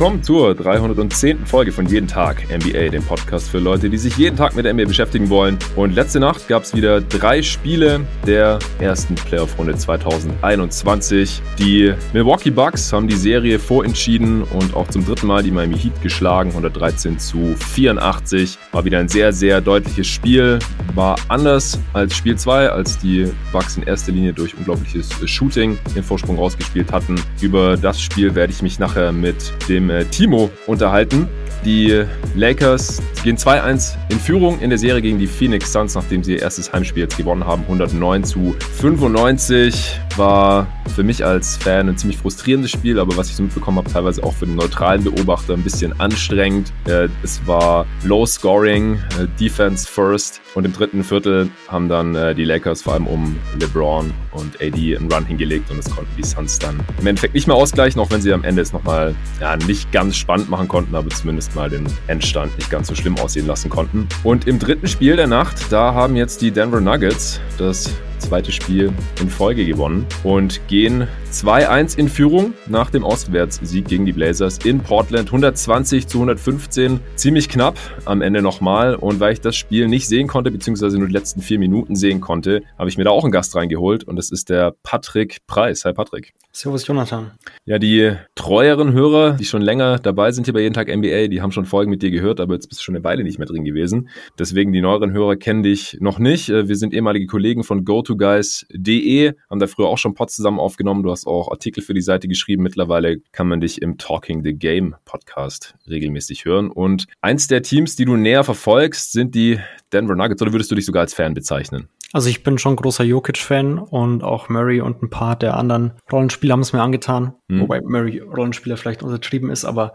willkommen zur 310. Folge von Jeden Tag NBA, dem Podcast für Leute, die sich jeden Tag mit der NBA beschäftigen wollen. Und letzte Nacht gab es wieder drei Spiele der ersten Playoff-Runde 2021. Die Milwaukee Bucks haben die Serie vorentschieden und auch zum dritten Mal die Miami Heat geschlagen, 113 zu 84. War wieder ein sehr, sehr deutliches Spiel. War anders als Spiel 2, als die Bucks in erster Linie durch unglaubliches Shooting den Vorsprung rausgespielt hatten. Über das Spiel werde ich mich nachher mit dem äh, Timo unterhalten. Die Lakers gehen 2-1 in Führung in der Serie gegen die Phoenix Suns, nachdem sie ihr erstes Heimspiel jetzt gewonnen haben. 109 zu 95 war für mich als Fan ein ziemlich frustrierendes Spiel, aber was ich so mitbekommen habe, teilweise auch für den neutralen Beobachter ein bisschen anstrengend. Äh, es war Low Scoring, äh, Defense first und im dritten Viertel haben dann die Lakers vor allem um LeBron und AD einen Run hingelegt und das konnten die Suns dann im Endeffekt nicht mehr ausgleichen, auch wenn sie am Ende es nochmal ja, nicht ganz spannend machen konnten, aber zumindest mal den Endstand nicht ganz so schlimm aussehen lassen konnten. Und im dritten Spiel der Nacht, da haben jetzt die Denver Nuggets das zweite Spiel in Folge gewonnen und gehen 2-1 in Führung nach dem Auswärtssieg gegen die Blazers in Portland. 120 zu 115, ziemlich knapp am Ende nochmal. Und weil ich das Spiel nicht sehen konnte, beziehungsweise nur die letzten vier Minuten sehen konnte, habe ich mir da auch einen Gast reingeholt und das ist der Patrick Preis. Hi Patrick. Servus Jonathan. Ja, die treueren Hörer, die schon länger dabei sind hier bei Jeden Tag NBA, die haben schon Folgen mit dir gehört, aber jetzt bist du schon eine Weile nicht mehr drin gewesen. Deswegen die neueren Hörer kennen dich noch nicht. Wir sind ehemalige Kollegen von GoToGuys.de, haben da früher auch schon Pods zusammen aufgenommen. Du hast auch Artikel für die Seite geschrieben. Mittlerweile kann man dich im Talking the Game Podcast regelmäßig hören. Und eins der Teams, die du näher verfolgst, sind die Denver Nuggets. Oder würdest du dich sogar als Fan bezeichnen? Also ich bin schon großer Jokic-Fan und auch Murray und ein paar der anderen Rollenspieler haben es mir angetan. Hm. Wobei Murray Rollenspieler vielleicht untertrieben ist, aber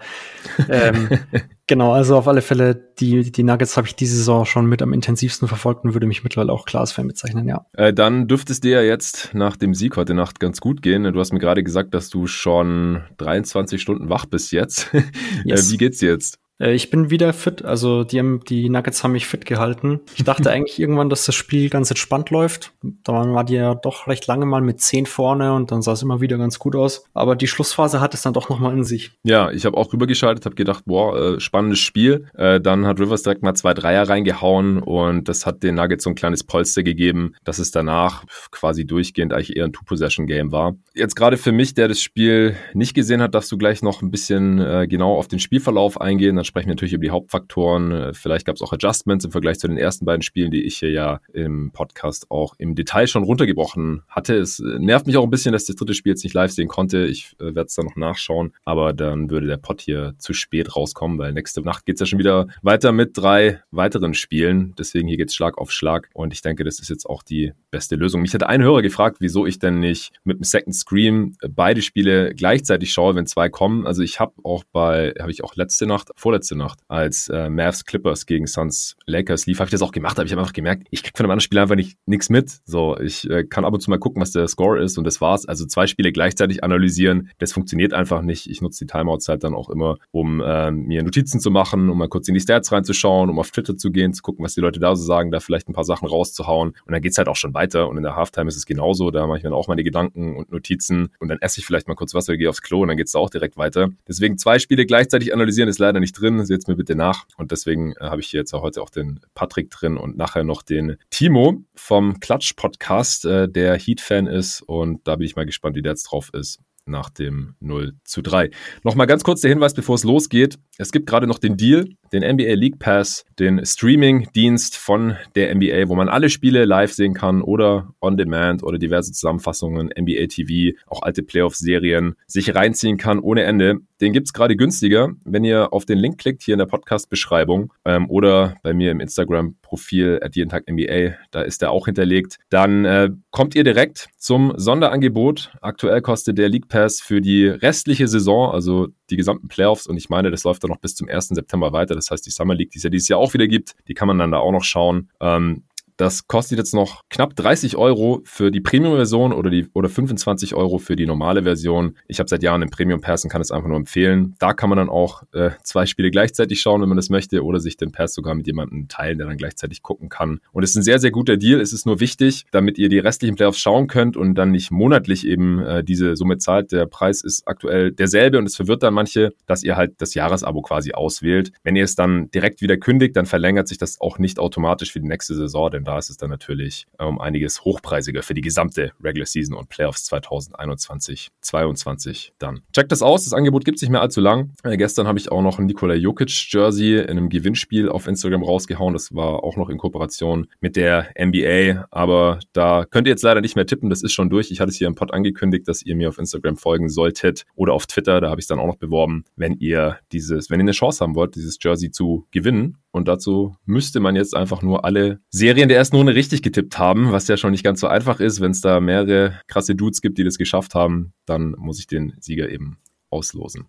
ähm, genau, also auf alle Fälle, die, die Nuggets habe ich diese Saison schon mit am intensivsten verfolgt und würde mich mittlerweile auch klar als Fan bezeichnen, ja. Äh, dann dürfte es dir ja jetzt nach dem Sieg heute Nacht ganz gut gehen. Du hast mir gerade gesagt, dass du schon 23 Stunden wach bist jetzt. Yes. Äh, wie geht's dir jetzt? Äh, ich bin wieder fit, also die, haben, die Nuggets haben mich fit gehalten. Ich dachte eigentlich irgendwann, dass das Spiel ganz entspannt läuft. Da war die ja doch recht lange mal mit 10 vorne und dann sah es immer wieder ganz gut aus. Aber die Schlussphase hat es dann doch nochmal in sich. Ja, ich habe auch rübergeschaltet, habe gedacht, boah, äh, spannendes Spiel. Äh, dann hat Rivers direkt mal zwei Dreier reingehauen und das hat den Nuggets so ein kleines Polster gegeben, dass es danach quasi durchgehend eigentlich eher ein Two-Possession-Game war. Jetzt gerade für mich, der das Spiel nicht gesehen hat, darfst du gleich noch ein bisschen äh, genau auf den Spielverlauf eingehen dann sprechen wir natürlich über die Hauptfaktoren. Äh, vielleicht gab es auch Adjustments im Vergleich zu den ersten beiden Spielen, die ich hier ja im Podcast auch im Detail schon runtergebrochen hatte. Es äh, nervt mich auch ein bisschen, dass das dritte Spiel jetzt nicht live sehen konnte. Ich äh, werde es dann noch nachschauen, aber dann würde der Pod hier zu spät rauskommen, weil nächste Nacht geht es ja schon wieder weiter mit drei weiteren Spielen. Deswegen hier geht es Schlag auf Schlag und ich denke, das ist jetzt auch die beste Lösung. Mich hat ein Hörer gefragt, wieso ich denn nicht mit dem Second Screen beide Spiele gleichzeitig schaue, wenn zwei kommen. Also ich habe auch bei, habe ich auch letzte Nacht, vor vorletzte Nacht, als äh, Mavs Clippers gegen Suns Lakers lief, habe ich das auch gemacht, aber ich habe einfach gemerkt, ich krieg von einem anderen Spiel einfach nicht nichts mit. So, ich äh, kann ab und zu mal gucken, was der Score ist und das war's. Also zwei Spiele gleichzeitig analysieren, das funktioniert einfach nicht. Ich nutze die Timeouts halt dann auch immer, um äh, mir Notizen zu machen, um mal kurz in die Stats reinzuschauen, um auf Twitter zu gehen, zu gucken, was die Leute da so sagen, da vielleicht ein paar Sachen rauszuhauen und dann geht's halt auch schon weiter und in der Halftime ist es genauso, da mache ich dann auch meine Gedanken und Notizen und dann esse ich vielleicht mal kurz Wasser, gehe aufs Klo und dann geht's da auch direkt weiter. Deswegen zwei Spiele gleichzeitig analysieren ist leider nicht drin. Seht's mir bitte nach. Und deswegen äh, habe ich hier jetzt auch heute auch den Patrick drin und nachher noch den Timo vom Klatsch-Podcast, äh, der Heat-Fan ist. Und da bin ich mal gespannt, wie der jetzt drauf ist nach dem 0 zu 3. Nochmal ganz kurz der Hinweis, bevor es losgeht. Es gibt gerade noch den Deal, den NBA League Pass, den Streaming-Dienst von der NBA, wo man alle Spiele live sehen kann oder on demand oder diverse Zusammenfassungen, NBA TV, auch alte Playoff-Serien sich reinziehen kann ohne Ende. Den gibt's gerade günstiger, wenn ihr auf den Link klickt hier in der Podcast-Beschreibung ähm, oder bei mir im Instagram-Profil at jeden Tag NBA, da ist der auch hinterlegt. Dann äh, kommt ihr direkt zum Sonderangebot. Aktuell kostet der League Pass für die restliche Saison, also die gesamten Playoffs und ich meine, das läuft dann noch bis zum 1. September weiter. Das heißt, die Summer League, die es ja dieses Jahr auch wieder gibt, die kann man dann da auch noch schauen. Ähm, Das kostet jetzt noch knapp 30 Euro für die Premium-Version oder, die, oder 25 Euro für die normale Version. Ich habe seit Jahren den Premium-Pass und kann es einfach nur empfehlen. Da kann man dann auch äh, zwei Spiele gleichzeitig schauen, wenn man das möchte, oder sich den Pass sogar mit jemandem teilen, der dann gleichzeitig gucken kann. Und es ist ein sehr, sehr guter Deal. Es ist nur wichtig, damit ihr die restlichen Playoffs schauen könnt und dann nicht monatlich eben äh, diese Summe zahlt. Der Preis ist aktuell derselbe und es verwirrt dann manche, dass ihr halt das Jahresabo quasi auswählt. Wenn ihr es dann direkt wieder kündigt, dann verlängert sich das auch nicht automatisch für die nächste Saison, denn da ist es dann natürlich um ähm, einiges hochpreisiger für die gesamte Regular Season und Playoffs 2021, 22 dann. Checkt das aus, das Angebot gibt es nicht mehr allzu lang. Äh, gestern habe ich auch noch ein Nikola Jokic Jersey in einem Gewinnspiel auf Instagram rausgehauen. Das war auch noch in Kooperation mit der NBA, aber da könnt ihr jetzt leider nicht mehr tippen, das ist schon durch. Ich hatte es hier im Pod angekündigt, dass ihr mir auf Instagram folgen solltet oder auf Twitter, da habe ich es dann auch noch beworben, wenn ihr dieses, wenn ihr eine Chance haben wollt, dieses Jersey zu gewinnen. Und dazu müsste man jetzt einfach nur alle Serien der ersten Runde richtig getippt haben, was ja schon nicht ganz so einfach ist. Wenn es da mehrere krasse Dudes gibt, die das geschafft haben, dann muss ich den Sieger eben auslosen.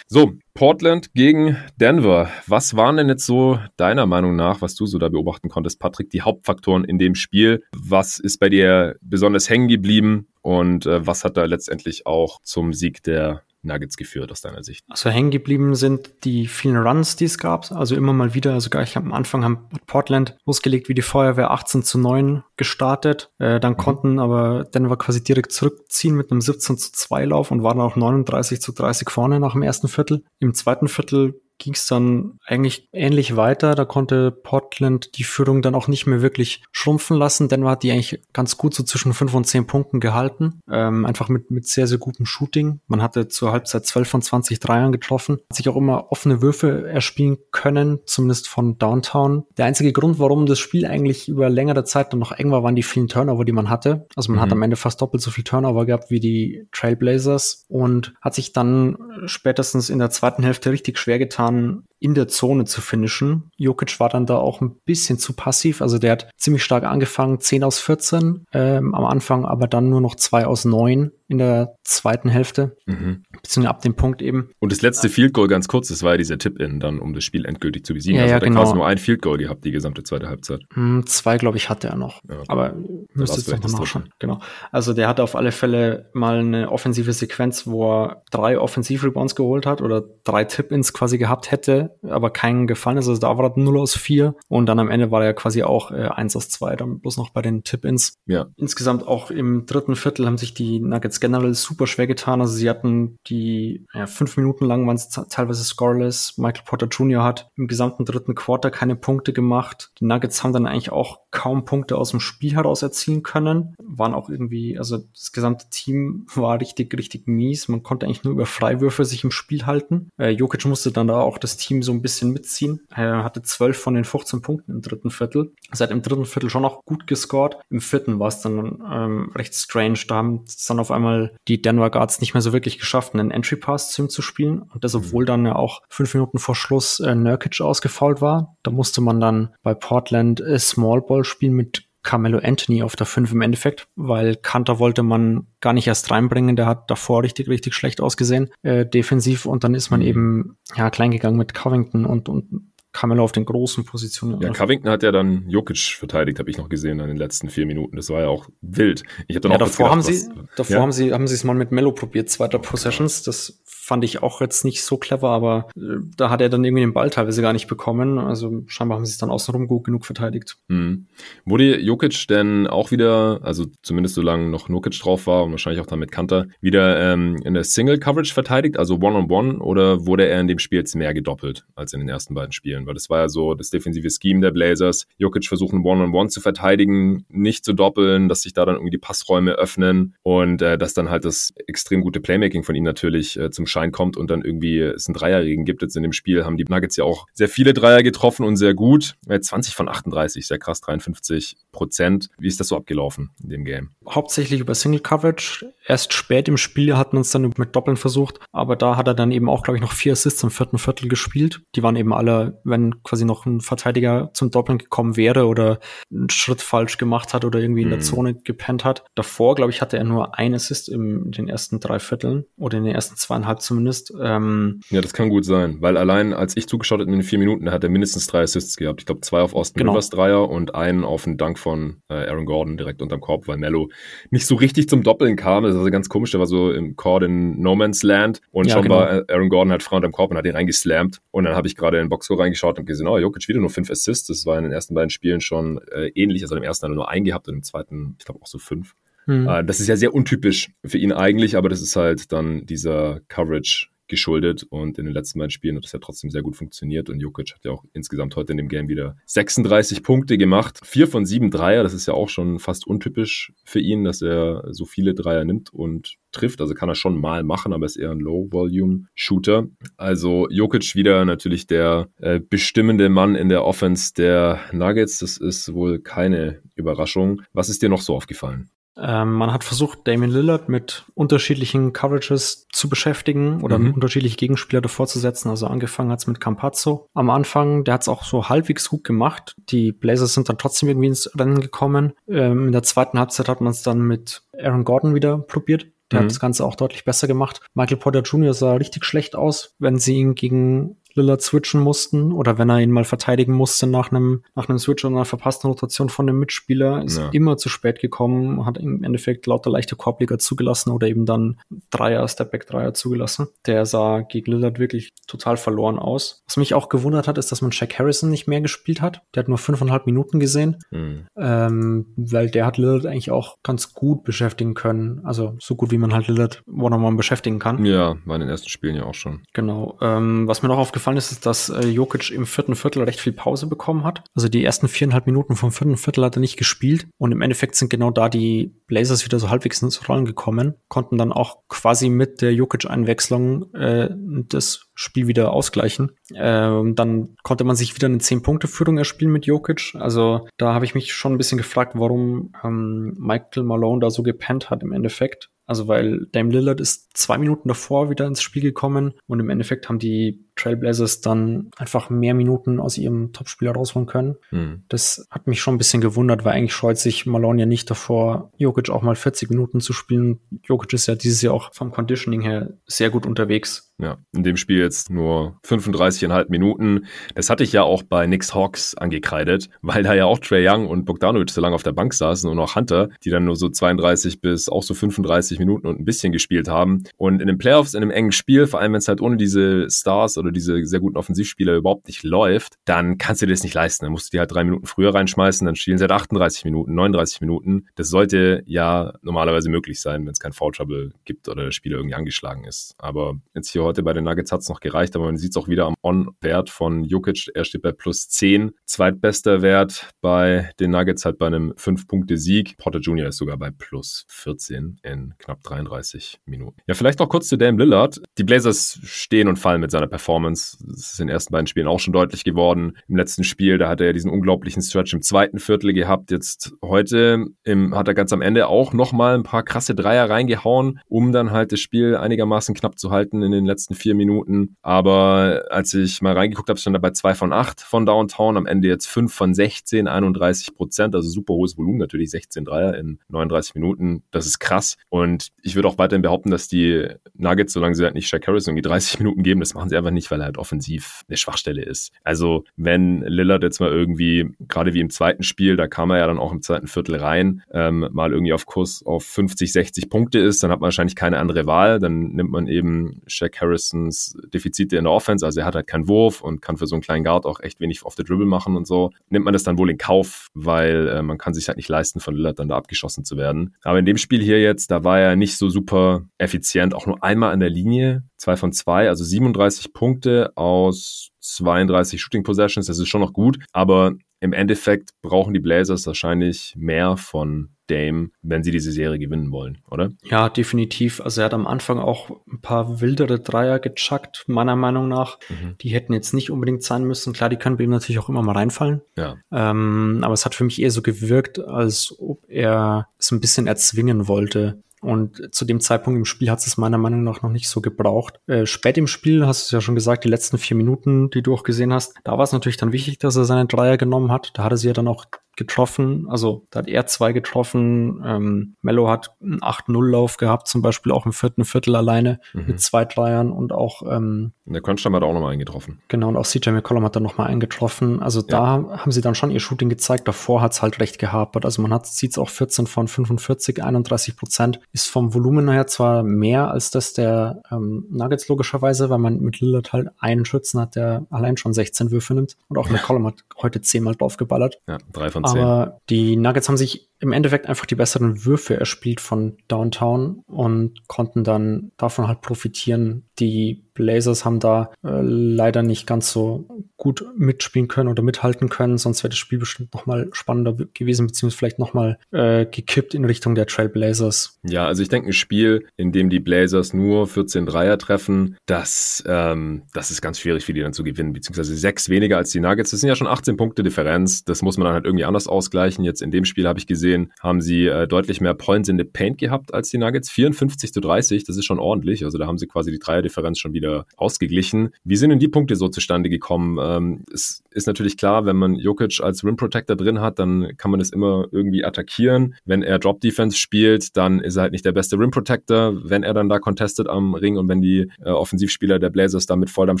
So, Portland gegen Denver. Was waren denn jetzt so deiner Meinung nach, was du so da beobachten konntest, Patrick, die Hauptfaktoren in dem Spiel? Was ist bei dir besonders hängen geblieben und äh, was hat da letztendlich auch zum Sieg der Nuggets geführt aus deiner Sicht? Also hängen geblieben sind die vielen Runs, die es gab. Also immer mal wieder, also gleich am Anfang haben Portland losgelegt wie die Feuerwehr 18 zu 9 gestartet. Äh, dann mhm. konnten aber Denver quasi direkt zurückziehen mit einem 17 zu 2 Lauf und waren auch 39 zu 30 vorne nach dem ersten Viertel. Im zweiten Viertel ging es dann eigentlich ähnlich weiter. Da konnte Portland die Führung dann auch nicht mehr wirklich schrumpfen lassen. Denver hat die eigentlich ganz gut so zwischen fünf und zehn Punkten gehalten. Ähm, einfach mit, mit sehr, sehr gutem Shooting. Man hatte zur Halbzeit 12 von 20 Dreiern getroffen. Hat sich auch immer offene Würfe erspielen können, zumindest von Downtown. Der einzige Grund, warum das Spiel eigentlich über längere Zeit dann noch eng war, waren die vielen Turnover, die man hatte. Also man mhm. hat am Ende fast doppelt so viel Turnover gehabt wie die Trailblazers und hat sich dann spätestens in der zweiten Hälfte richtig schwer getan, getan, in der Zone zu finishen. Jokic war dann da auch ein bisschen zu passiv. Also der hat ziemlich stark angefangen, 10 aus 14 ähm, am Anfang, aber dann nur noch 2 aus 9 in der zweiten Hälfte. Mhm. Beziehungsweise ab dem Punkt eben. Und das letzte Field Goal ganz kurz, das war ja dieser Tipp-In dann, um das Spiel endgültig zu besiegen. Ja, also ja, hat genau. quasi nur ein Field Goal gehabt, die gesamte zweite Halbzeit. Hm, zwei, glaube ich, hatte er noch. Ja, aber müsste jetzt nochmal nachschauen. Genau. Also der hatte auf alle Fälle mal eine offensive Sequenz, wo er drei Offensiv-Rebounds geholt hat oder drei Tip-Ins quasi gehabt hätte, aber keinen gefallen ist. Also da war er 0 aus 4 und dann am Ende war er quasi auch äh, 1 aus 2, dann bloß noch bei den Tip-Ins. Ja. Insgesamt auch im dritten Viertel haben sich die Nuggets generell super schwer getan. Also sie hatten die ja, fünf Minuten lang waren es teilweise scoreless. Michael Porter Jr. hat im gesamten dritten Quarter keine Punkte gemacht. Die Nuggets haben dann eigentlich auch kaum Punkte aus dem Spiel heraus erzielen können. Waren auch irgendwie, also das gesamte Team war richtig, richtig mies. Man konnte eigentlich nur über Freiwürfe sich im Spiel halten. Äh, Jokic musste dann da auch das Team so ein bisschen mitziehen. Er hatte zwölf von den 15 Punkten im dritten Viertel. Seit im dritten Viertel schon noch gut gescored. Im vierten war es dann ähm, recht strange. Da haben es dann auf einmal die Denver Guards nicht mehr so wirklich geschafft, einen Entry Pass zu ihm zu spielen. Und das, obwohl dann ja auch fünf Minuten vor Schluss äh, Nurkic ausgefault war. Da musste man dann bei Portland äh, Small Ball spielen mit Carmelo Anthony auf der 5 im Endeffekt, weil Kanter wollte man gar nicht erst reinbringen, der hat davor richtig, richtig schlecht ausgesehen, äh, defensiv und dann ist man mhm. eben ja klein gegangen mit Covington und, und Carmelo auf den großen Positionen. Ja, Covington hat ja dann Jokic verteidigt, habe ich noch gesehen in den letzten vier Minuten. Das war ja auch wild. Ich habe dann ja, auch davor gedacht, haben sie, was, davor ja? haben sie, haben sie es mal mit Melo probiert, zweiter Possessions. Das fand ich auch jetzt nicht so clever, aber äh, da hat er dann irgendwie den Ball teilweise gar nicht bekommen. Also scheinbar haben sie es dann außenrum gut genug verteidigt. Mhm. Wurde Jokic denn auch wieder, also zumindest solange noch Nokic drauf war und wahrscheinlich auch dann mit Kanter, wieder ähm, in der Single-Coverage verteidigt, also One-on-One, -on -one, oder wurde er in dem Spiel jetzt mehr gedoppelt als in den ersten beiden Spielen? Weil das war ja so das defensive Scheme der Blazers. Jokic versuchen One-on-One -on -one zu verteidigen, nicht zu doppeln, dass sich da dann irgendwie die Passräume öffnen und äh, dass dann halt das extrem gute Playmaking von ihm natürlich äh, zum Schein reinkommt und dann irgendwie es einen Dreierregen gibt. Jetzt in dem Spiel haben die Nuggets ja auch sehr viele Dreier getroffen und sehr gut. 20 von 38, sehr krass, 53 Prozent. Wie ist das so abgelaufen in dem Game? Hauptsächlich über Single Coverage. Erst spät im Spiel hatten uns dann mit Doppeln versucht, aber da hat er dann eben auch, glaube ich, noch vier Assists im vierten Viertel gespielt. Die waren eben alle, wenn quasi noch ein Verteidiger zum Doppeln gekommen wäre oder einen Schritt falsch gemacht hat oder irgendwie in mhm. der Zone gepennt hat. Davor, glaube ich, hatte er nur ein Assist in den ersten drei Vierteln oder in den ersten zweieinhalb zumindest. Ähm, ja, das kann gut sein, weil allein als ich zugeschaut habe in den vier Minuten, hat er mindestens drei Assists gehabt. Ich glaube, zwei auf Austin genau. Rivers Dreier und einen auf einen Dank von äh, Aaron Gordon direkt unterm Korb, weil Mello nicht so richtig zum Doppeln kam. Das ist also ganz komisch, der war so im Court in No Man's Land und ja, schon genau. war Aaron Gordon halt frei unterm Korb und hat ihn reingeslammt. Und dann habe ich gerade in den Boxscore reingeschaut und gesehen, oh, Jokic wieder nur fünf Assists. Das war in den ersten beiden Spielen schon äh, ähnlich. Also im ersten hat er nur einen gehabt und im zweiten, ich glaube, auch so fünf. Hm. Äh, das ist ja sehr untypisch für ihn eigentlich, aber das ist halt dann dieser Coverage geschuldet und in den letzten beiden Spielen hat das ja trotzdem sehr gut funktioniert und Jokic hat ja auch insgesamt heute in dem Game wieder 36 Punkte gemacht. Vier von sieben Dreier, das ist ja auch schon fast untypisch für ihn, dass er so viele Dreier nimmt und trifft. Also kann er schon mal machen, aber ist eher ein Low-Volume-Shooter. Also Jokic wieder natürlich der äh, bestimmende Mann in der Offense der Nuggets. Das ist wohl keine Überraschung. Was ist dir noch so aufgefallen? Ähm, man hat versucht, Damien Lillard mit unterschiedlichen Coverages zu beschäftigen oder mhm. unterschiedliche Gegenspieler davor zu setzen. Also angefangen hat's mit Campazzo. Am Anfang, der hat's auch so halbwegs gut gemacht. Die Blazers sind dann trotzdem irgendwie ins Rennen gekommen. Ähm, in der zweiten Halbzeit hat man es dann mit Aaron Gordon wieder probiert. Der mhm. hat das Ganze auch deutlich besser gemacht. Michael Porter Jr. sah richtig schlecht aus, wenn sie ihn gegen Lillard switchen mussten oder wenn er ihn mal verteidigen musste nach einem, nach einem Switch oder einer verpassten Rotation von einem Mitspieler, ist ja. immer zu spät gekommen, hat im Endeffekt lauter leichte Korbleger zugelassen oder eben dann Dreier, Stepback-Dreier zugelassen. Der sah gegen Lillard wirklich total verloren aus. Was mich auch gewundert hat, ist, dass man Shaq Harrison nicht mehr gespielt hat. Der hat nur fünfeinhalb Minuten gesehen, mhm. ähm, weil der hat Lillard eigentlich auch ganz gut beschäftigen können. Also so gut, wie man halt Lillard one-on-one beschäftigen kann. Ja, war in den ersten Spielen ja auch schon. Genau. Ähm, was mir noch aufgefallen aufgefallen ist, ist, dass äh, Jokic im vierten Viertel recht viel Pause bekommen hat. Also die ersten viereinhalb Minuten vom vierten Viertel hat er nicht gespielt. Und im Endeffekt sind genau da die Blazers wieder so halbwegs ins Rollen gekommen, konnten dann auch quasi mit der Jokic-Einwechslung äh, das Spiel wieder ausgleichen. Ähm, dann konnte man sich wieder eine 10-Punkte-Führung erspielen mit Jokic. Also da habe ich mich schon ein bisschen gefragt, warum ähm, Michael Malone da so gepennt hat im Endeffekt. Also weil Dame Lillard ist zwei Minuten davor wieder ins Spiel gekommen und im Endeffekt haben die Trailblazers dann einfach mehr Minuten aus ihrem Topspieler rausholen können. Hm. Das hat mich schon ein bisschen gewundert, weil eigentlich scheut sich Malone ja nicht davor, Jokic auch mal 40 Minuten zu spielen. Jokic ist ja dieses Jahr auch vom Conditioning her sehr gut unterwegs. Ja, in dem Spiel jetzt nur 35,5 Minuten. Das hatte ich ja auch bei Knicks Hawks angekreidet, weil da ja auch Trey Young und Bogdanovic so lange auf der Bank saßen und auch Hunter, die dann nur so 32 bis auch so 35 Minuten und ein bisschen gespielt haben. Und in den Playoffs, in einem engen Spiel, vor allem wenn es halt ohne diese Stars oder diese sehr guten Offensivspieler überhaupt nicht läuft, dann kannst du dir das nicht leisten. Dann musst du die halt drei Minuten früher reinschmeißen, dann spielen sie halt 38 Minuten, 39 Minuten. Das sollte ja normalerweise möglich sein, wenn es kein Foul Trouble gibt oder der Spieler irgendwie angeschlagen ist. Aber jetzt hier heute bei den Nuggets hat es noch gereicht, aber man sieht es auch wieder am On-Wert von Jokic. Er steht bei plus 10. Zweitbester Wert bei den Nuggets halt bei einem 5-Punkte-Sieg. Potter Jr. ist sogar bei plus 14 in knapp 33 Minuten. Ja, vielleicht noch kurz zu Dame Lillard. Die Blazers stehen und fallen mit seiner Performance. Das ist in den ersten beiden Spielen auch schon deutlich geworden. Im letzten Spiel, da hat er ja diesen unglaublichen Stretch im zweiten Viertel gehabt. Jetzt heute im, hat er ganz am Ende auch nochmal ein paar krasse Dreier reingehauen, um dann halt das Spiel einigermaßen knapp zu halten in den letzten vier Minuten. Aber als ich mal reingeguckt habe, stand er bei 2 von 8 von Downtown, am Ende jetzt 5 von 16, 31 Prozent, also super hohes Volumen, natürlich 16 Dreier in 39 Minuten. Das ist krass. Und ich würde auch weiterhin behaupten, dass die Nuggets, solange sie halt nicht Shaq Harris irgendwie 30 Minuten geben, das machen sie einfach nicht, weil er halt offensiv eine Schwachstelle ist. Also wenn Lillard jetzt mal irgendwie, gerade wie im zweiten Spiel, da kam er ja dann auch im zweiten Viertel rein, ähm, mal irgendwie auf Kurs auf 50, 60 Punkte ist, dann hat man wahrscheinlich keine andere Wahl. Dann nimmt man eben Shaq Harrison Harrisons Defizite in der Offense, also er hat halt keinen Wurf und kann für so einen kleinen Guard auch echt wenig auf der Dribble machen und so, nimmt man das dann wohl in Kauf, weil äh, man kann sich halt nicht leisten, von Lillard dann da abgeschossen zu werden. Aber in dem Spiel hier jetzt, da war er nicht so super effizient, auch nur einmal an der Linie, zwei von zwei, also 37 Punkte aus 32 Shooting Possessions, das ist schon noch gut, aber im Endeffekt brauchen die Blazers wahrscheinlich mehr von Dame, wenn sie diese Serie gewinnen wollen, oder? Ja, definitiv. Also er hat am Anfang auch ein paar wildere Dreier gechuckt, meiner Meinung nach. Mhm. Die hätten jetzt nicht unbedingt sein müssen. Klar, die können bei ihm natürlich auch immer mal reinfallen. Ja. Ähm, aber es hat für mich eher so gewirkt, als ob er es ein bisschen erzwingen wollte. Und zu dem Zeitpunkt im Spiel hat es meiner Meinung nach noch nicht so gebraucht. Äh, spät im Spiel, hast du es ja schon gesagt, die letzten vier Minuten, die du auch gesehen hast, da war es natürlich dann wichtig, dass er seine Dreier genommen hat. Da hat er sie ja dann auch getroffen. Also da hat er zwei getroffen. Ähm, Mello hat einen 8-0-Lauf gehabt, zum Beispiel auch im vierten Viertel alleine mhm. mit zwei Dreiern und auch ähm, der Konstamm hat auch nochmal eingetroffen. Genau, und auch CJ McCollum hat dann nochmal eingetroffen. Also ja. da haben sie dann schon ihr Shooting gezeigt. Davor hat es halt recht gehapert. Also man hat sieht es auch 14 von 45, 31 Prozent. Ist vom Volumen her zwar mehr als das der ähm, Nuggets logischerweise, weil man mit Lillard halt einen Schützen hat, der allein schon 16 Würfe nimmt. Und auch McCollum hat heute zehnmal draufgeballert. Ja, drei von zehn. Aber die Nuggets haben sich im Endeffekt einfach die besseren Würfe erspielt von Downtown und konnten dann davon halt profitieren. Die Blazers haben da äh, leider nicht ganz so gut mitspielen können oder mithalten können, sonst wäre das Spiel bestimmt noch mal spannender gewesen, beziehungsweise vielleicht noch mal äh, gekippt in Richtung der Trail Blazers. Ja, also ich denke, ein Spiel, in dem die Blazers nur 14 Dreier treffen, das, ähm, das ist ganz schwierig für die dann zu gewinnen, beziehungsweise sechs weniger als die Nuggets. Das sind ja schon 18 Punkte Differenz. Das muss man dann halt irgendwie anders ausgleichen. Jetzt in dem Spiel habe ich gesehen, haben sie äh, deutlich mehr Points in the Paint gehabt als die Nuggets. 54 zu 30, das ist schon ordentlich. Also da haben sie quasi die Dreier-Differenz schon wieder ausgeglichen. Wie sind denn die Punkte so zustande gekommen? Ähm, es ist natürlich klar, wenn man Jokic als Rim Protector drin hat, dann kann man es immer irgendwie attackieren. Wenn er Drop Defense spielt, dann ist er halt nicht der beste Rim Protector. Wenn er dann da contestet am Ring und wenn die äh, Offensivspieler der Blazers da mit Volldampf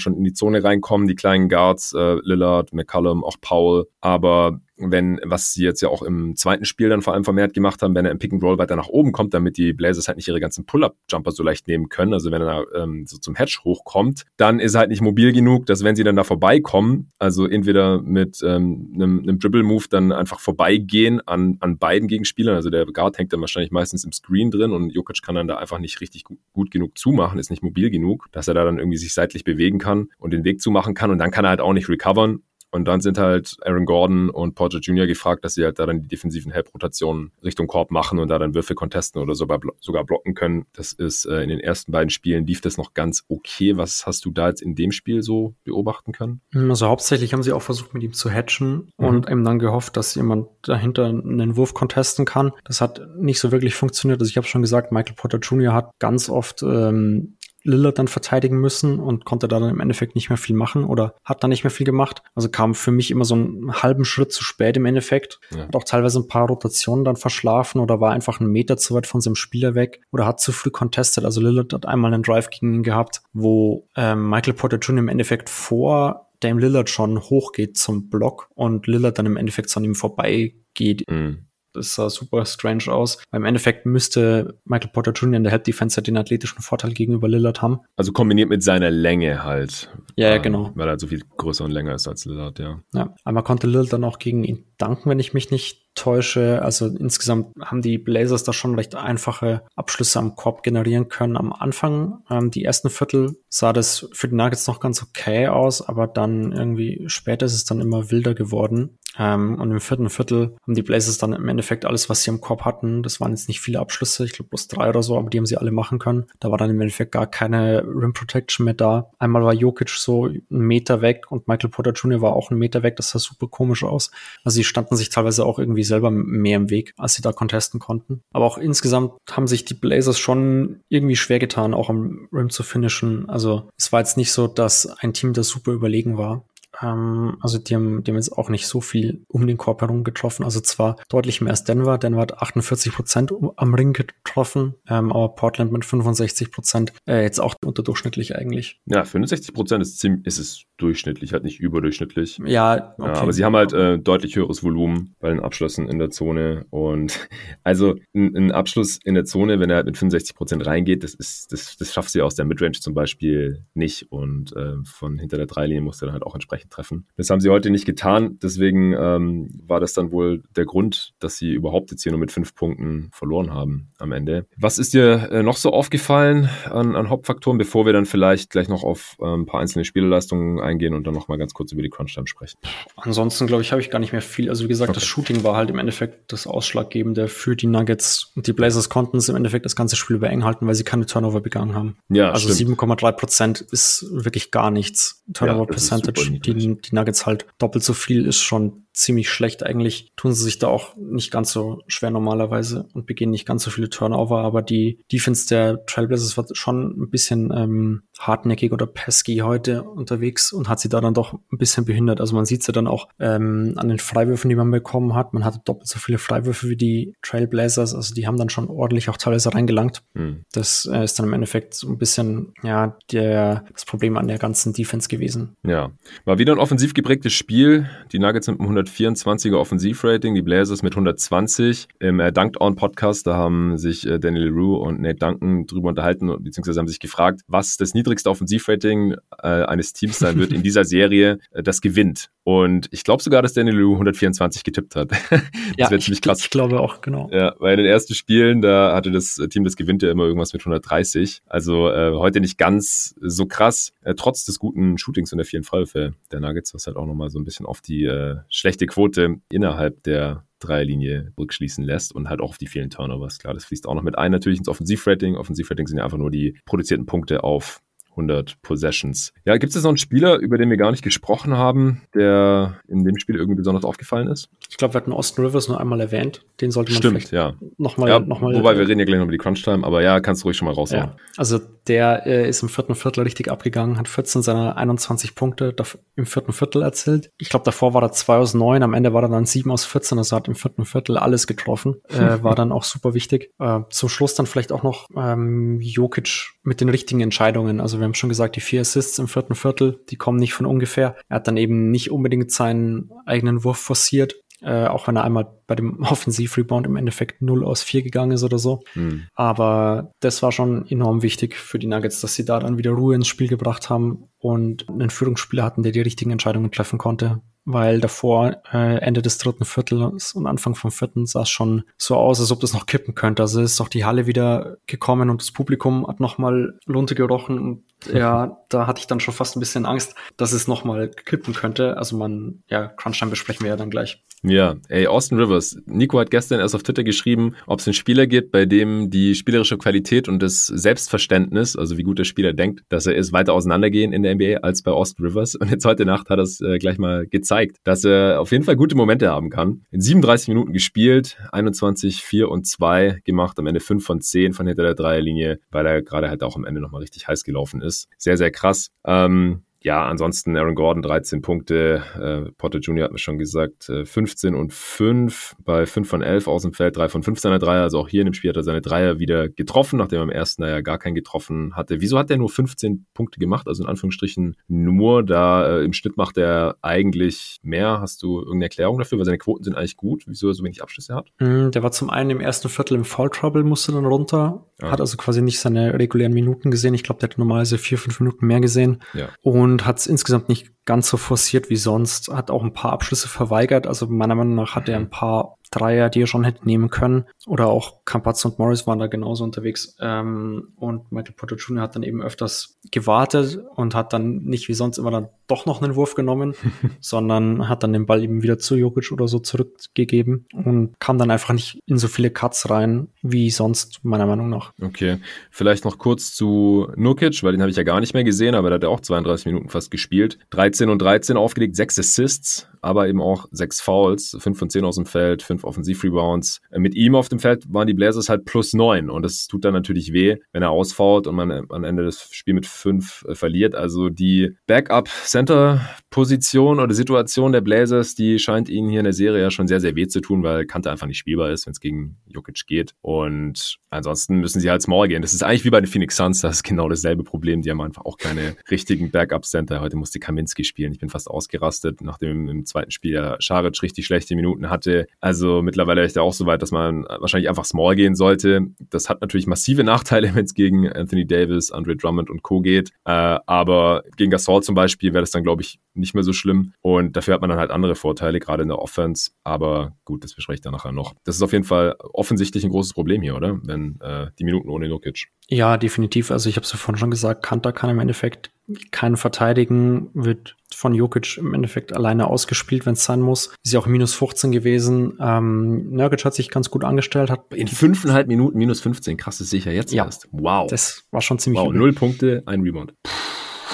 schon in die Zone reinkommen, die kleinen Guards, äh, Lillard, McCallum, auch Paul. Aber wenn, was sie jetzt ja auch im zweiten Spiel dann vor allem vermehrt gemacht haben, wenn er im Pick and Roll weiter nach oben kommt, damit die Blazers halt nicht ihre ganzen Pull-Up-Jumper so leicht nehmen können, also wenn er ähm, so zum Hedge hochkommt, dann ist er halt nicht mobil genug, dass wenn sie dann da vorbeikommen, also entweder mit ähm, einem, einem Dribble-Move dann einfach vorbeigehen an, an beiden Gegenspielern, also der Guard hängt dann wahrscheinlich meistens im Screen drin und Jokic kann dann da einfach nicht richtig gut, gut genug zumachen, ist nicht mobil genug, dass er da dann irgendwie sich seitlich bewegen kann und den Weg zumachen kann. Und dann kann er halt auch nicht recovern und dann sind halt Aaron Gordon und Porter Jr. gefragt, dass sie halt da dann die defensiven Help-Rotationen Richtung Korb machen und da dann Würfe contesten oder sogar, sogar blocken können. Das ist äh, in den ersten beiden Spielen lief das noch ganz okay. Was hast du da jetzt in dem Spiel so beobachten können? Also hauptsächlich haben sie auch versucht, mit ihm zu hatchen mhm. und eben dann gehofft, dass jemand dahinter einen Wurf contesten kann. Das hat nicht so wirklich funktioniert. Also ich habe schon gesagt, Michael Porter Jr. hat ganz oft ähm, Lillard dann verteidigen müssen und konnte da dann im Endeffekt nicht mehr viel machen oder hat da nicht mehr viel gemacht. Also kam für mich immer so einen halben Schritt zu spät im Endeffekt. Ja. Hat auch teilweise ein paar Rotationen dann verschlafen oder war einfach einen Meter zu weit von seinem Spieler weg oder hat zu früh contestet. Also Lillard hat einmal einen Drive gegen ihn gehabt, wo ähm, Michael Porter Jr. im Endeffekt vor Dame Lillard schon hochgeht zum Block und Lillard dann im Endeffekt an ihm vorbeigeht. Mhm. Das sah super strange aus. Im Endeffekt müsste Michael Porter Jr. in der Help Defense den athletischen Vorteil gegenüber Lillard haben. Also kombiniert mit seiner Länge halt. Ja, ja, genau. Weil er halt so viel größer und länger ist als Lillard, ja. Ja, aber konnte Lillard dann auch gegen ihn danken, wenn ich mich nicht täusche. Also insgesamt haben die Blazers da schon recht einfache Abschlüsse am Korb generieren können. Am Anfang, ähm, die ersten Viertel, sah das für die Nuggets noch ganz okay aus, aber dann irgendwie später ist es dann immer wilder geworden. Ähm, und im vierten Viertel haben die Blazers dann im Endeffekt alles, was sie am Korb hatten. Das waren jetzt nicht viele Abschlüsse, ich glaube bloß drei oder so, aber die haben sie alle machen können. Da war dann im Endeffekt gar keine Rim Protection mehr da. Einmal war Jokic so einen Meter weg und Michael Porter Jr. war auch einen Meter weg. Das sah super komisch aus. Also sie standen sich teilweise auch irgendwie selber mehr im Weg, als sie da contesten konnten. Aber auch insgesamt haben sich die Blazers schon irgendwie schwer getan, auch am Rim zu finishen. Also es war jetzt nicht so, dass ein Team das super überlegen war. Ähm, also die haben, die haben jetzt auch nicht so viel um den Korb herum getroffen. Also zwar deutlich mehr als Denver. Denver hat 48 Prozent am Ring getroffen, ähm, aber Portland mit 65 Prozent äh, jetzt auch unterdurchschnittlich eigentlich. Ja, 65 Prozent ist, ziemlich, ist es durchschnittlich, halt nicht überdurchschnittlich. Ja, okay. ja aber sie haben halt äh, deutlich höheres Volumen bei den Abschlüssen in der Zone und also ein, ein Abschluss in der Zone, wenn er halt mit 65 Prozent reingeht, das ist, das, das schafft sie aus der Midrange zum Beispiel nicht und äh, von hinter der Dreilinie muss er dann halt auch entsprechend treffen. Das haben sie heute nicht getan, deswegen ähm, war das dann wohl der Grund, dass sie überhaupt jetzt hier nur mit fünf Punkten verloren haben am Ende. Was ist dir äh, noch so aufgefallen an, an Hauptfaktoren, bevor wir dann vielleicht gleich noch auf äh, ein paar einzelne Spielleistungen eingehen und dann noch mal ganz kurz über die Crunch-Time sprechen? Ansonsten, glaube ich, habe ich gar nicht mehr viel. Also wie gesagt, okay. das Shooting war halt im Endeffekt das Ausschlaggebende für die Nuggets. Und die Blazers konnten es im Endeffekt das ganze Spiel über eng halten, weil sie keine Turnover begangen haben. Ja, also 7,3 Prozent ist wirklich gar nichts. Turnover ja, Percentage, die, die Nuggets halt doppelt so viel ist schon ziemlich schlecht. Eigentlich tun sie sich da auch nicht ganz so schwer normalerweise und begehen nicht ganz so viele Turnover, aber die Defense der Trailblazers war schon ein bisschen ähm, hartnäckig oder pesky heute unterwegs und hat sie da dann doch ein bisschen behindert. Also man sieht sie ja dann auch ähm, an den Freiwürfen, die man bekommen hat. Man hatte doppelt so viele Freiwürfe wie die Trailblazers, also die haben dann schon ordentlich auch teilweise reingelangt. Mhm. Das äh, ist dann im Endeffekt so ein bisschen ja der das Problem an der ganzen Defense gewesen. Ja, war wieder ein offensiv geprägtes Spiel. Die Nuggets sind mit 124er Offensivrating, die Blazers mit 120. Im äh, Dunked On Podcast, da haben sich äh, Daniel Rue und Nate Duncan drüber unterhalten, beziehungsweise haben sich gefragt, was das niedrigste Offensivrating äh, eines Teams sein wird in dieser Serie, äh, das gewinnt. Und ich glaube sogar, dass Daniel Rue 124 getippt hat. das ja, wäre ziemlich krass. Ich glaube auch, genau. Ja, weil in den ersten Spielen, da hatte das Team, das gewinnt ja immer irgendwas mit 130. Also äh, heute nicht ganz so krass, äh, trotz des guten Shootings und der vielen Freiwürfe der Nuggets, was halt auch nochmal so ein bisschen auf die äh, schlechte Quote innerhalb der Dreierlinie rückschließen lässt und halt auch auf die vielen Turnovers. Klar, das fließt auch noch mit ein natürlich ins Offensivrating. Offensivrating sind ja einfach nur die produzierten Punkte auf 100 Possessions. Ja, gibt es jetzt noch einen Spieler, über den wir gar nicht gesprochen haben, der in dem Spiel irgendwie besonders aufgefallen ist? Ich glaube, wir hatten Austin Rivers nur einmal erwähnt. Den sollte man Stimmt, vielleicht ja. nochmal ja, noch mal, Wobei, wir reden ja gleich noch über die Crunch-Time, aber ja, kannst du ruhig schon mal raushauen. Ja, also der äh, ist im vierten Viertel richtig abgegangen, hat 14 seiner 21 Punkte im vierten Viertel erzielt. Ich glaube, davor war er 2 aus 9, am Ende war er dann 7 aus 14, also hat im vierten Viertel alles getroffen. Äh, war dann auch super wichtig. Äh, zum Schluss dann vielleicht auch noch ähm, Jokic mit den richtigen Entscheidungen. Also wir haben schon gesagt, die vier Assists im vierten Viertel, die kommen nicht von ungefähr. Er hat dann eben nicht unbedingt seinen eigenen Wurf forciert, äh, auch wenn er einmal bei dem Offensivrebound im Endeffekt 0 aus 4 gegangen ist oder so. Mhm. Aber das war schon enorm wichtig für die Nuggets, dass sie da dann wieder Ruhe ins Spiel gebracht haben und einen Führungsspieler hatten, der die richtigen Entscheidungen treffen konnte weil davor äh, Ende des dritten Viertels und Anfang vom vierten sah es schon so aus, als ob das noch kippen könnte. Also ist auch die Halle wieder gekommen und das Publikum hat nochmal Lunte gerochen und ja, da hatte ich dann schon fast ein bisschen Angst, dass es nochmal kippen könnte. Also man, ja, Crunchtime besprechen wir ja dann gleich. Ja, ey, Austin Rivers. Nico hat gestern erst auf Twitter geschrieben, ob es einen Spieler gibt, bei dem die spielerische Qualität und das Selbstverständnis, also wie gut der Spieler denkt, dass er ist, weiter auseinandergehen in der NBA als bei Austin Rivers. Und jetzt heute Nacht hat er es äh, gleich mal gezeigt, dass er auf jeden Fall gute Momente haben kann. In 37 Minuten gespielt, 21, 4 und 2 gemacht, am Ende 5 von 10 von hinter der Dreierlinie, weil er gerade halt auch am Ende nochmal richtig heiß gelaufen ist. Sehr, sehr krass. Ähm, ja, ansonsten Aaron Gordon 13 Punkte, äh, Potter Jr. hat mir schon gesagt, äh, 15 und 5 bei 5 von 11 aus dem Feld, 3 von 5 seiner Dreier, also auch hier in dem Spiel hat er seine Dreier wieder getroffen, nachdem er im ersten ja gar keinen getroffen hatte. Wieso hat er nur 15 Punkte gemacht, also in Anführungsstrichen nur, da äh, im Schnitt macht er eigentlich mehr, hast du irgendeine Erklärung dafür, weil seine Quoten sind eigentlich gut, wieso er so wenig Abschlüsse hat? Mm, der war zum einen im ersten Viertel im Foul Trouble, musste dann runter, ja. hat also quasi nicht seine regulären Minuten gesehen, ich glaube, der hat normalerweise 4, 5 Minuten mehr gesehen ja. und und hat es insgesamt nicht ganz so forciert wie sonst, hat auch ein paar Abschlüsse verweigert. Also meiner Meinung nach hat er ein paar Dreier, die er schon hätte nehmen können. Oder auch Campazzo und Morris waren da genauso unterwegs. Ähm, und Michael Porter Jr. hat dann eben öfters gewartet und hat dann nicht wie sonst immer dann doch noch einen Wurf genommen, sondern hat dann den Ball eben wieder zu Jokic oder so zurückgegeben und kam dann einfach nicht in so viele Cuts rein wie sonst, meiner Meinung nach. Okay, vielleicht noch kurz zu Nurkic, weil den habe ich ja gar nicht mehr gesehen, aber der hat ja auch 32 Minuten fast gespielt. 13 und 13 aufgelegt, 6 Assists, aber eben auch 6 Fouls, 5 von 10 aus dem Feld, 5 Offensivrebounds. Äh, mit ihm auf dem Feld waren die Blazers halt plus 9 und das tut dann natürlich weh, wenn er ausfault und man am Ende das Spiel mit 5 äh, verliert. Also die Backup-Center-Position oder Situation der Blazers, die scheint ihnen hier in der Serie ja schon sehr, sehr weh zu tun, weil Kante einfach nicht spielbar ist, wenn es gegen Jokic geht. Und ansonsten müssen sie halt small gehen. Das ist eigentlich wie bei den Phoenix Suns, das ist genau dasselbe Problem. Die haben einfach auch keine richtigen Backup-Center. Heute musste Kaminski spielen. Ich bin fast ausgerastet, nachdem im zweiten Spiel ja Scharic richtig schlechte Minuten hatte. Also mittlerweile ist er auch so weit, dass man wahrscheinlich einfach small gehen sollte. Das hat natürlich massive Nachteile, wenn es gegen Anthony Davis, Andre Drummond und Co. geht. Äh, aber gegen Gasol zum Beispiel wäre das dann, glaube ich, nicht mehr so schlimm. Und dafür hat man dann halt andere Vorteile, gerade in der Offense. Aber gut, das bespreche ich dann nachher noch. Das ist auf jeden Fall offensichtlich ein großes Problem hier, oder? Wenn äh, die Minuten ohne Nokic. Ja, definitiv. Also ich habe es vorhin schon gesagt, Kanter kann im Endeffekt keinen verteidigen, wird von Jokic im Endeffekt alleine ausgespielt, wenn es sein muss. Ist ja auch minus 15 gewesen. Ähm, Nurkic hat sich ganz gut angestellt. Hat In fünfeinhalb Minuten minus 15. Krass, ich ja jetzt ja, erst. Wow. Das war schon ziemlich Wow, null Punkte, ein Rebound.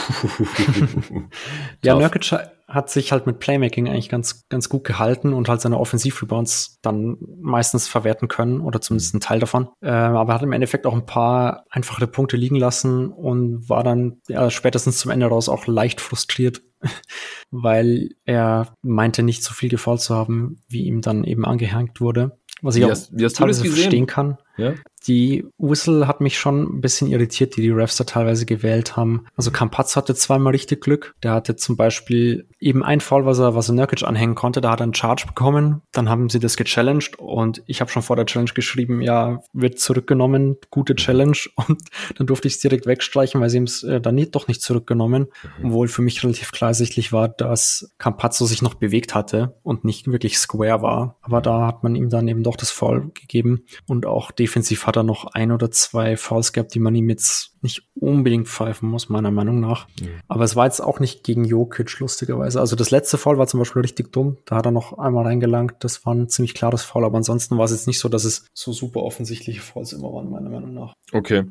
ja, Nurkic hat sich halt mit Playmaking eigentlich ganz, ganz gut gehalten und halt seine Offensivrebounds dann meistens verwerten können oder zumindest einen Teil davon. Äh, aber hat im Endeffekt auch ein paar einfache Punkte liegen lassen und war dann ja, spätestens zum Ende raus auch leicht frustriert, weil er meinte, nicht so viel gefault zu haben, wie ihm dann eben angehängt wurde. Was ich wie auch hast, wie hast teilweise verstehen kann. Ja? Die Whistle hat mich schon ein bisschen irritiert, die die Refs da teilweise gewählt haben. Also Campazzo hatte zweimal richtig Glück. Der hatte zum Beispiel eben ein Fall, was er, was er Nurkic anhängen konnte. Da hat er einen Charge bekommen. Dann haben sie das gechallenged und ich habe schon vor der Challenge geschrieben, ja, wird zurückgenommen, gute Challenge. Und dann durfte ich es direkt wegstreichen, weil sie es äh, dann nicht, doch nicht zurückgenommen. Mhm. Obwohl für mich relativ klar ersichtlich war, dass Campazzo sich noch bewegt hatte und nicht wirklich square war. Aber da hat man ihm dann eben doch das Foul gegeben und auch defensiv hat er noch ein oder zwei Fouls gehabt, die man ihm jetzt nicht unbedingt pfeifen muss, meiner Meinung nach. Mhm. Aber es war jetzt auch nicht gegen Jokic, lustigerweise. Also das letzte Foul war zum Beispiel richtig dumm. Da hat er noch einmal reingelangt. Das war ein ziemlich klares Foul. Aber ansonsten war es jetzt nicht so, dass es so super offensichtliche Fouls immer waren, meiner Meinung nach. Okay.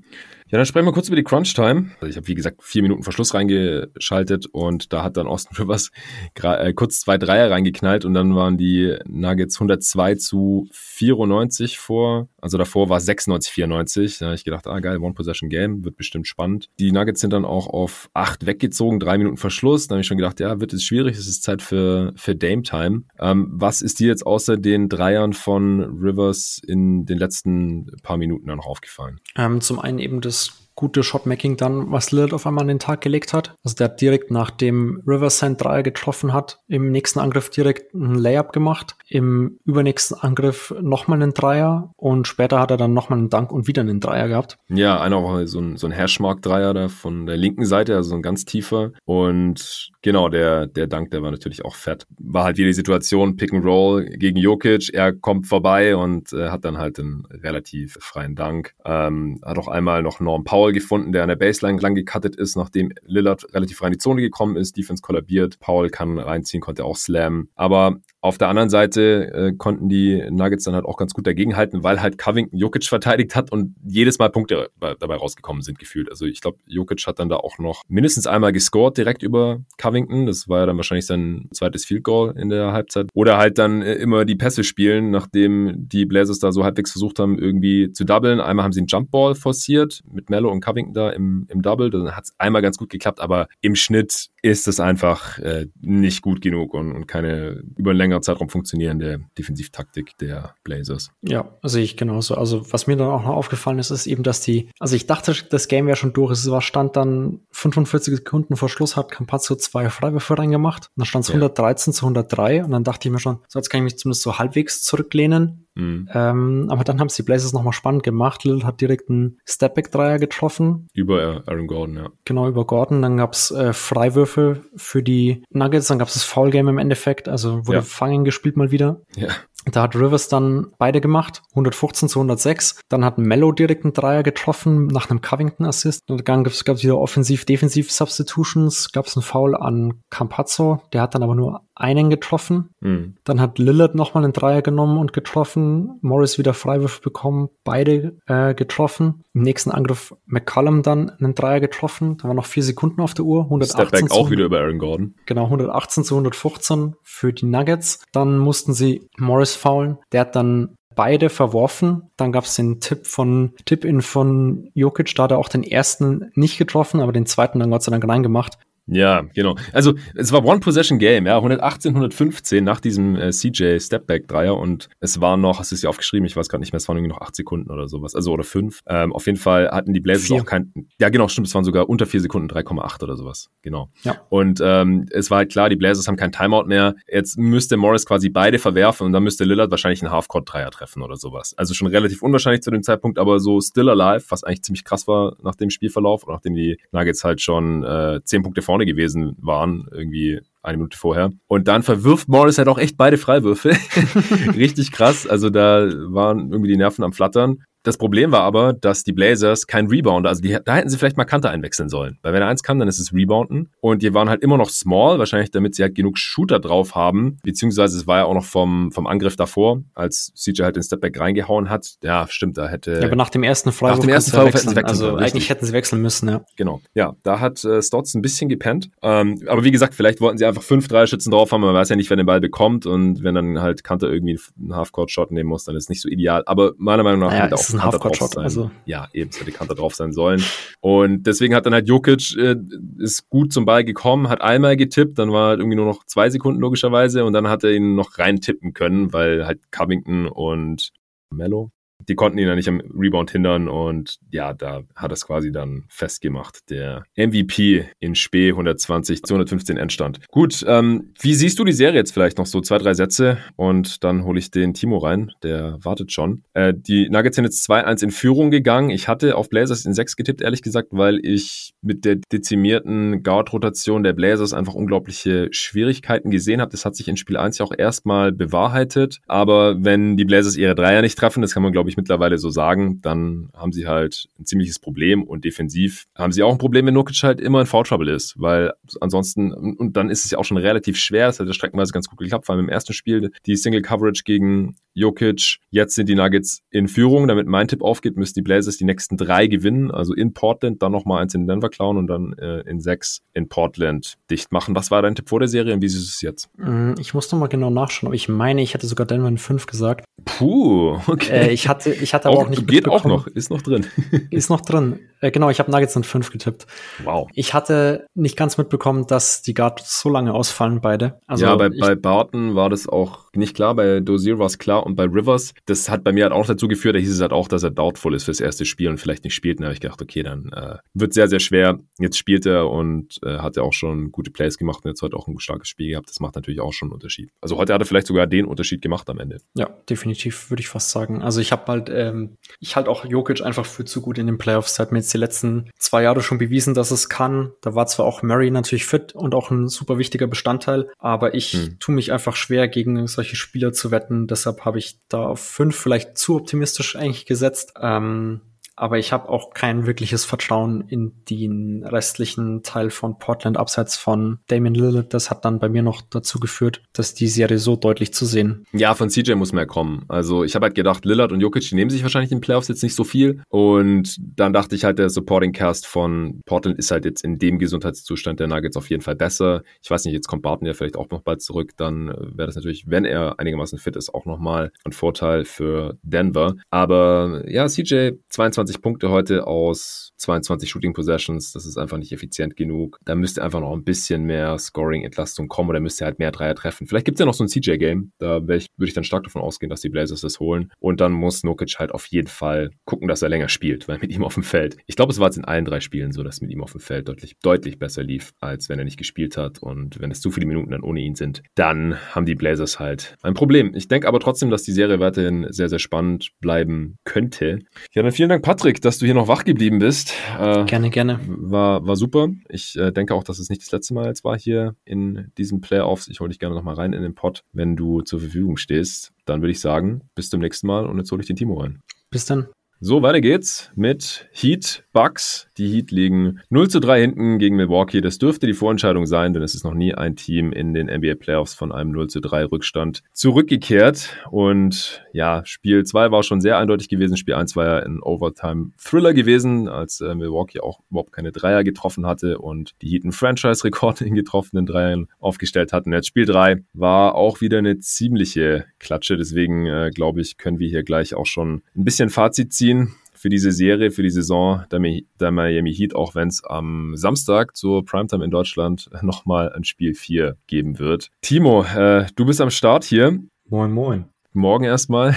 Ja, dann sprechen wir kurz über die Crunch-Time. Also ich habe, wie gesagt, vier Minuten Verschluss reingeschaltet und da hat dann Austin Rivers äh, kurz zwei Dreier reingeknallt und dann waren die Nuggets 102 zu 94 vor. Also davor war 96, 94. Da habe ich gedacht, ah geil, One-Possession-Game, wird bestimmt spannend. Die Nuggets sind dann auch auf acht weggezogen, drei Minuten Verschluss. Da habe ich schon gedacht, ja, wird es schwierig, es ist Zeit für, für Dame-Time. Ähm, was ist dir jetzt außer den Dreiern von Rivers in den letzten paar Minuten dann noch aufgefallen? Ähm, zum einen eben das gute Shotmaking dann, was Lillard auf einmal an den Tag gelegt hat. Also der hat direkt nachdem Rivers sein Dreier getroffen hat, im nächsten Angriff direkt einen Layup gemacht, im übernächsten Angriff nochmal einen Dreier und später hat er dann nochmal einen Dank und wieder einen Dreier gehabt. Ja, einer war so ein, so ein Hashmark-Dreier da von der linken Seite, also so ein ganz tiefer und genau, der, der Dank, der war natürlich auch fett. War halt wieder die Situation, Pick and Roll gegen Jokic, er kommt vorbei und äh, hat dann halt einen relativ freien Dank. Ähm, hat auch einmal noch Norm Powell Paul gefunden, der an der Baseline lang gecuttet ist, nachdem Lillard relativ rein in die Zone gekommen ist. Defense kollabiert. Paul kann reinziehen, konnte auch slammen. Aber auf der anderen Seite äh, konnten die Nuggets dann halt auch ganz gut dagegenhalten, weil halt Covington Jokic verteidigt hat und jedes Mal Punkte dabei rausgekommen sind gefühlt. Also ich glaube, Jokic hat dann da auch noch mindestens einmal gescored direkt über Covington. Das war ja dann wahrscheinlich sein zweites Field Goal in der Halbzeit. Oder halt dann äh, immer die Pässe spielen, nachdem die Blazers da so halbwegs versucht haben, irgendwie zu doublen. Einmal haben sie einen Jumpball forciert mit Mello und Covington da im, im Double. Dann hat es einmal ganz gut geklappt, aber im Schnitt ist es einfach äh, nicht gut genug und, und keine über einen längeren Zeitraum funktionierende Defensivtaktik der Blazers. Ja, sehe ich genauso. Also was mir dann auch noch aufgefallen ist, ist eben, dass die, also ich dachte, das Game wäre schon durch. Es war stand dann 45 Sekunden vor Schluss, hat Campazzo zwei Freiwürfe reingemacht. Und dann stand es ja. 113 zu 103 und dann dachte ich mir schon, so jetzt kann ich mich zumindest so halbwegs zurücklehnen. Mhm. Ähm, aber dann haben es die Blazers nochmal spannend gemacht. Lil hat direkt einen Stepback-Dreier getroffen. Über Aaron Gordon, ja. Genau, über Gordon. Dann gab es äh, Freiwürfe für die Nuggets. Dann gab es das Foul-Game im Endeffekt. Also wurde ja. Fangen gespielt mal wieder. Ja. Da hat Rivers dann beide gemacht, 115 zu 106. Dann hat Mello direkt einen Dreier getroffen nach einem Covington-Assist. Dann gab es wieder offensiv-defensiv-Substitutions, gab es einen Foul an Campazzo, der hat dann aber nur einen getroffen. Mhm. Dann hat Lillard nochmal einen Dreier genommen und getroffen. Morris wieder Freiwürfe bekommen, beide äh, getroffen. Im nächsten Angriff McCollum dann einen Dreier getroffen. Da waren noch vier Sekunden auf der Uhr. 118 Stepback auch wieder über Aaron Gordon. Genau, 118 zu 115 für die Nuggets. Dann mussten sie Morris faulen. Der hat dann beide verworfen. Dann gab es den Tipp von Tipp-In von Jokic, da hat er auch den ersten nicht getroffen, aber den zweiten dann Gott sei Dank reingemacht. Ja, genau. Also es war One-Possession-Game, ja, 118, 115 nach diesem äh, CJ Stepback-Dreier und es war noch, hast du es ja aufgeschrieben, ich weiß gar nicht mehr, es waren irgendwie noch acht Sekunden oder sowas, also oder fünf. Ähm, auf jeden Fall hatten die Blazers vier. auch kein, ja genau, stimmt, es waren sogar unter vier Sekunden, 3,8 oder sowas, genau. Ja. Und ähm, es war halt klar, die Blazers haben kein Timeout mehr, jetzt müsste Morris quasi beide verwerfen und dann müsste Lillard wahrscheinlich einen Half-Court-Dreier treffen oder sowas. Also schon relativ unwahrscheinlich zu dem Zeitpunkt, aber so still alive, was eigentlich ziemlich krass war nach dem Spielverlauf, nachdem die Nuggets halt schon äh, zehn Punkte vorne vorne gewesen waren, irgendwie eine Minute vorher. Und dann verwirft Morris halt auch echt beide Freiwürfe. Richtig krass. Also da waren irgendwie die Nerven am Flattern. Das Problem war aber, dass die Blazers kein Rebound, also die, da hätten sie vielleicht mal Kante einwechseln sollen. Weil wenn er eins kann, dann ist es Rebounden. Und die waren halt immer noch small, wahrscheinlich damit sie halt genug Shooter drauf haben. Beziehungsweise es war ja auch noch vom, vom Angriff davor, als CJ halt den Stepback reingehauen hat. Ja, stimmt, da hätte. Ja, aber nach dem ersten Freiwurf, nach dem ersten Freiwurf hätten sie wechseln Also eigentlich richtig. hätten sie wechseln müssen, ja. Genau. Ja, da hat äh, Stotts ein bisschen gepennt. Ähm, aber wie gesagt, vielleicht wollten sie einfach fünf Dreischützen drauf haben. Man weiß ja nicht, wer den Ball bekommt. Und wenn dann halt Kante irgendwie einen Halfcourt-Shot nehmen muss, dann ist es nicht so ideal. Aber meiner Meinung nach ja, hätte auch ein Halfcourt-Shot. Also. Ja, eben, es hätte Kante drauf sein sollen. Und deswegen hat dann halt Jokic äh, ist gut zum Ball gekommen, hat einmal getippt, dann war halt irgendwie nur noch zwei Sekunden logischerweise und dann hat er ihn noch rein tippen können, weil halt Covington und Mello die konnten ihn ja nicht am Rebound hindern und ja, da hat es quasi dann festgemacht. Der MVP in Spee 120 zu 115 Endstand. Gut, ähm, wie siehst du die Serie jetzt vielleicht noch so zwei, drei Sätze und dann hole ich den Timo rein, der wartet schon. Äh, die Nuggets sind jetzt 2-1 in Führung gegangen. Ich hatte auf Blazers in 6 getippt, ehrlich gesagt, weil ich mit der dezimierten Guard-Rotation der Blazers einfach unglaubliche Schwierigkeiten gesehen habe. Das hat sich in Spiel 1 ja auch erstmal bewahrheitet. Aber wenn die Blazers ihre Dreier nicht treffen, das kann man glaube ich mittlerweile so sagen, dann haben sie halt ein ziemliches Problem und defensiv haben sie auch ein Problem, wenn Nurkic halt immer in Foul Trouble ist, weil ansonsten, und dann ist es ja auch schon relativ schwer, es hat ja streckenweise ganz gut geklappt, vor allem im ersten Spiel, die Single Coverage gegen Jokic. Jetzt sind die Nuggets in Führung, damit mein Tipp aufgeht, müssen die Blazers die nächsten drei gewinnen, also in Portland, dann nochmal eins in Denver klauen und dann äh, in sechs in Portland dicht machen. Was war dein Tipp vor der Serie und wie siehst du es jetzt? Mm, ich muss nochmal genau nachschauen, aber ich meine, ich hätte sogar Denver in fünf gesagt. Puh, okay. Äh, ich hatte, ich hatte aber auch, auch nicht Geht auch noch, ist noch drin. ist noch drin. Äh, genau, ich habe Nuggets in fünf getippt. Wow. Ich hatte nicht ganz mitbekommen, dass die Guards so lange ausfallen, beide. Also ja, bei, bei Barton war das auch nicht klar, bei Dozier war es klar und bei Rivers, das hat bei mir halt auch dazu geführt, da hieß es halt auch, dass er doubtful ist fürs erste Spiel und vielleicht nicht spielt. Und da habe ich gedacht, okay, dann äh, wird sehr, sehr schwer. Jetzt spielt er und äh, hat ja auch schon gute Plays gemacht und jetzt heute auch ein starkes Spiel gehabt. Das macht natürlich auch schon einen Unterschied. Also heute hat er vielleicht sogar den Unterschied gemacht am Ende. Ja, definitiv, würde ich fast sagen. Also ich habe halt, ähm, ich halte auch Jokic einfach für zu gut in den Playoffs. Hat mir jetzt die letzten zwei Jahre schon bewiesen, dass es kann. Da war zwar auch Murray natürlich fit und auch ein super wichtiger Bestandteil, aber ich hm. tue mich einfach schwer, gegen solche Spieler zu wetten. Deshalb habe ich da auf fünf vielleicht zu optimistisch eigentlich gesetzt. Ähm, aber ich habe auch kein wirkliches Vertrauen in den restlichen Teil von Portland abseits von Damien Lillard. Das hat dann bei mir noch dazu geführt, dass die Serie so deutlich zu sehen. Ja, von CJ muss mehr kommen. Also ich habe halt gedacht, Lillard und Jokic, die nehmen sich wahrscheinlich in den Playoffs jetzt nicht so viel. Und dann dachte ich halt, der Supporting Cast von Portland ist halt jetzt in dem Gesundheitszustand der Nuggets auf jeden Fall besser. Ich weiß nicht, jetzt kommt Barton ja vielleicht auch noch bald zurück. Dann wäre das natürlich, wenn er einigermaßen fit ist, auch nochmal ein Vorteil für Denver. Aber ja, CJ 22 22 Punkte heute aus 22 Shooting Possessions. Das ist einfach nicht effizient genug. Da müsste einfach noch ein bisschen mehr Scoring-Entlastung kommen oder müsste halt mehr Dreier treffen. Vielleicht gibt es ja noch so ein CJ-Game. Da ich, würde ich dann stark davon ausgehen, dass die Blazers das holen. Und dann muss Nokic halt auf jeden Fall gucken, dass er länger spielt, weil mit ihm auf dem Feld. Ich glaube, es war jetzt in allen drei Spielen so, dass mit ihm auf dem Feld deutlich, deutlich besser lief, als wenn er nicht gespielt hat. Und wenn es zu viele Minuten dann ohne ihn sind, dann haben die Blazers halt ein Problem. Ich denke aber trotzdem, dass die Serie weiterhin sehr, sehr spannend bleiben könnte. Ja, dann vielen Dank, Patrick, dass du hier noch wach geblieben bist. Äh, gerne, gerne. War, war super. Ich äh, denke auch, dass es nicht das letzte Mal jetzt war hier in diesen Playoffs. Ich hole dich gerne nochmal rein in den Pod, wenn du zur Verfügung stehst. Dann würde ich sagen, bis zum nächsten Mal und jetzt hole ich den Timo rein. Bis dann. So, weiter geht's mit Heat Bucks. Die Heat liegen 0 zu 3 hinten gegen Milwaukee. Das dürfte die Vorentscheidung sein, denn es ist noch nie ein Team in den NBA Playoffs von einem 0 zu 3 Rückstand zurückgekehrt. Und ja, Spiel 2 war schon sehr eindeutig gewesen. Spiel 1 war ja ein Overtime-Thriller gewesen, als äh, Milwaukee auch überhaupt keine Dreier getroffen hatte und die Heat einen Franchise-Rekord in getroffenen Dreiern aufgestellt hatten. Jetzt Spiel 3 war auch wieder eine ziemliche Klatsche. Deswegen äh, glaube ich, können wir hier gleich auch schon ein bisschen Fazit ziehen ziehen für diese Serie, für die Saison der, Miami Heat, auch wenn es am Samstag zur Primetime in Deutschland nochmal ein Spiel 4 geben wird. Timo, äh, du bist am Start hier. Moin, moin morgen erstmal.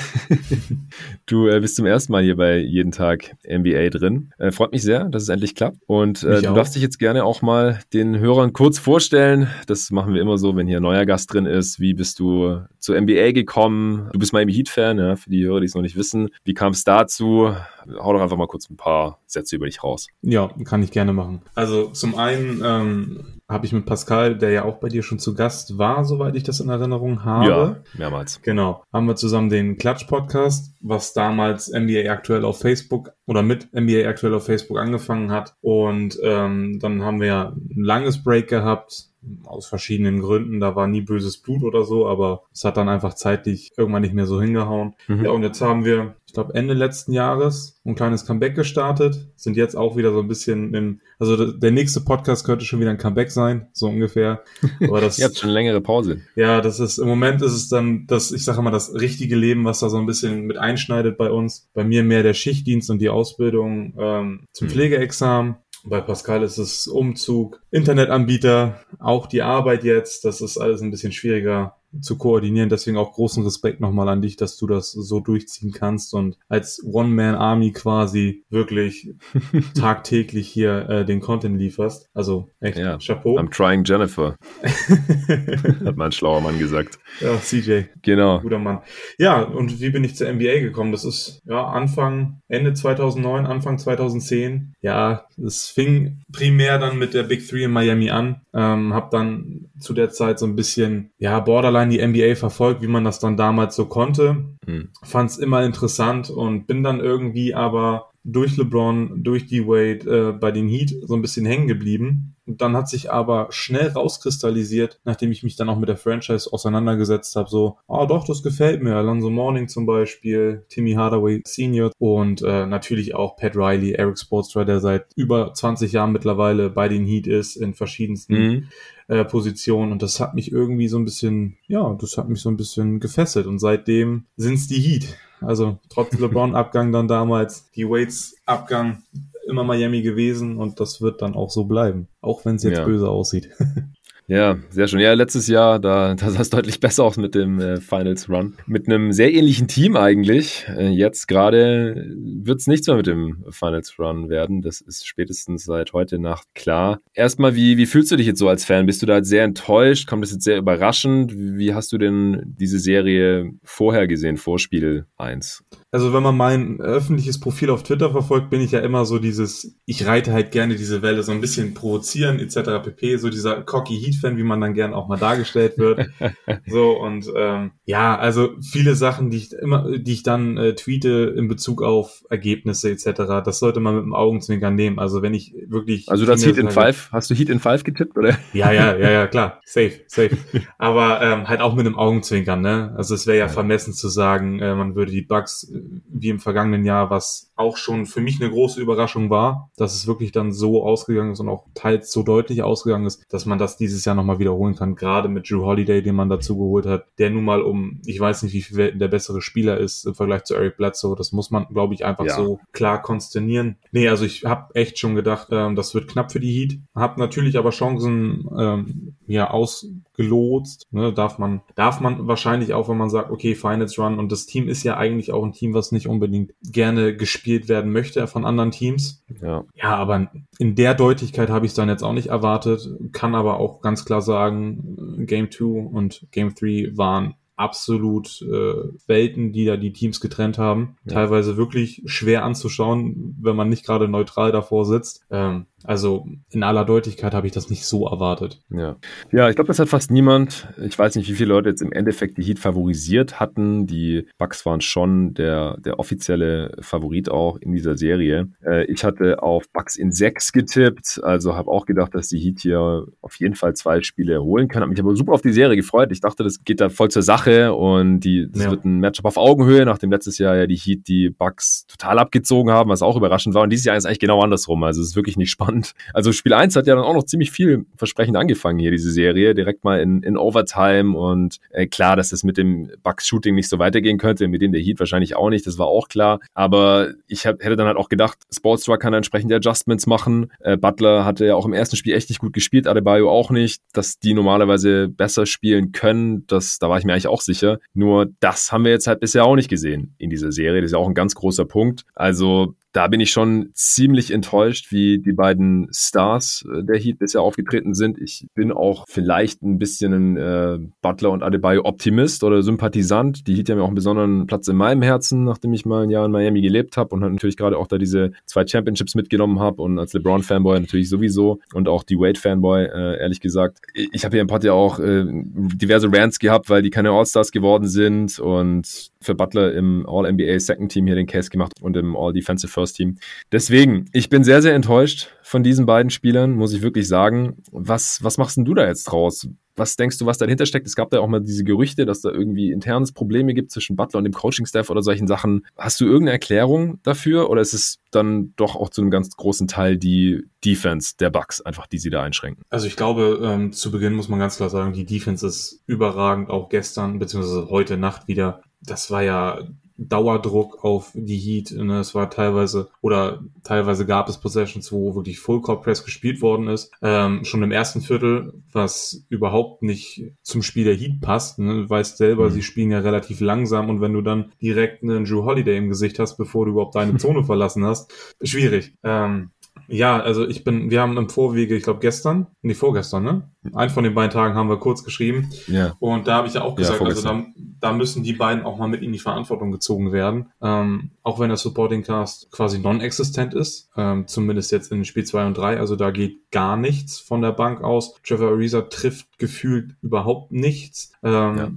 du äh, bist zum ersten Mal hier bei Jeden Tag NBA drin. Äh, freut mich sehr, dass es endlich klappt. Und äh, du darfst dich jetzt gerne auch mal den Hörern kurz vorstellen. Das machen wir immer so, wenn hier ein neuer Gast drin ist. Wie bist du zur NBA gekommen? Du bist Miami Heat-Fan, ja, für die Hörer, die es noch nicht wissen. Wie kam es dazu? Hau doch einfach mal kurz ein paar Sätze über dich raus. Ja, kann ich gerne machen. Also zum einen ähm, habe ich mit Pascal, der ja auch bei dir schon zu Gast war, soweit ich das in Erinnerung habe. Ja, mehrmals. Genau. Haben wir zusammen den Klatsch-Podcast, was damals NBA aktuell auf Facebook oder mit NBA aktuell auf Facebook angefangen hat. Und ähm, dann haben wir ein langes Break gehabt, aus verschiedenen Gründen. Da war nie böses Blut oder so, aber es hat dann einfach zeitlich irgendwann nicht mehr so hingehauen. Mhm. Ja, und jetzt haben wir, ich glaube, Ende letzten Jahres ein kleines Comeback gestartet, sind jetzt auch wieder so ein bisschen im, also der nächste Podcast könnte schon wieder ein Comeback sein, so ungefähr. Aber das, Ihr habt schon längere Pause. Ja, das ist, im Moment ist es dann das, ich sage mal, das richtige Leben, was da so ein bisschen mit einschneidet bei uns. Bei mir mehr der Schichtdienst und die Ausbildung ähm, zum mhm. Pflegeexamen. Bei Pascal ist es Umzug, Internetanbieter, auch die Arbeit jetzt. Das ist alles ein bisschen schwieriger zu koordinieren. Deswegen auch großen Respekt nochmal an dich, dass du das so durchziehen kannst und als One-Man-Army quasi wirklich tagtäglich hier äh, den Content lieferst. Also echt ja, Chapeau. I'm trying Jennifer. Hat mein schlauer Mann gesagt. Ja, CJ. Genau. Guter Mann. Ja, und wie bin ich zur NBA gekommen? Das ist ja Anfang, Ende 2009, Anfang 2010. Ja, es fing primär dann mit der Big Three in Miami an. Ähm, hab dann zu der Zeit so ein bisschen, ja, Borderline die NBA verfolgt, wie man das dann damals so konnte. Hm. Fand es immer interessant und bin dann irgendwie aber durch LeBron, durch D-Wade äh, bei den Heat so ein bisschen hängen geblieben. Und dann hat sich aber schnell rauskristallisiert, nachdem ich mich dann auch mit der Franchise auseinandergesetzt habe, so, ah doch, das gefällt mir. Alonso Morning zum Beispiel, Timmy Hardaway Senior und äh, natürlich auch Pat Riley, Eric Sportstra, der seit über 20 Jahren mittlerweile bei den Heat ist, in verschiedensten mhm. äh, Positionen. Und das hat mich irgendwie so ein bisschen, ja, das hat mich so ein bisschen gefesselt. Und seitdem sind's die Heat. Also trotz LeBron-Abgang dann damals, die Waits-Abgang immer Miami gewesen und das wird dann auch so bleiben, auch wenn es jetzt ja. böse aussieht. Ja, sehr schön. Ja, letztes Jahr, da, da sah es deutlich besser aus mit dem äh, Finals Run. Mit einem sehr ähnlichen Team eigentlich. Äh, jetzt gerade wird es nichts mehr mit dem Finals Run werden. Das ist spätestens seit heute Nacht klar. Erstmal, wie, wie fühlst du dich jetzt so als Fan? Bist du da sehr enttäuscht? Kommt das jetzt sehr überraschend? Wie hast du denn diese Serie vorher gesehen, vor Spiel 1? Also wenn man mein öffentliches Profil auf Twitter verfolgt, bin ich ja immer so dieses, ich reite halt gerne diese Welle, so ein bisschen provozieren etc. pp. So dieser cocky Heat-Fan, wie man dann gern auch mal dargestellt wird. so und ähm, ja, also viele Sachen, die ich immer, die ich dann äh, tweete in Bezug auf Ergebnisse etc. Das sollte man mit dem Augenzwinkern nehmen. Also wenn ich wirklich also das Heat in Five, hast du Heat in Five getippt oder? Ja, ja, ja, ja, klar, safe, safe. Aber ähm, halt auch mit einem Augenzwinkern, ne? Also es wäre ja vermessen zu sagen, äh, man würde die Bugs wie im vergangenen Jahr, was auch schon für mich eine große Überraschung war, dass es wirklich dann so ausgegangen ist und auch teils so deutlich ausgegangen ist, dass man das dieses Jahr nochmal wiederholen kann, gerade mit Drew Holiday, den man dazu geholt hat, der nun mal um, ich weiß nicht, wie viel Welten der bessere Spieler ist im Vergleich zu Eric Bledsoe, das muss man, glaube ich, einfach ja. so klar konsternieren. Nee, also ich habe echt schon gedacht, ähm, das wird knapp für die Heat, habe natürlich aber Chancen ähm, ja ausgelotst, ne, darf man, darf man wahrscheinlich auch, wenn man sagt, okay, Finals Run und das Team ist ja eigentlich auch ein Team, was nicht unbedingt gerne gespielt werden möchte von anderen Teams. Ja, ja aber in der Deutlichkeit habe ich es dann jetzt auch nicht erwartet, kann aber auch ganz klar sagen, Game 2 und Game 3 waren absolut äh, Welten, die da die Teams getrennt haben. Ja. Teilweise wirklich schwer anzuschauen, wenn man nicht gerade neutral davor sitzt. Ähm, also in aller Deutlichkeit habe ich das nicht so erwartet. Ja, ja ich glaube, das hat fast niemand. Ich weiß nicht, wie viele Leute jetzt im Endeffekt die Heat favorisiert hatten. Die Bucks waren schon der, der offizielle Favorit auch in dieser Serie. Äh, ich hatte auf Bucks in sechs getippt, also habe auch gedacht, dass die Heat hier auf jeden Fall zwei Spiele erholen können. Habe mich aber super auf die Serie gefreut. Ich dachte, das geht da voll zur Sache und die, das ja. wird ein Matchup auf Augenhöhe, nachdem letztes Jahr ja die Heat die Bucks total abgezogen haben, was auch überraschend war. Und dieses Jahr ist eigentlich genau andersrum. Also es ist wirklich nicht spannend spannend. Also Spiel 1 hat ja dann auch noch ziemlich viel versprechend angefangen hier, diese Serie, direkt mal in, in Overtime und äh, klar, dass es mit dem Bucks-Shooting nicht so weitergehen könnte, mit dem der Heat wahrscheinlich auch nicht, das war auch klar. Aber ich hab, hätte dann halt auch gedacht, Sportstra kann entsprechende Adjustments machen. Äh, Butler hatte ja auch im ersten Spiel echt nicht gut gespielt, Adebayo auch nicht. Dass die normalerweise besser spielen können, das, da war ich mir eigentlich auch sicher. Nur das haben wir jetzt halt bisher auch nicht gesehen in dieser Serie. Das ist ja auch ein ganz großer Punkt. Also da bin ich schon ziemlich enttäuscht, wie die beiden Stars äh, der Heat bisher aufgetreten sind. Ich bin auch vielleicht ein bisschen ein äh, Butler und Adebayo Optimist oder Sympathisant. Die Heat haben ja auch einen besonderen Platz in meinem Herzen, nachdem ich mal ein Jahr in Miami gelebt habe und natürlich gerade auch da diese zwei Championships mitgenommen habe und als LeBron-Fanboy natürlich sowieso und auch die Wade-Fanboy, äh, ehrlich gesagt. Ich habe hier im Pod ja auch äh, diverse Rants gehabt, weil die keine All-Stars geworden sind und für Butler im All-NBA Second Team hier den Case gemacht und im All-Defensive First Team. Deswegen, ich bin sehr, sehr enttäuscht von diesen beiden Spielern, muss ich wirklich sagen. Was, was machst denn du da jetzt draus? Was denkst du, was dahinter steckt? Es gab da auch mal diese Gerüchte, dass da irgendwie internes Probleme gibt zwischen Butler und dem Coaching-Staff oder solchen Sachen. Hast du irgendeine Erklärung dafür oder ist es dann doch auch zu einem ganz großen Teil die Defense der Bucks, einfach die sie da einschränken? Also ich glaube, ähm, zu Beginn muss man ganz klar sagen, die Defense ist überragend, auch gestern beziehungsweise heute Nacht wieder. Das war ja Dauerdruck auf die Heat. Ne? Es war teilweise oder teilweise gab es Possessions, wo wirklich Full Court Press gespielt worden ist. Ähm, schon im ersten Viertel, was überhaupt nicht zum Spiel der Heat passt. Ne? Du weißt selber, mhm. sie spielen ja relativ langsam und wenn du dann direkt einen Drew Holiday im Gesicht hast, bevor du überhaupt deine Zone verlassen hast, schwierig. Ähm, ja, also ich bin, wir haben im Vorwege, ich glaube gestern, nee, vorgestern, ne? Einen von den beiden Tagen haben wir kurz geschrieben. Ja. Und da habe ich ja auch gesagt, ja, also da, da müssen die beiden auch mal mit in die Verantwortung gezogen werden. Ähm, auch wenn der Supporting Cast quasi non-existent ist, ähm, zumindest jetzt in Spiel 2 und 3, also da geht gar nichts von der Bank aus. Trevor Ariza trifft gefühlt überhaupt nichts. Ähm, ja.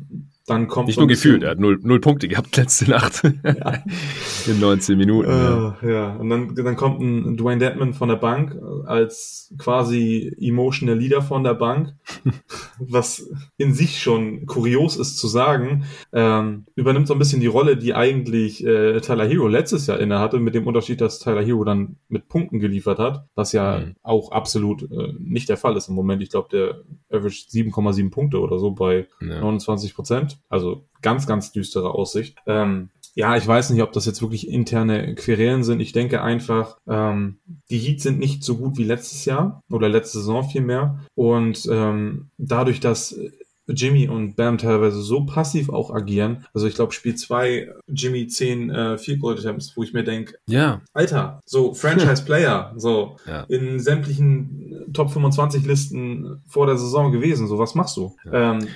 Dann kommt Nicht nur gefühlt, er hat null, null Punkte gehabt letzte Nacht. Ja. In 19 Minuten. Uh, ja. ja, und dann, dann kommt ein Dwayne Dedman von der Bank als quasi emotional Leader von der Bank, was in sich schon kurios ist zu sagen. Ähm, übernimmt so ein bisschen die Rolle, die eigentlich äh, Tyler Hero letztes Jahr inne hatte, mit dem Unterschied, dass Tyler Hero dann mit Punkten geliefert hat, was ja mhm. auch absolut äh, nicht der Fall ist im Moment. Ich glaube, der average 7,7 Punkte oder so bei ja. 29 Prozent. Also ganz, ganz düstere Aussicht. Ähm, ja, ich weiß nicht, ob das jetzt wirklich interne Querelen sind. Ich denke einfach, ähm, die Heats sind nicht so gut wie letztes Jahr oder letzte Saison vielmehr. Und ähm, dadurch, dass Jimmy und Bam teilweise so passiv auch agieren. Also ich glaube, Spiel 2, Jimmy 10 äh, Field Goal Attempts, wo ich mir denke, ja. Alter, so Franchise Player, so ja. in sämtlichen Top 25 Listen vor der Saison gewesen. So, was machst du? Ja. Ähm,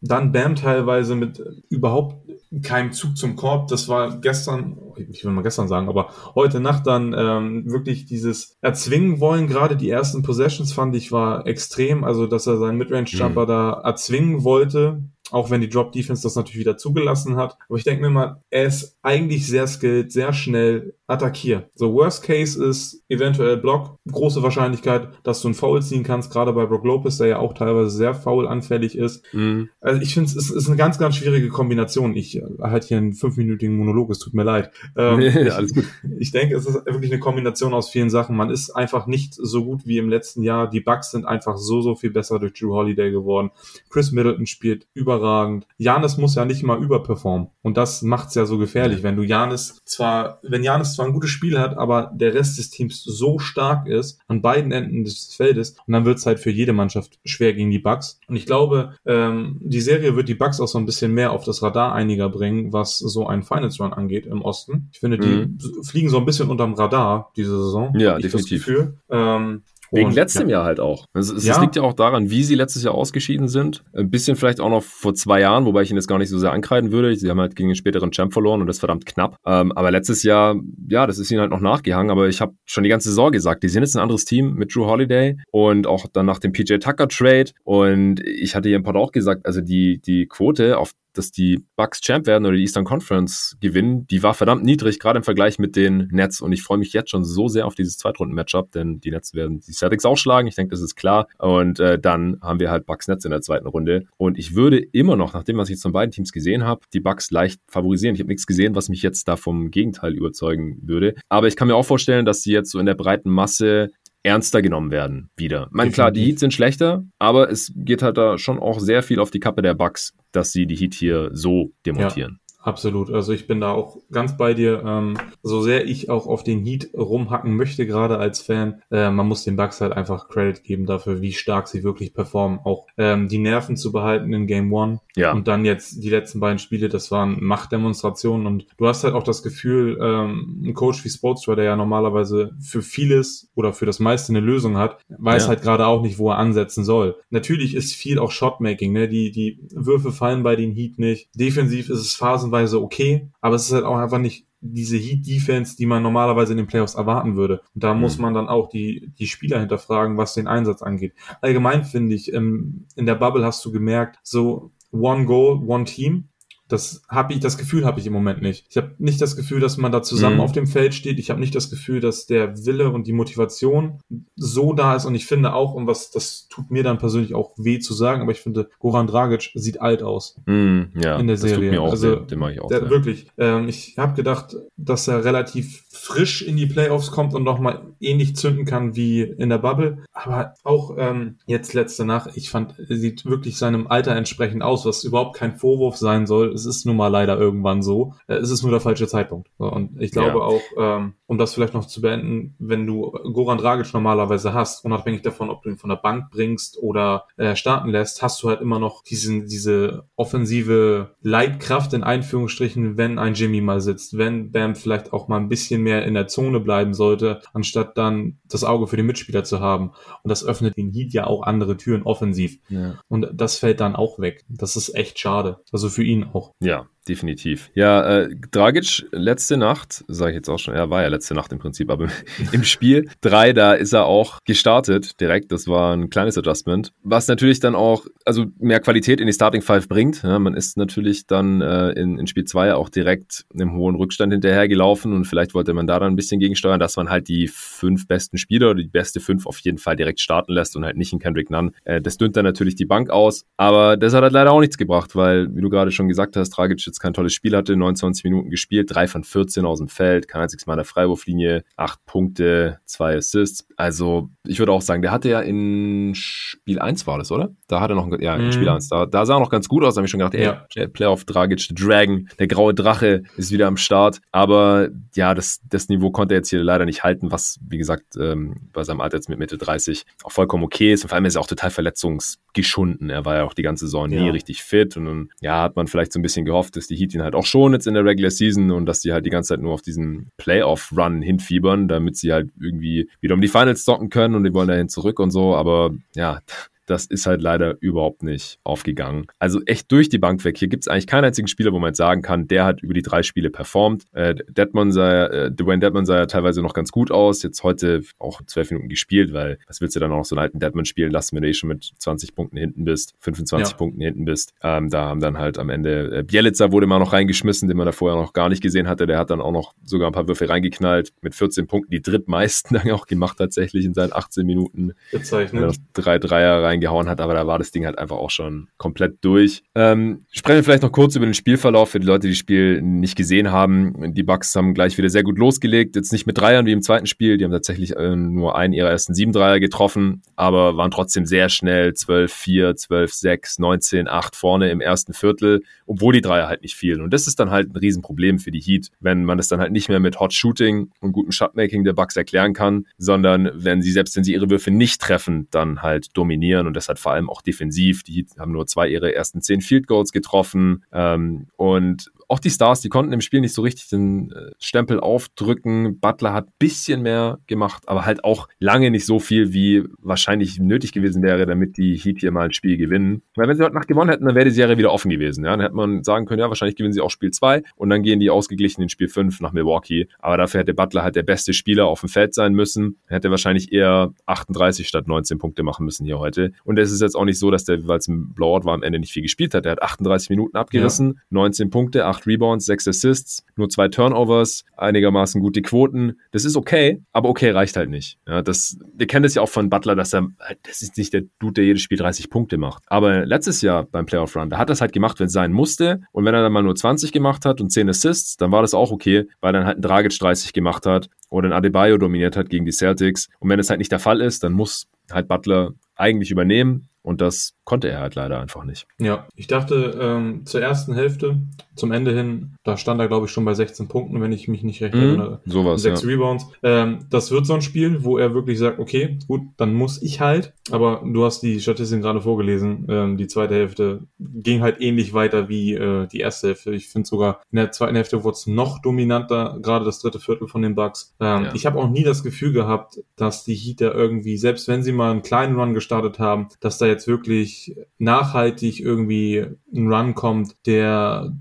dann Bam teilweise mit überhaupt keinem Zug zum Korb. Das war gestern, ich will mal gestern sagen, aber heute Nacht dann ähm, wirklich dieses erzwingen wollen. Gerade die ersten Possessions fand ich war extrem. Also, dass er seinen Midrange-Jumper mhm. da erzwingen wollte auch wenn die Drop Defense das natürlich wieder zugelassen hat. Aber ich denke mir mal, er ist eigentlich sehr skilled, sehr schnell, attackiert. So, Worst Case ist eventuell Block. Große Wahrscheinlichkeit, dass du einen Foul ziehen kannst, gerade bei Brock Lopez, der ja auch teilweise sehr foul anfällig ist. Mhm. Also ich finde, es ist eine ganz, ganz schwierige Kombination. Ich äh, halte hier einen fünfminütigen Monolog, es tut mir leid. Ähm, ja, alles gut. Ich, ich denke, es ist wirklich eine Kombination aus vielen Sachen. Man ist einfach nicht so gut wie im letzten Jahr. Die Bugs sind einfach so, so viel besser durch Drew Holiday geworden. Chris Middleton spielt überragend. Janis muss ja nicht mal überperformen. Und das macht's ja so gefährlich, wenn du Janis zwar, wenn Janis zwar ein gutes Spiel hat, aber der Rest des Teams so stark ist, an beiden Enden des Feldes, und dann wird's halt für jede Mannschaft schwer gegen die Bucks. Und ich glaube, ähm, die Serie wird die Bucks auch so ein bisschen mehr auf das Radar einiger bringen, was so ein Finals Run angeht im Osten. Ich finde, die mhm. fliegen so ein bisschen unterm Radar diese Saison. Ja, definitiv. Ähm, Wegen und, letztem ja. Jahr halt auch. Es, es ja. liegt ja auch daran, wie sie letztes Jahr ausgeschieden sind. Ein bisschen vielleicht auch noch vor zwei Jahren, wobei ich ihn jetzt gar nicht so sehr ankreiden würde. Sie haben halt gegen den späteren Champ verloren und das verdammt knapp. Ähm, aber letztes Jahr, ja, das ist ihnen halt noch nachgehangen. Aber ich habe schon die ganze Saison gesagt, die sind jetzt ein anderes Team mit Drew Holiday und auch dann nach dem PJ Tucker Trade. Und ich hatte hier im Pod auch gesagt, also die, die Quote auf dass die Bucks Champ werden oder die Eastern Conference gewinnen, die war verdammt niedrig, gerade im Vergleich mit den Nets. Und ich freue mich jetzt schon so sehr auf dieses Zweitrunden-Matchup, denn die Nets werden die Celtics auch schlagen. Ich denke, das ist klar. Und äh, dann haben wir halt Bucks Nets in der zweiten Runde. Und ich würde immer noch, nach dem, was ich jetzt von beiden Teams gesehen habe, die Bucks leicht favorisieren. Ich habe nichts gesehen, was mich jetzt da vom Gegenteil überzeugen würde. Aber ich kann mir auch vorstellen, dass sie jetzt so in der breiten Masse ernster genommen werden wieder. Ich meine, klar, die Heats sind schlechter, aber es geht halt da schon auch sehr viel auf die Kappe der Bucks, dass sie die Heat hier so demontieren. Ja. Absolut. Also ich bin da auch ganz bei dir. Ähm, so sehr ich auch auf den Heat rumhacken möchte, gerade als Fan, äh, man muss den Bucks halt einfach Credit geben dafür, wie stark sie wirklich performen. Auch ähm, die Nerven zu behalten in Game One. Ja. Und dann jetzt die letzten beiden Spiele, das waren Machtdemonstrationen. Und du hast halt auch das Gefühl, ähm, ein Coach wie Sportstra, der ja normalerweise für vieles oder für das meiste eine Lösung hat, weiß ja. halt gerade auch nicht, wo er ansetzen soll. Natürlich ist viel auch Shotmaking, ne? Die, die Würfe fallen bei den Heat nicht. Defensiv ist es phasenweise okay, aber es ist halt auch einfach nicht diese Heat-Defense, die man normalerweise in den Playoffs erwarten würde. Und da mhm. muss man dann auch die, die Spieler hinterfragen, was den Einsatz angeht. Allgemein finde ich, ähm, in der Bubble hast du gemerkt, so One Goal, One Team. Das habe ich, das Gefühl habe ich im Moment nicht. Ich habe nicht das Gefühl, dass man da zusammen mhm. auf dem Feld steht. Ich habe nicht das Gefühl, dass der Wille und die Motivation so da ist. Und ich finde auch, und was das tut mir dann persönlich auch weh zu sagen, aber ich finde, Goran Dragic sieht alt aus mhm, ja, in der Serie. Auch, also den, den ich auch der, wirklich. Ähm, ich habe gedacht, dass er relativ frisch in die Playoffs kommt und nochmal ähnlich zünden kann wie in der Bubble. Aber auch ähm, jetzt letzte Nacht, ich fand, er sieht wirklich seinem Alter entsprechend aus, was überhaupt kein Vorwurf sein soll. Es ist nun mal leider irgendwann so. Äh, es ist nur der falsche Zeitpunkt. Und ich glaube ja. auch, ähm, um das vielleicht noch zu beenden, wenn du Goran Dragic normalerweise hast, unabhängig davon, ob du ihn von der Bank bringst oder äh, starten lässt, hast du halt immer noch diesen, diese offensive Leitkraft in Einführungsstrichen, wenn ein Jimmy mal sitzt, wenn Bam vielleicht auch mal ein bisschen mehr in der Zone bleiben sollte, anstatt dann das Auge für den Mitspieler zu haben. Und das öffnet den Heat ja auch andere Türen offensiv. Ja. Und das fällt dann auch weg. Das ist echt schade. Also für ihn auch. Ja, definitiv. Ja, äh, Dragic, letzte Nacht, sage ich jetzt auch schon, er war ja letzte Nacht im Prinzip, aber im Spiel 3, da ist er auch gestartet direkt. Das war ein kleines Adjustment, was natürlich dann auch, also mehr Qualität in die Starting Five bringt. Ja, man ist natürlich dann äh, in, in Spiel 2 auch direkt einem hohen Rückstand hinterhergelaufen und vielleicht wollte man da dann ein bisschen gegensteuern, dass man halt die fünf besten Spieler oder die beste fünf auf jeden Fall direkt starten lässt und halt nicht in Kendrick Nunn. Äh, das dünnt dann natürlich die Bank aus, aber das hat halt leider auch nichts gebracht, weil, wie du gerade schon gesagt hast, Dragic jetzt kein tolles Spiel hatte, 29 Minuten gespielt, 3 von 14 aus dem Feld, kein einziges Mal in der Freiwurflinie, 8 Punkte, 2 Assists. Also ich würde auch sagen, der hatte ja in Spiel 1 war das, oder? Da hat er noch, ja, in mhm. Spiel 1, da, da sah er noch ganz gut aus, da habe ich schon gedacht, ja. ey, Playoff Dragic, der Dragon, der graue Drache ist wieder am Start. Aber ja, das, das Niveau konnte er jetzt hier leider nicht halten, was, wie gesagt, ähm, bei seinem Alter jetzt mit Mitte 30 auch vollkommen okay ist. Und vor allem ist er auch total verletzungsgeschunden. Er war ja auch die ganze Saison ja. nie richtig fit. Und dann, ja, hat man vielleicht so ein bisschen gehofft, dass die Heat ihn halt auch schon jetzt in der Regular Season und dass die halt die ganze Zeit nur auf diesen Playoff-Run hinfiebern, damit sie halt irgendwie wieder um die Finals stocken können und die wollen dahin zurück und so. Aber ja, das ist halt leider überhaupt nicht aufgegangen. Also echt durch die Bank weg. Hier gibt es eigentlich keinen einzigen Spieler, wo man jetzt sagen kann, der hat über die drei Spiele performt. Äh, Deadman sah, äh, Dwayne Deadman sah ja teilweise noch ganz gut aus. Jetzt heute auch zwölf Minuten gespielt, weil was willst du dann noch so einen alten Deadman spielen lassen, wenn du eh schon mit 20 Punkten hinten bist, 25 ja. Punkten hinten bist. Ähm, da haben dann halt am Ende äh, Bielitzer wurde mal noch reingeschmissen, den man da vorher noch gar nicht gesehen hatte. Der hat dann auch noch sogar ein paar Würfe reingeknallt mit 14 Punkten, die drittmeisten dann auch gemacht tatsächlich in seinen 18 Minuten. Bezeichnet. Drei Dreier rein reingehauen hat, aber da war das Ding halt einfach auch schon komplett durch. Ähm, sprechen wir vielleicht noch kurz über den Spielverlauf für die Leute, die das Spiel nicht gesehen haben. Die Bucks haben gleich wieder sehr gut losgelegt. Jetzt nicht mit Dreiern wie im zweiten Spiel. Die haben tatsächlich äh, nur einen ihrer ersten sieben Dreier getroffen, aber waren trotzdem sehr schnell 12-4, 12-6, 19-8 vorne im ersten Viertel, obwohl die Dreier halt nicht fielen. Und das ist dann halt ein Riesenproblem für die Heat, wenn man es dann halt nicht mehr mit Hot Shooting und gutem Shotmaking der Bucks erklären kann, sondern wenn sie selbst wenn sie ihre Würfe nicht treffen, dann halt dominieren und das hat vor allem auch defensiv. Die haben nur zwei ihrer ersten zehn Field Goals getroffen ähm, und auch die Stars, die konnten im Spiel nicht so richtig den äh, Stempel aufdrücken. Butler hat ein bisschen mehr gemacht, aber halt auch lange nicht so viel, wie wahrscheinlich nötig gewesen wäre, damit die Heat hier mal ein Spiel gewinnen. Weil wenn sie heute Nacht gewonnen hätten, dann wäre die Serie wieder offen gewesen. Ja? Dann hätte man sagen können, ja, wahrscheinlich gewinnen sie auch Spiel 2 und dann gehen die ausgeglichen in Spiel 5 nach Milwaukee. Aber dafür hätte Butler halt der beste Spieler auf dem Feld sein müssen. Er hätte wahrscheinlich eher 38 statt 19 Punkte machen müssen hier heute. Und es ist jetzt auch nicht so, dass der, weil es ein Blowout war, am Ende nicht viel gespielt hat. Er hat 38 Minuten abgerissen, ja. 19 Punkte, 8 Rebounds, 6 Assists, nur zwei Turnovers, einigermaßen gute Quoten. Das ist okay, aber okay reicht halt nicht. Ja, das, wir kennen das ja auch von Butler, dass er, das ist nicht der Dude, der jedes Spiel 30 Punkte macht. Aber letztes Jahr beim Playoff Run, da hat er es halt gemacht, wenn es sein musste. Und wenn er dann mal nur 20 gemacht hat und 10 Assists, dann war das auch okay, weil dann halt ein Dragic 30 gemacht hat oder ein Adebayo dominiert hat gegen die Celtics. Und wenn es halt nicht der Fall ist, dann muss halt Butler eigentlich übernehmen Und das konnte er halt leider einfach nicht. Ja, ich dachte ähm, zur ersten Hälfte, zum Ende hin, da stand er, glaube ich, schon bei 16 Punkten, wenn ich mich nicht recht mhm, erinnere. Sowas. Sechs ja. Rebounds. Ähm, das wird so ein Spiel, wo er wirklich sagt, okay, gut, dann muss ich halt. Aber du hast die Statistiken gerade vorgelesen. Ähm, die zweite Hälfte ging halt ähnlich weiter wie äh, die erste Hälfte. Ich finde sogar in der zweiten Hälfte wurde es noch dominanter, gerade das dritte Viertel von den Bucks. Ähm, ja. Ich habe auch nie das Gefühl gehabt, dass die Heat da irgendwie, selbst wenn sie mal einen kleinen Run gestartet haben, dass da jetzt wirklich nachhaltig irgendwie ein Run kommt, der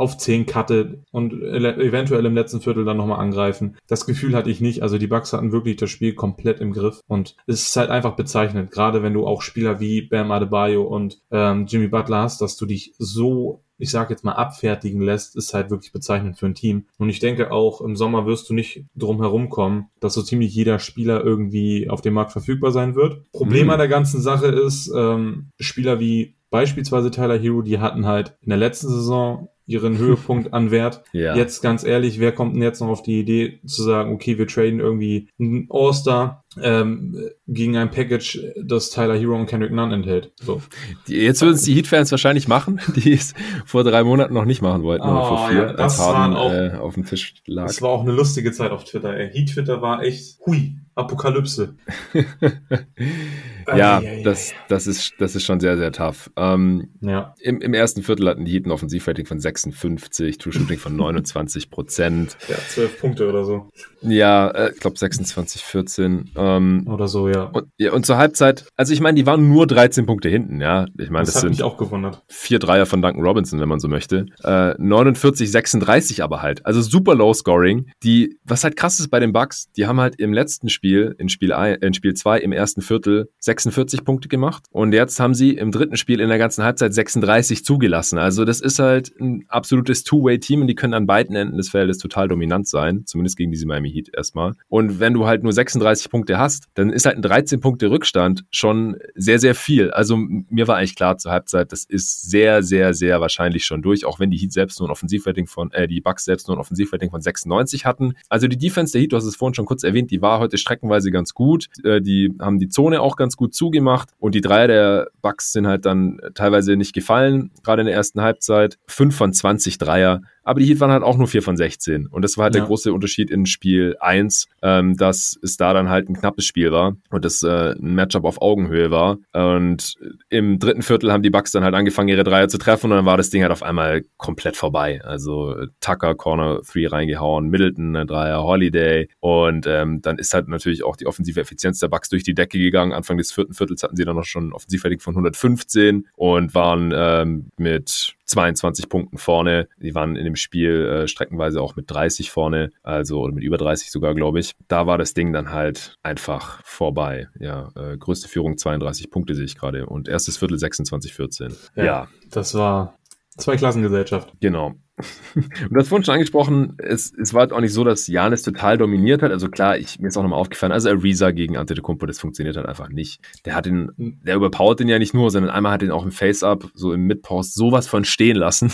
auf 10 cuttet und eventuell im letzten Viertel dann nochmal angreifen. Das Gefühl hatte ich nicht. Also die Bucks hatten wirklich das Spiel komplett im Griff und es ist halt einfach bezeichnend, gerade wenn du auch Spieler wie Bam Adebayo und ähm, Jimmy Butler hast, dass du dich so ich sage jetzt mal, abfertigen lässt, ist halt wirklich bezeichnend für ein Team. Und ich denke auch, im Sommer wirst du nicht drum herum kommen, dass so ziemlich jeder Spieler irgendwie auf dem Markt verfügbar sein wird. Problem mhm. an der ganzen Sache ist, ähm, Spieler wie beispielsweise Tyler Hero, die hatten halt in der letzten Saison ihren Höhepunkt an Wert. Ja. Jetzt ganz ehrlich, wer kommt denn jetzt noch auf die Idee zu sagen, okay, wir traden irgendwie einen All-Star ähm, gegen ein Package, das Tyler Hero und Kendrick Nunn enthält. So. Die, jetzt würden es die Heat-Fans wahrscheinlich machen, die es vor drei Monaten noch nicht machen wollten, oh, vor vier, ja, das Harden, auch, äh, auf dem Tisch lag. Das war auch eine lustige Zeit auf Twitter. Heat-Twitter war echt hui. Apokalypse. ja, das, das, ist, das ist schon sehr, sehr tough. Ähm, ja. im, Im ersten Viertel hatten die Heat ein Offensivrating von 56, True Shooting von 29 Prozent. Ja, 12 Punkte oder so. Ja, äh, ich glaube 26, 14. Ähm, oder so, ja. Und, ja. und zur Halbzeit, also ich meine, die waren nur 13 Punkte hinten, ja. Ich meine, das, das hat sind mich auch gewundert. Vier Dreier von Duncan Robinson, wenn man so möchte. Äh, 49, 36 aber halt. Also super low scoring. Die, was halt krass ist bei den Bucks, die haben halt im letzten Spiel, in Spiel 1, in Spiel 2, im ersten Viertel 46 Punkte gemacht. Und jetzt haben sie im dritten Spiel in der ganzen Halbzeit 36 zugelassen. Also das ist halt ein absolutes Two-Way-Team und die können an beiden Enden des Feldes total dominant sein. Zumindest gegen diese Miami Heat erstmal. Und wenn du halt nur 36 Punkte hast, dann ist halt ein 13 Punkte Rückstand schon sehr, sehr viel. Also mir war eigentlich klar zur Halbzeit, das ist sehr, sehr, sehr wahrscheinlich schon durch, auch wenn die Heat selbst nur ein Offensivrating von, äh, die Bucks selbst nur ein Offensivrating von 96 hatten. Also die Defense der Heat, du hast es vorhin schon kurz erwähnt, die war heute streckenweise ganz gut. Äh, die haben die Zone auch ganz gut zugemacht und die Dreier der Bucks sind halt dann teilweise nicht gefallen, gerade in der ersten Halbzeit. 5 von 20 Dreier aber die Heat waren halt auch nur 4 von 16. Und das war halt ja. der große Unterschied in Spiel 1, ähm, dass es da dann halt ein knappes Spiel war und das äh, ein Matchup auf Augenhöhe war. Und im dritten Viertel haben die Bucks dann halt angefangen, ihre Dreier zu treffen und dann war das Ding halt auf einmal komplett vorbei. Also Tucker Corner 3 reingehauen, Middleton ein Dreier, Holiday und ähm, dann ist halt natürlich auch die offensive Effizienz der Bucks durch die Decke gegangen. Anfang des vierten Viertels hatten sie dann noch schon offensivfertig von 115 und waren ähm, mit 22 Punkten vorne. Die waren in dem Spiel äh, streckenweise auch mit 30 vorne, also oder mit über 30 sogar, glaube ich. Da war das Ding dann halt einfach vorbei. Ja, äh, größte Führung 32 Punkte sehe ich gerade und erstes Viertel 26, 14. Ja, ja. das war zwei Klassengesellschaft. Genau. Und das vorhin schon angesprochen, es, es war halt auch nicht so, dass Janis total dominiert hat. Also klar, ich, mir ist auch nochmal aufgefallen, also Ariza gegen Antetokounmpo, das funktioniert halt einfach nicht. Der hat den, der überpowert den ja nicht nur, sondern einmal hat den auch im Face-Up, so im Mid-Post, sowas von stehen lassen.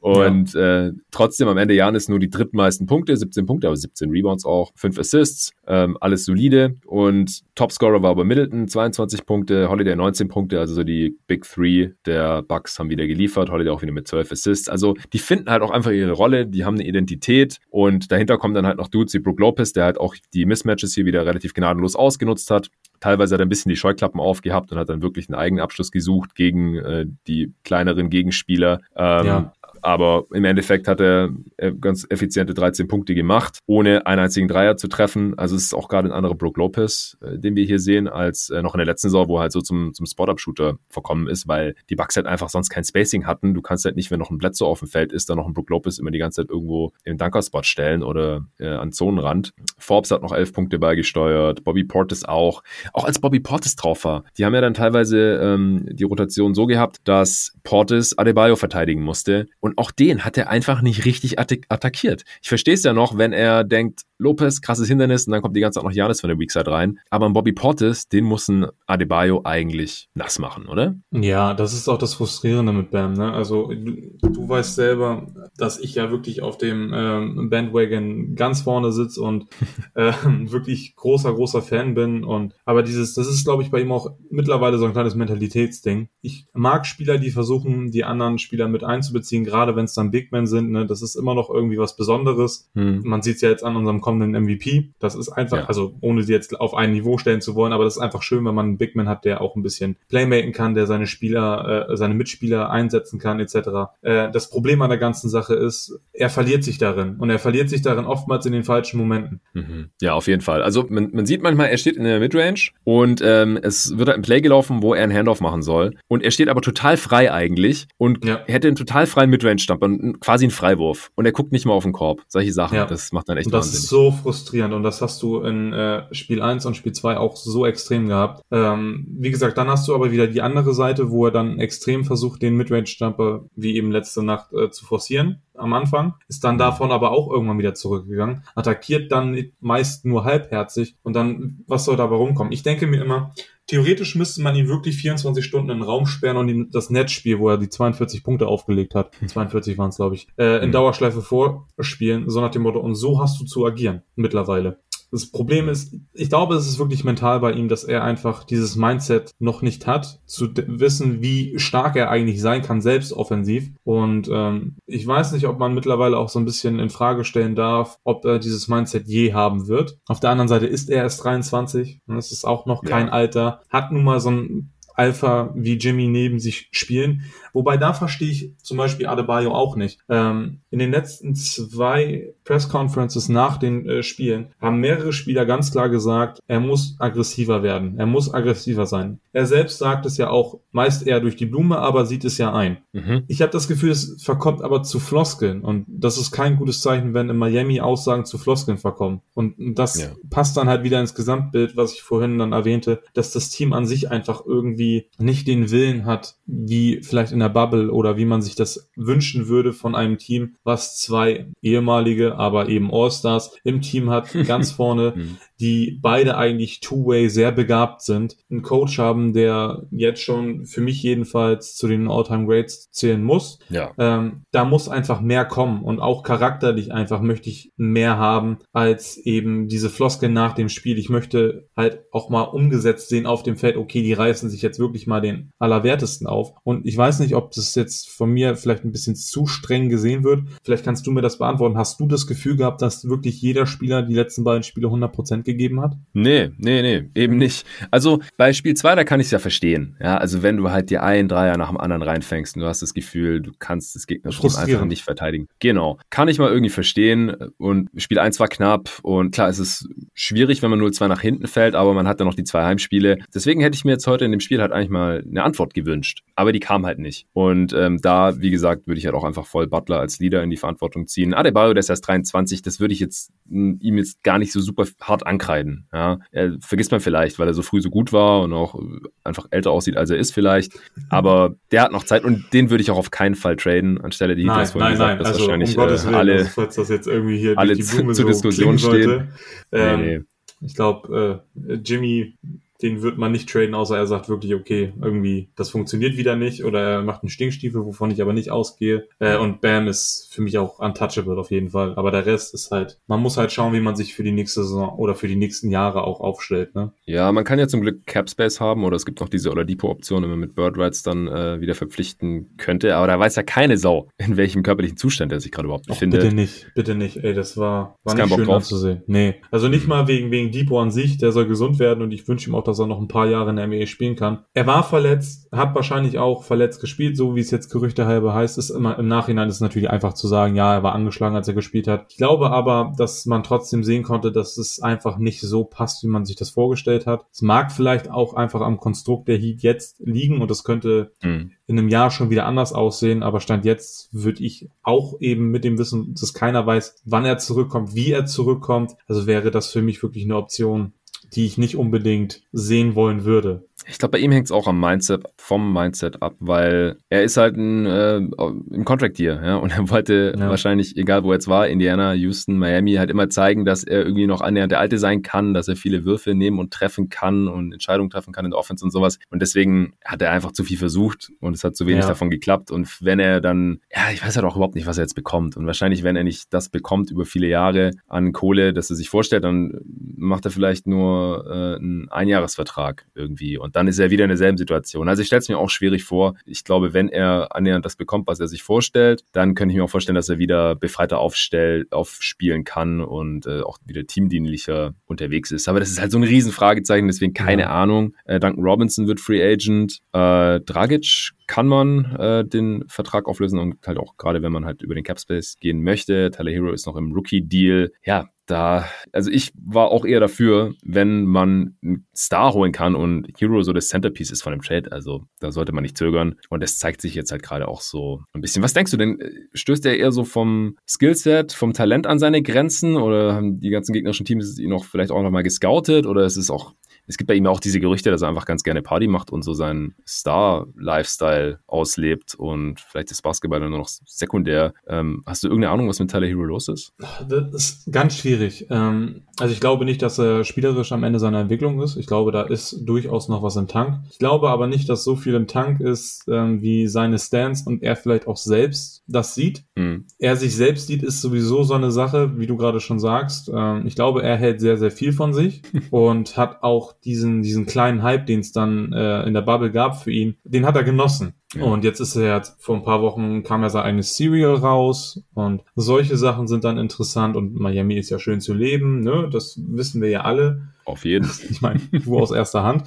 Und ja. äh, trotzdem am Ende Janis nur die drittmeisten Punkte, 17 Punkte, aber 17 Rebounds auch, 5 Assists, ähm, alles solide. Und Topscorer war aber Middleton, 22 Punkte, Holiday 19 Punkte, also so die Big Three der Bucks haben wieder geliefert, Holiday auch wieder mit 12 Assists. Also die finden halt auch einfach ihre Rolle, die haben eine Identität und dahinter kommen dann halt noch Dudes wie Brook Lopez, der halt auch die Mismatches hier wieder relativ gnadenlos ausgenutzt hat. Teilweise hat er ein bisschen die Scheuklappen aufgehabt und hat dann wirklich einen eigenen Abschluss gesucht gegen äh, die kleineren Gegenspieler. Ähm, ja. Aber im Endeffekt hat er äh, ganz effiziente 13 Punkte gemacht, ohne einen einzigen Dreier zu treffen. Also es ist auch gerade ein anderer Brook Lopez, äh, den wir hier sehen, als äh, noch in der letzten Saison, wo er halt so zum, zum Spot-Up-Shooter verkommen ist, weil die Bucks halt einfach sonst kein Spacing hatten. Du kannst halt nicht, wenn noch ein Bledsoe auf dem Feld ist, dann noch ein Brook Lopez immer die ganze Zeit irgendwo im Dunker-Spot stellen oder äh, an Zonenrand. Forbes hat noch elf Punkte beigesteuert, Bobby Portis auch. Auch als Bobby Portis drauf war. Die haben ja dann teilweise ähm, die Rotation so gehabt, dass Portis Adebayo verteidigen musste auch den hat er einfach nicht richtig attackiert. Ich verstehe es ja noch, wenn er denkt, Lopez, krasses Hindernis und dann kommt die ganze Zeit noch Janis von der Weakside rein. Aber ein Bobby Portis, den muss ein Adebayo eigentlich nass machen, oder? Ja, das ist auch das Frustrierende mit Bam. Ne? Also du, du weißt selber, dass ich ja wirklich auf dem ähm, Bandwagon ganz vorne sitze und äh, wirklich großer, großer Fan bin. Und aber dieses, das ist, glaube ich, bei ihm auch mittlerweile so ein kleines Mentalitätsding. Ich mag Spieler, die versuchen, die anderen Spieler mit einzubeziehen, gerade wenn es dann Big Men sind. Ne? Das ist immer noch irgendwie was Besonderes. Hm. Man sieht es ja jetzt an unserem kommenden MVP. Das ist einfach, ja. also ohne sie jetzt auf ein Niveau stellen zu wollen, aber das ist einfach schön, wenn man einen Big Man hat, der auch ein bisschen Playmaken kann, der seine Spieler, äh, seine Mitspieler einsetzen kann, etc. Äh, das Problem an der ganzen Sache ist, er verliert sich darin und er verliert sich darin oftmals in den falschen Momenten. Mhm. Ja, auf jeden Fall. Also man, man sieht manchmal, er steht in der Midrange und ähm, es wird ein Play gelaufen, wo er einen Handoff machen soll und er steht aber total frei eigentlich und ja. hätte einen total freien Midrange-Stamp und quasi einen Freiwurf und er guckt nicht mal auf den Korb. Solche Sachen, ja. das macht dann echt und Das wahnsinnig. ist so frustrierend und das hast du in äh, Spiel 1 und Spiel 2 auch so extrem gehabt. Ähm, wie gesagt, dann hast du aber wieder die andere Seite, wo er dann extrem versucht, den Midrange-Jumper wie eben letzte Nacht äh, zu forcieren am Anfang, ist dann davon aber auch irgendwann wieder zurückgegangen, attackiert dann meist nur halbherzig und dann, was soll dabei rumkommen? Ich denke mir immer, theoretisch müsste man ihn wirklich 24 Stunden in den Raum sperren und ihm das Netzspiel, wo er die 42 Punkte aufgelegt hat, 42 waren es, glaube ich, äh, in mhm. Dauerschleife vorspielen, so nach dem Motto, und so hast du zu agieren mittlerweile. Das Problem ist, ich glaube, es ist wirklich mental bei ihm, dass er einfach dieses Mindset noch nicht hat, zu wissen, wie stark er eigentlich sein kann, selbst offensiv. Und ähm, ich weiß nicht, ob man mittlerweile auch so ein bisschen in Frage stellen darf, ob er dieses Mindset je haben wird. Auf der anderen Seite ist er erst 23, das ist auch noch kein ja. Alter, hat nun mal so ein Alpha wie Jimmy neben sich spielen. Wobei da verstehe ich zum Beispiel Adebayo auch nicht. Ähm, in den letzten zwei Press Conferences nach den äh, Spielen haben mehrere Spieler ganz klar gesagt, er muss aggressiver werden. Er muss aggressiver sein. Er selbst sagt es ja auch meist eher durch die Blume, aber sieht es ja ein. Mhm. Ich habe das Gefühl, es verkommt aber zu Floskeln und das ist kein gutes Zeichen, wenn in Miami Aussagen zu Floskeln verkommen. Und das ja. passt dann halt wieder ins Gesamtbild, was ich vorhin dann erwähnte, dass das Team an sich einfach irgendwie nicht den Willen hat, wie vielleicht in der Bubble oder wie man sich das wünschen würde von einem Team, was zwei ehemalige, aber eben All-Stars im Team hat, ganz vorne, hm die beide eigentlich Two-Way sehr begabt sind, einen Coach haben, der jetzt schon für mich jedenfalls zu den All-Time-Greats zählen muss. Ja. Ähm, da muss einfach mehr kommen und auch charakterlich einfach möchte ich mehr haben als eben diese Floskel nach dem Spiel. Ich möchte halt auch mal umgesetzt sehen auf dem Feld, okay, die reißen sich jetzt wirklich mal den Allerwertesten auf. Und ich weiß nicht, ob das jetzt von mir vielleicht ein bisschen zu streng gesehen wird. Vielleicht kannst du mir das beantworten. Hast du das Gefühl gehabt, dass wirklich jeder Spieler die letzten beiden Spiele 100% gegeben hat? Nee, nee, nee, eben nicht. Also bei Spiel 2, da kann ich es ja verstehen. Ja, also wenn du halt dir einen Dreier nach dem anderen reinfängst und du hast das Gefühl, du kannst das Gegnerteam einfach nicht verteidigen. Genau. Kann ich mal irgendwie verstehen. Und Spiel 1 war knapp und klar, es ist schwierig, wenn man 0-2 nach hinten fällt, aber man hat dann noch die zwei Heimspiele. Deswegen hätte ich mir jetzt heute in dem Spiel halt eigentlich mal eine Antwort gewünscht. Aber die kam halt nicht. Und ähm, da, wie gesagt, würde ich halt auch einfach voll Butler als Leader in die Verantwortung ziehen. Adebayo, der ist erst 23, das würde ich jetzt ihm jetzt gar nicht so super hart ankreiden ankreiden. Ja, er, vergisst man vielleicht, weil er so früh so gut war und auch einfach älter aussieht, als er ist vielleicht. Aber der hat noch Zeit und den würde ich auch auf keinen Fall traden, anstelle die nein, nein, gesagt, nein. also, wahrscheinlich um Gottes Willen, alle, also, falls das jetzt irgendwie hier alle zu, zur Diskussion stehen. Ähm, nee, nee. Ich glaube, äh, Jimmy den wird man nicht traden, außer er sagt wirklich, okay, irgendwie, das funktioniert wieder nicht oder er macht einen Stinkstiefel, wovon ich aber nicht ausgehe. Äh, und Bam ist für mich auch untouchable auf jeden Fall. Aber der Rest ist halt, man muss halt schauen, wie man sich für die nächste Saison oder für die nächsten Jahre auch aufstellt. Ne? Ja, man kann ja zum Glück Cap Space haben oder es gibt noch diese Oladipo-Option, wenn man mit Bird Rights dann äh, wieder verpflichten könnte. Aber da weiß ja keine Sau, in welchem körperlichen Zustand er sich gerade überhaupt befindet. Bitte nicht, bitte nicht. Ey, das war, war nicht schön anzusehen. Nee, also nicht mal wegen, wegen Depot an sich, der soll gesund werden und ich wünsche ihm auch, dass er noch ein paar Jahre in der NBA spielen kann. Er war verletzt, hat wahrscheinlich auch verletzt gespielt, so wie es jetzt Gerüchte halber heißt. Ist immer im Nachhinein ist es natürlich einfach zu sagen, ja, er war angeschlagen, als er gespielt hat. Ich glaube aber, dass man trotzdem sehen konnte, dass es einfach nicht so passt, wie man sich das vorgestellt hat. Es mag vielleicht auch einfach am Konstrukt der Heat jetzt liegen und es könnte mhm. in einem Jahr schon wieder anders aussehen, aber Stand jetzt würde ich auch eben mit dem Wissen, dass keiner weiß, wann er zurückkommt, wie er zurückkommt, also wäre das für mich wirklich eine Option, die ich nicht unbedingt sehen wollen würde. Ich glaube, bei ihm hängt es auch am Mindset, vom Mindset ab, weil er ist halt ein, äh, im Contract hier, ja, und er wollte ja. wahrscheinlich, egal wo er jetzt war, Indiana, Houston, Miami, halt immer zeigen, dass er irgendwie noch annähernd der Alte sein kann, dass er viele Würfe nehmen und treffen kann und Entscheidungen treffen kann in der Offense und sowas. Und deswegen hat er einfach zu viel versucht und es hat zu wenig ja. davon geklappt. Und wenn er dann, ja, ich weiß halt auch überhaupt nicht, was er jetzt bekommt. Und wahrscheinlich, wenn er nicht das bekommt über viele Jahre an Kohle, dass er sich vorstellt, dann macht er vielleicht nur äh, einen Einjahresvertrag irgendwie. Und dann ist er wieder in derselben Situation. Also ich stelle es mir auch schwierig vor. Ich glaube, wenn er annähernd das bekommt, was er sich vorstellt, dann könnte ich mir auch vorstellen, dass er wieder befreiter aufstell, aufspielen kann und äh, auch wieder teamdienlicher unterwegs ist. Aber das ist halt so ein Riesenfragezeichen, deswegen keine ja. Ahnung. Äh, Duncan Robinson wird Free Agent. Äh, Dragic kann man äh, den Vertrag auflösen und halt auch gerade, wenn man halt über den Capspace gehen möchte. Tyler Hero ist noch im Rookie-Deal. Ja, da, also ich war auch eher dafür, wenn man einen Star holen kann und Hero so das Centerpiece ist von dem Trade. Also da sollte man nicht zögern. Und das zeigt sich jetzt halt gerade auch so ein bisschen. Was denkst du denn? Stößt er eher so vom Skillset, vom Talent an seine Grenzen oder haben die ganzen gegnerischen Teams ihn auch vielleicht auch nochmal gescoutet oder ist es auch es gibt bei ihm auch diese Gerüchte, dass er einfach ganz gerne Party macht und so seinen Star-Lifestyle auslebt und vielleicht ist Basketball dann nur noch sekundär. Ähm, hast du irgendeine Ahnung, was mit Tyler Hero los ist? Das ist ganz schwierig. Ähm, also ich glaube nicht, dass er spielerisch am Ende seiner Entwicklung ist. Ich glaube, da ist durchaus noch was im Tank. Ich glaube aber nicht, dass so viel im Tank ist, ähm, wie seine Stance und er vielleicht auch selbst das sieht. Mhm. Er sich selbst sieht, ist sowieso so eine Sache, wie du gerade schon sagst. Ähm, ich glaube, er hält sehr, sehr viel von sich und hat auch diesen, diesen kleinen Hype, den es dann äh, in der Bubble gab für ihn, den hat er genossen. Ja. Und jetzt ist er jetzt, vor ein paar Wochen kam ja sein eigenes Serial raus und solche Sachen sind dann interessant und Miami ist ja schön zu leben, ne? Das wissen wir ja alle. Auf jeden Fall. Ich meine, du aus erster Hand.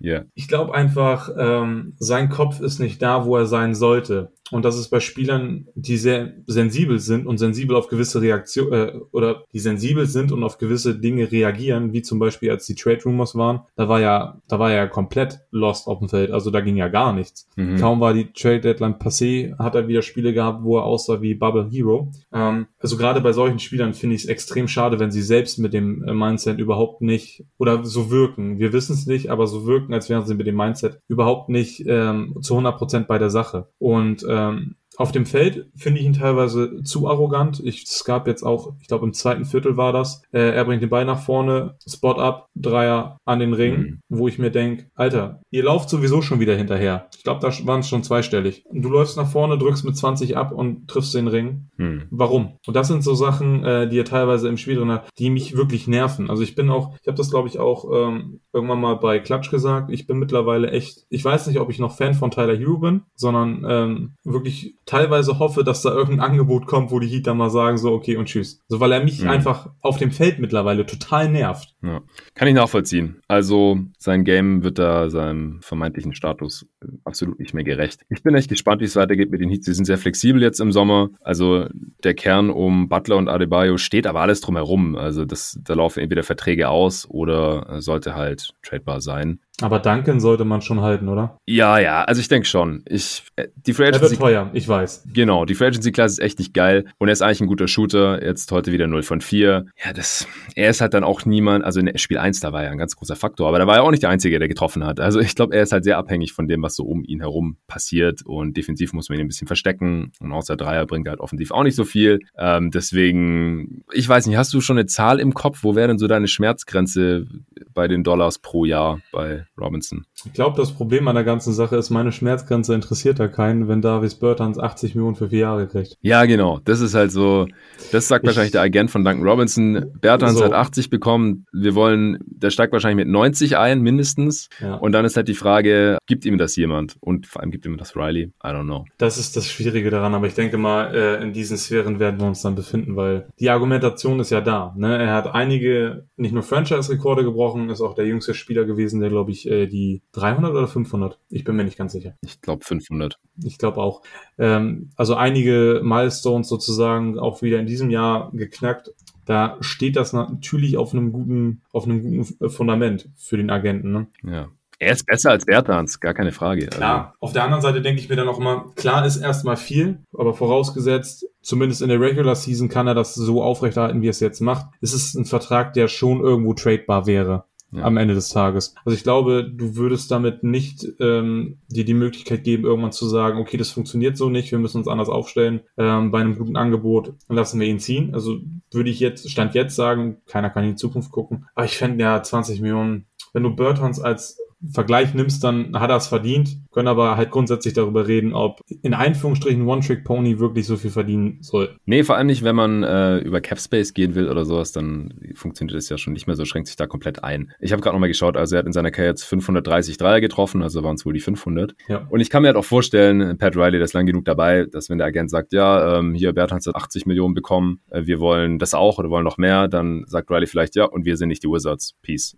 Ja. Yeah. Ich glaube einfach, ähm, sein Kopf ist nicht da, wo er sein sollte. Und das ist bei Spielern, die sehr sensibel sind und sensibel auf gewisse Reaktionen äh, oder die sensibel sind und auf gewisse Dinge reagieren, wie zum Beispiel als die Trade Rumors waren, da war ja, da war er ja komplett lost auf dem Feld. Also da ging ja gar nichts. Mhm. Kaum war die Trade Deadline passé, hat er wieder Spiele gehabt, wo er aussah wie Bubble Hero. Ähm, also gerade bei solchen Spielern finde ich es extrem schade, wenn sie selbst mit dem äh, Mindset überhaupt nicht oder so wirken. Wir wissen es nicht, aber so wirken, als wären sie mit dem Mindset überhaupt nicht ähm, zu 100 Prozent bei der Sache. Und ähm, auf dem Feld finde ich ihn teilweise zu arrogant. Ich, es gab jetzt auch, ich glaube im zweiten Viertel war das, äh, er bringt den Ball nach vorne, Spot up, Dreier an den Ring, mhm. wo ich mir denke, Alter, ihr lauft sowieso schon wieder hinterher. Ich glaube, da waren es schon zweistellig. Du läufst nach vorne, drückst mit 20 ab und triffst den Ring. Mhm. Warum? Und das sind so Sachen, äh, die er teilweise im Spiel drin hat, die mich wirklich nerven. Also ich bin auch, ich habe das glaube ich auch ähm, irgendwann mal bei Klatsch gesagt, ich bin mittlerweile echt, ich weiß nicht, ob ich noch Fan von Tyler Hero bin, sondern ähm, wirklich teilweise hoffe, dass da irgendein Angebot kommt, wo die Heat dann mal sagen, so okay und tschüss. So, weil er mich mhm. einfach auf dem Feld mittlerweile total nervt. Ja. Kann ich nachvollziehen. Also sein Game wird da seinem vermeintlichen Status äh, absolut nicht mehr gerecht. Ich bin echt gespannt, wie es weitergeht mit den Heats. Sie sind sehr flexibel jetzt im Sommer. Also der Kern um Butler und Adebayo steht aber alles drumherum. Also das, da laufen entweder Verträge aus oder sollte halt tradebar sein. Aber Duncan sollte man schon halten, oder? Ja, ja, also ich denke schon. Ich, äh, die Free Agency, er wird teuer, ich weiß. Genau, die Free Agency Class ist echt nicht geil und er ist eigentlich ein guter Shooter. Jetzt heute wieder 0 von 4. Ja, das, er ist halt dann auch niemand, also in Spiel 1, da war ja ein ganz großer Faktor, aber da war er auch nicht der Einzige, der getroffen hat. Also ich glaube, er ist halt sehr abhängig von dem, was so um ihn herum passiert und defensiv muss man ihn ein bisschen verstecken und außer Dreier bringt er halt offensiv auch nicht so viel. Ähm, deswegen, ich weiß nicht, hast du schon eine Zahl im Kopf? Wo wäre denn so deine Schmerzgrenze bei den Dollars pro Jahr bei Robinson. Ich glaube, das Problem an der ganzen Sache ist, meine Schmerzgrenze interessiert da keinen, wenn Davis Burtons 80 Millionen für vier Jahre kriegt. Ja, genau. Das ist halt so, das sagt ich, wahrscheinlich der Agent von Duncan Robinson. Bertans so. hat 80 bekommen. Wir wollen, der steigt wahrscheinlich mit 90 ein, mindestens. Ja. Und dann ist halt die Frage, gibt ihm das jemand? Und vor allem gibt ihm das Riley? I don't know. Das ist das Schwierige daran, aber ich denke mal, äh, in diesen Sphären werden wir uns dann befinden, weil die Argumentation ist ja da. Ne? Er hat einige, nicht nur Franchise-Rekorde gebrochen, ist auch der jüngste Spieler gewesen, der, glaube ich, äh, die 300 oder 500? Ich bin mir nicht ganz sicher. Ich glaube 500. Ich glaube auch. Ähm, also einige Milestones sozusagen auch wieder in diesem Jahr geknackt. Da steht das natürlich auf einem guten, auf einem guten Fundament für den Agenten. Ne? Ja. Er ist besser als Bertans, gar keine Frage. Klar. Also. Auf der anderen Seite denke ich mir dann auch immer, klar ist erstmal viel, aber vorausgesetzt, zumindest in der Regular Season kann er das so aufrechterhalten, wie er es jetzt macht. Es ist ein Vertrag, der schon irgendwo tradebar wäre ja. am Ende des Tages. Also ich glaube, du würdest damit nicht ähm, dir die Möglichkeit geben, irgendwann zu sagen, okay, das funktioniert so nicht, wir müssen uns anders aufstellen. Ähm, bei einem guten Angebot lassen wir ihn ziehen. Also würde ich jetzt, Stand jetzt sagen, keiner kann in die Zukunft gucken. Aber ich fände ja 20 Millionen wenn du Bertons als Vergleich nimmst, dann hat er es verdient, können aber halt grundsätzlich darüber reden, ob in Einführungsstrichen One-Trick-Pony wirklich so viel verdienen soll. Nee, vor allem nicht, wenn man äh, über Capspace gehen will oder sowas, dann funktioniert das ja schon nicht mehr so, schränkt sich da komplett ein. Ich habe gerade nochmal geschaut, also er hat in seiner Karriere jetzt 530 Dreier getroffen, also waren es wohl die 500. Ja. Und ich kann mir halt auch vorstellen, Pat Riley, der ist lang genug dabei, dass wenn der Agent sagt, ja, ähm, hier, Bert hat 80 Millionen bekommen, äh, wir wollen das auch oder wollen noch mehr, dann sagt Riley vielleicht, ja, und wir sind nicht die Wizards. Peace.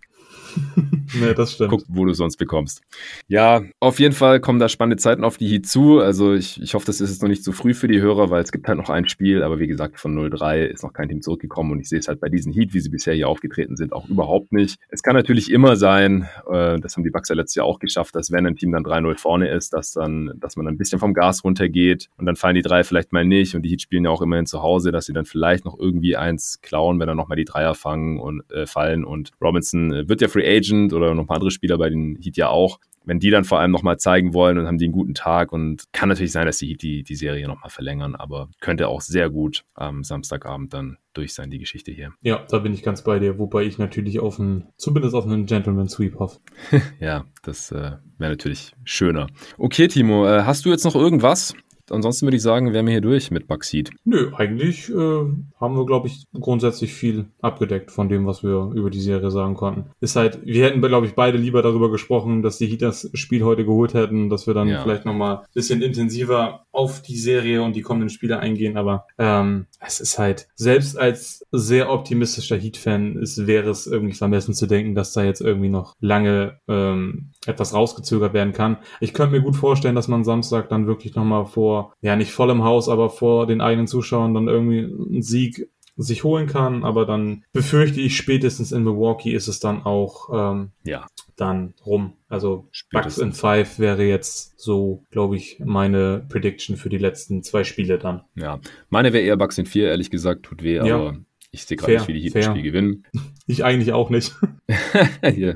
nee, das stimmt. Guck, wo du sonst bekommst. Ja, auf jeden Fall kommen da spannende Zeiten auf die Heat zu. Also ich, ich hoffe, das ist jetzt noch nicht zu früh für die Hörer, weil es gibt halt noch ein Spiel, aber wie gesagt, von 0-3 ist noch kein Team zurückgekommen und ich sehe es halt bei diesen Heat, wie sie bisher hier aufgetreten sind, auch überhaupt nicht. Es kann natürlich immer sein, äh, das haben die Bucks ja letztes Jahr auch geschafft, dass wenn ein Team dann 3-0 vorne ist, dass dann, dass man ein bisschen vom Gas runtergeht und dann fallen die drei vielleicht mal nicht und die Heat spielen ja auch immerhin zu Hause, dass sie dann vielleicht noch irgendwie eins klauen, wenn dann nochmal die Dreier fangen und äh, fallen und Robinson äh, wird ja Free Agent oder noch ein paar andere Spieler bei den Heat ja auch. Wenn die dann vor allem nochmal zeigen wollen und haben die einen guten Tag und kann natürlich sein, dass die Heat die, die Serie nochmal verlängern, aber könnte auch sehr gut am Samstagabend dann durch sein, die Geschichte hier. Ja, da bin ich ganz bei dir, wobei ich natürlich auf einen, zumindest auf einen Gentleman Sweep hoffe. ja, das äh, wäre natürlich schöner. Okay, Timo, äh, hast du jetzt noch irgendwas? Ansonsten würde ich sagen, wären wir hier durch mit Bugseed. Nö, eigentlich äh, haben wir, glaube ich, grundsätzlich viel abgedeckt von dem, was wir über die Serie sagen konnten. Ist halt, wir hätten, glaube ich, beide lieber darüber gesprochen, dass die Heat das Spiel heute geholt hätten, dass wir dann ja. vielleicht nochmal ein bisschen intensiver auf die Serie und die kommenden Spiele eingehen, aber ähm, es ist halt, selbst als sehr optimistischer Heat-Fan wäre es irgendwie vermessen zu denken, dass da jetzt irgendwie noch lange ähm, etwas rausgezögert werden kann. Ich könnte mir gut vorstellen, dass man Samstag dann wirklich nochmal vor, ja nicht vollem Haus, aber vor den eigenen Zuschauern dann irgendwie einen Sieg sich holen kann, aber dann befürchte ich spätestens in Milwaukee ist es dann auch ähm, ja. dann rum. Also spätestens. Bucks in Five wäre jetzt so, glaube ich, meine Prediction für die letzten zwei Spiele dann. Ja, meine wäre eher Bucks in vier, ehrlich gesagt, tut weh, ja. aber ich sehe gerade nicht, wie die Heat das Spiel gewinnen. Ich eigentlich auch nicht. ja,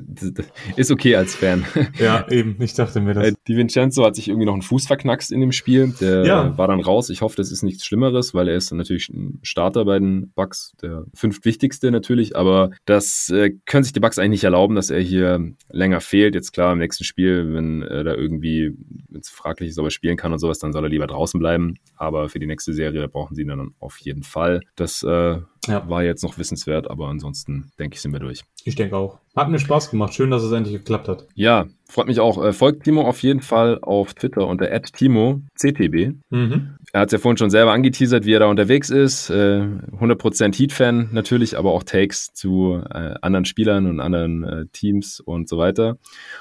ist okay als Fan. ja, eben. Ich dachte mir das. Äh, Di Vincenzo hat sich irgendwie noch einen Fuß verknackst in dem Spiel. Der ja. war dann raus. Ich hoffe, das ist nichts Schlimmeres, weil er ist natürlich ein Starter bei den Bucks, der fünftwichtigste natürlich. Aber das äh, können sich die Bucks eigentlich nicht erlauben, dass er hier länger fehlt. Jetzt klar, im nächsten Spiel, wenn er da irgendwie, fraglich ist, ob er spielen kann und sowas, dann soll er lieber draußen bleiben. Aber für die nächste Serie, da brauchen sie ihn dann auf jeden Fall. Das äh, ja. war jetzt noch wissenswert, aber ansonsten denke ich, sind wir durch. Ich denke auch. Hat mir Spaß gemacht. Schön, dass es endlich geklappt hat. Ja, freut mich auch. Äh, folgt Timo auf jeden Fall auf Twitter unter @timo_ctb. Mhm. Er hat es ja vorhin schon selber angeteasert, wie er da unterwegs ist. 100% äh, Heat-Fan natürlich, aber auch Takes zu äh, anderen Spielern und anderen Teams und so weiter.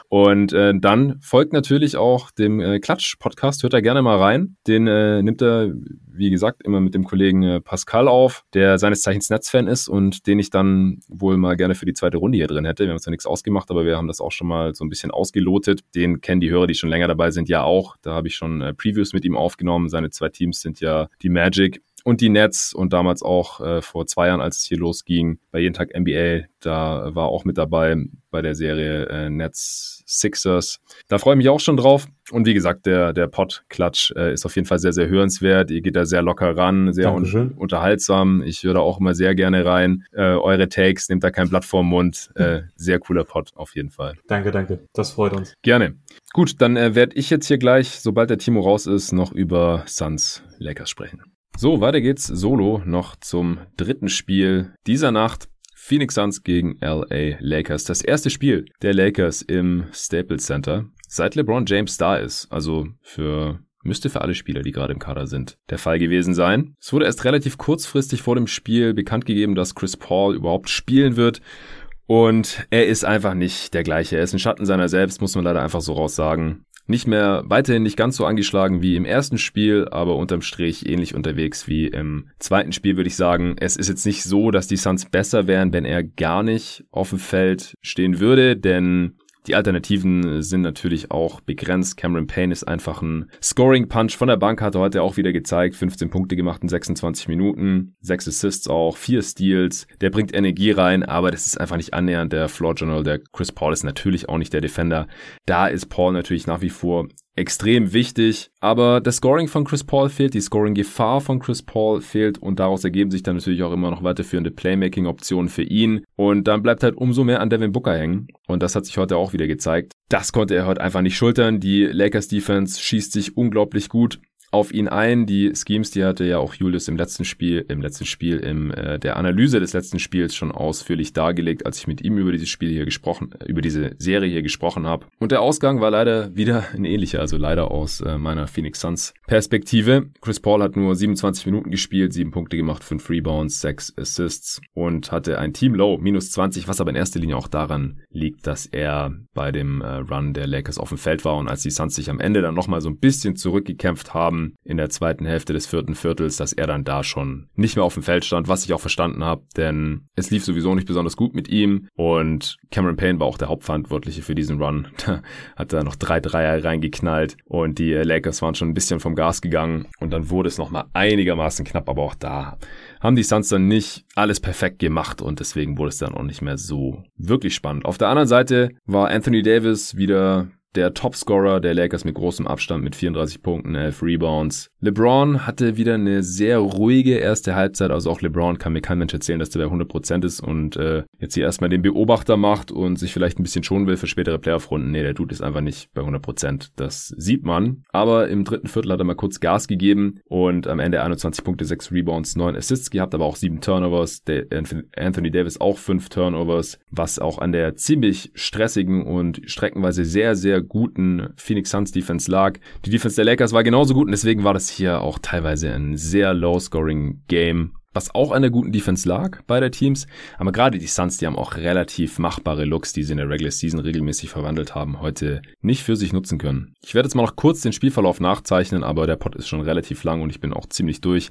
Und dann folgt natürlich auch dem Klatsch-Podcast. Hört da gerne mal rein. Den nimmt er, wie gesagt, immer mit dem Kollegen Pascal auf, der seines Zeichens Netzfan ist und den ich dann wohl mal gerne für die zweite Runde hier drin hätte. Wir haben uns ja nichts ausgemacht, aber wir haben das auch schon mal so ein bisschen ausgelotet. Den kennen die Hörer, die schon länger dabei sind, ja auch. Da habe ich schon äh, Previews mit ihm aufgenommen. Seine zwei Teams sind ja die Magic und die Nets und damals auch äh, vor zwei Jahren, als es hier losging, bei jeden Tag NBA, da war auch mit dabei bei der Serie äh, Nets Sixers. Da freue ich mich auch schon drauf. Und wie gesagt, der, der Pod-Klatsch äh, ist auf jeden Fall sehr, sehr hörenswert. Ihr geht da sehr locker ran, sehr un unterhaltsam. Ich höre da auch immer sehr gerne rein. Äh, eure Takes, nehmt da kein Blatt vorm Mund. Äh, sehr cooler Pod auf jeden Fall. Danke, danke. Das freut uns. Gerne. Gut, dann äh, werde ich jetzt hier gleich, sobald der Timo raus ist, noch über Suns Lakers sprechen. So, weiter geht's solo noch zum dritten Spiel dieser Nacht. Phoenix Suns gegen LA Lakers. Das erste Spiel der Lakers im Staples Center, seit LeBron James da ist. Also für müsste für alle Spieler, die gerade im Kader sind, der Fall gewesen sein. Es wurde erst relativ kurzfristig vor dem Spiel bekannt gegeben, dass Chris Paul überhaupt spielen wird. Und er ist einfach nicht der gleiche. Er ist ein Schatten seiner selbst, muss man leider einfach so raus sagen nicht mehr, weiterhin nicht ganz so angeschlagen wie im ersten Spiel, aber unterm Strich ähnlich unterwegs wie im zweiten Spiel, würde ich sagen. Es ist jetzt nicht so, dass die Suns besser wären, wenn er gar nicht auf dem Feld stehen würde, denn Die Alternativen sind natürlich auch begrenzt. Cameron Payne ist einfach ein Scoring-Punch von der Bank, hat er heute auch wieder gezeigt. 15 Punkte gemacht in 26 Minuten, 6 Assists auch, 4 Steals. Der bringt Energie rein, aber das ist einfach nicht annähernd der Floor General. Der Chris Paul ist natürlich auch nicht der Defender. Da ist Paul natürlich nach wie vor extrem wichtig. Aber das Scoring von Chris Paul fehlt, die Scoring-Gefahr von Chris Paul fehlt und daraus ergeben sich dann natürlich auch immer noch weiterführende Playmaking-Optionen für ihn. Und dann bleibt halt umso mehr an Devin Booker hängen. Und das hat sich heute auch wieder gezeigt. Das konnte er heute einfach nicht schultern. Die Lakers Defense schießt sich unglaublich gut auf ihn ein. Die Schemes, die hatte ja auch Julius im letzten Spiel, im letzten Spiel, im äh, der Analyse des letzten Spiels schon ausführlich dargelegt, als ich mit ihm über dieses Spiel hier gesprochen, über diese Serie hier gesprochen habe. Und der Ausgang war leider wieder ein ähnlicher, also leider aus äh, meiner Phoenix Suns Perspektive. Chris Paul hat nur 27 Minuten gespielt, sieben Punkte gemacht, fünf Rebounds, sechs Assists und hatte ein Team Low, minus 20, was aber in erster Linie auch daran liegt, dass er bei dem äh, Run der Lakers auf dem Feld war und als die Suns sich am Ende dann nochmal so ein bisschen zurückgekämpft haben, haben in der zweiten Hälfte des vierten Viertels, dass er dann da schon nicht mehr auf dem Feld stand, was ich auch verstanden habe, denn es lief sowieso nicht besonders gut mit ihm und Cameron Payne war auch der Hauptverantwortliche für diesen Run. Da hat er noch drei Dreier reingeknallt und die Lakers waren schon ein bisschen vom Gas gegangen und dann wurde es nochmal einigermaßen knapp, aber auch da haben die Suns dann nicht alles perfekt gemacht und deswegen wurde es dann auch nicht mehr so wirklich spannend. Auf der anderen Seite war Anthony Davis wieder der Topscorer der Lakers mit großem Abstand mit 34 Punkten, 11 Rebounds. LeBron hatte wieder eine sehr ruhige erste Halbzeit, also auch LeBron kann mir kein Mensch erzählen, dass der bei 100% ist und äh, jetzt hier erstmal den Beobachter macht und sich vielleicht ein bisschen schonen will für spätere Playoff-Runden. Nee, der Dude ist einfach nicht bei 100%, das sieht man. Aber im dritten Viertel hat er mal kurz Gas gegeben und am Ende 21 Punkte, 6 Rebounds, 9 Assists gehabt, aber auch 7 Turnovers. Der Anthony Davis auch 5 Turnovers, was auch an der ziemlich stressigen und streckenweise sehr, sehr guten Phoenix Suns Defense lag. Die Defense der Lakers war genauso gut und deswegen war das hier auch teilweise ein sehr low-scoring Game was auch an der guten Defense lag bei der Teams. Aber gerade die Suns, die haben auch relativ machbare Looks, die sie in der Regular Season regelmäßig verwandelt haben, heute nicht für sich nutzen können. Ich werde jetzt mal noch kurz den Spielverlauf nachzeichnen, aber der Pod ist schon relativ lang und ich bin auch ziemlich durch.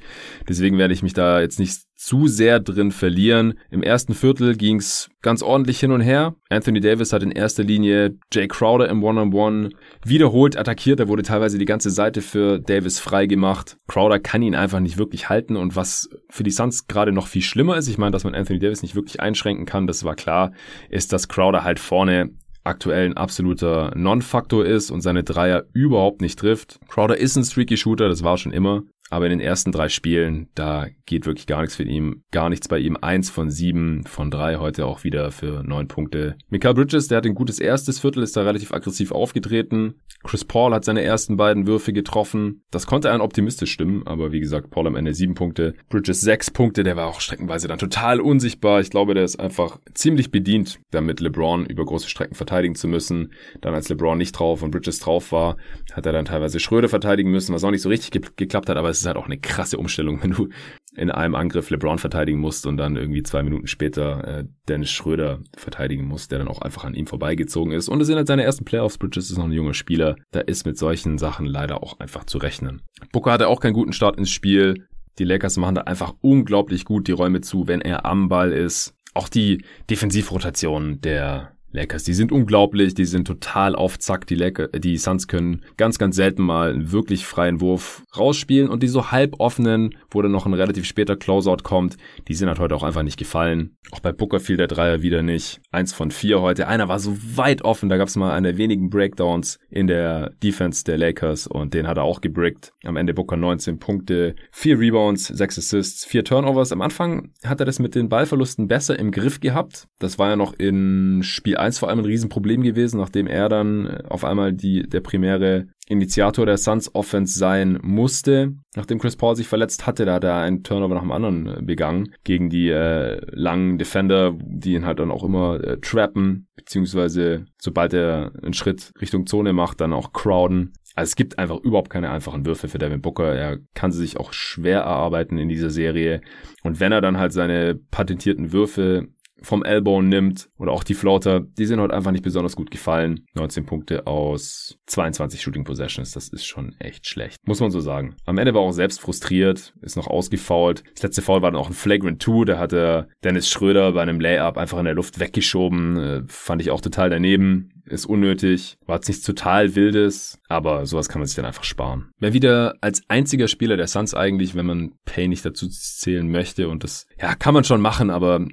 Deswegen werde ich mich da jetzt nicht zu sehr drin verlieren. Im ersten Viertel ging's ganz ordentlich hin und her. Anthony Davis hat in erster Linie Jay Crowder im One-on-One wiederholt attackiert. Da wurde teilweise die ganze Seite für Davis frei gemacht. Crowder kann ihn einfach nicht wirklich halten und was für die Suns gerade noch viel schlimmer ist, ich meine, dass man Anthony Davis nicht wirklich einschränken kann, das war klar, ist, dass Crowder halt vorne aktuell ein absoluter Non-Faktor ist und seine Dreier überhaupt nicht trifft. Crowder ist ein streaky Shooter, das war schon immer. Aber in den ersten drei Spielen, da geht wirklich gar nichts für ihn, gar nichts bei ihm. Eins von sieben von drei heute auch wieder für neun Punkte. Michael Bridges, der hat ein gutes erstes Viertel, ist da relativ aggressiv aufgetreten. Chris Paul hat seine ersten beiden Würfe getroffen. Das konnte einen optimistisch stimmen, aber wie gesagt, Paul am Ende sieben Punkte, Bridges sechs Punkte, der war auch streckenweise dann total unsichtbar. Ich glaube, der ist einfach ziemlich bedient, damit LeBron über große Strecken verteidigen zu müssen. Dann als LeBron nicht drauf und Bridges drauf war, hat er dann teilweise Schröder verteidigen müssen, was auch nicht so richtig ge geklappt hat, aber es ist halt auch eine krasse Umstellung, wenn du in einem Angriff LeBron verteidigen musst und dann irgendwie zwei Minuten später äh, Dennis Schröder verteidigen musst, der dann auch einfach an ihm vorbeigezogen ist. Und es sind halt seine ersten Playoffs. Bridges ist noch ein junger Spieler. Da ist mit solchen Sachen leider auch einfach zu rechnen. Booker hatte auch keinen guten Start ins Spiel. Die Lakers machen da einfach unglaublich gut die Räume zu, wenn er am Ball ist. Auch die Defensivrotation der Lakers, die sind unglaublich, die sind total auf Zack. Die, Lakers, die Suns können ganz, ganz selten mal einen wirklich freien Wurf rausspielen und die so halb offenen, wo dann noch ein relativ später Closeout kommt, die sind halt heute auch einfach nicht gefallen. Auch bei Booker fiel der Dreier wieder nicht. Eins von vier heute. Einer war so weit offen, da gab es mal eine wenigen Breakdowns in der Defense der Lakers und den hat er auch gebrickt. Am Ende Booker 19 Punkte, vier Rebounds, sechs Assists, vier Turnovers. Am Anfang hat er das mit den Ballverlusten besser im Griff gehabt. Das war ja noch in Spiel 1 vor allem ein Riesenproblem gewesen, nachdem er dann äh, auf einmal die, der primäre Initiator der Suns Offense sein musste. Nachdem Chris Paul sich verletzt hatte, da hat er einen Turnover nach dem anderen äh, begangen gegen die äh, langen Defender, die ihn halt dann auch immer äh, trappen, beziehungsweise sobald er einen Schritt Richtung Zone macht, dann auch crowden. Also es gibt einfach überhaupt keine einfachen Würfe für Devin Booker. Er kann sie sich auch schwer erarbeiten in dieser Serie. Und wenn er dann halt seine patentierten Würfe vom Elbow nimmt oder auch die Floater, die sind heute einfach nicht besonders gut gefallen. 19 Punkte aus 22 Shooting Possessions, das ist schon echt schlecht. Muss man so sagen. Am Ende war auch selbst frustriert, ist noch ausgefault. Das letzte Foul war dann auch ein Flagrant 2, da hatte Dennis Schröder bei einem Layup einfach in der Luft weggeschoben. Äh, fand ich auch total daneben ist unnötig, war jetzt nichts total Wildes, aber sowas kann man sich dann einfach sparen. Wer wieder als einziger Spieler der Suns eigentlich, wenn man Pay nicht dazu zählen möchte und das, ja, kann man schon machen, aber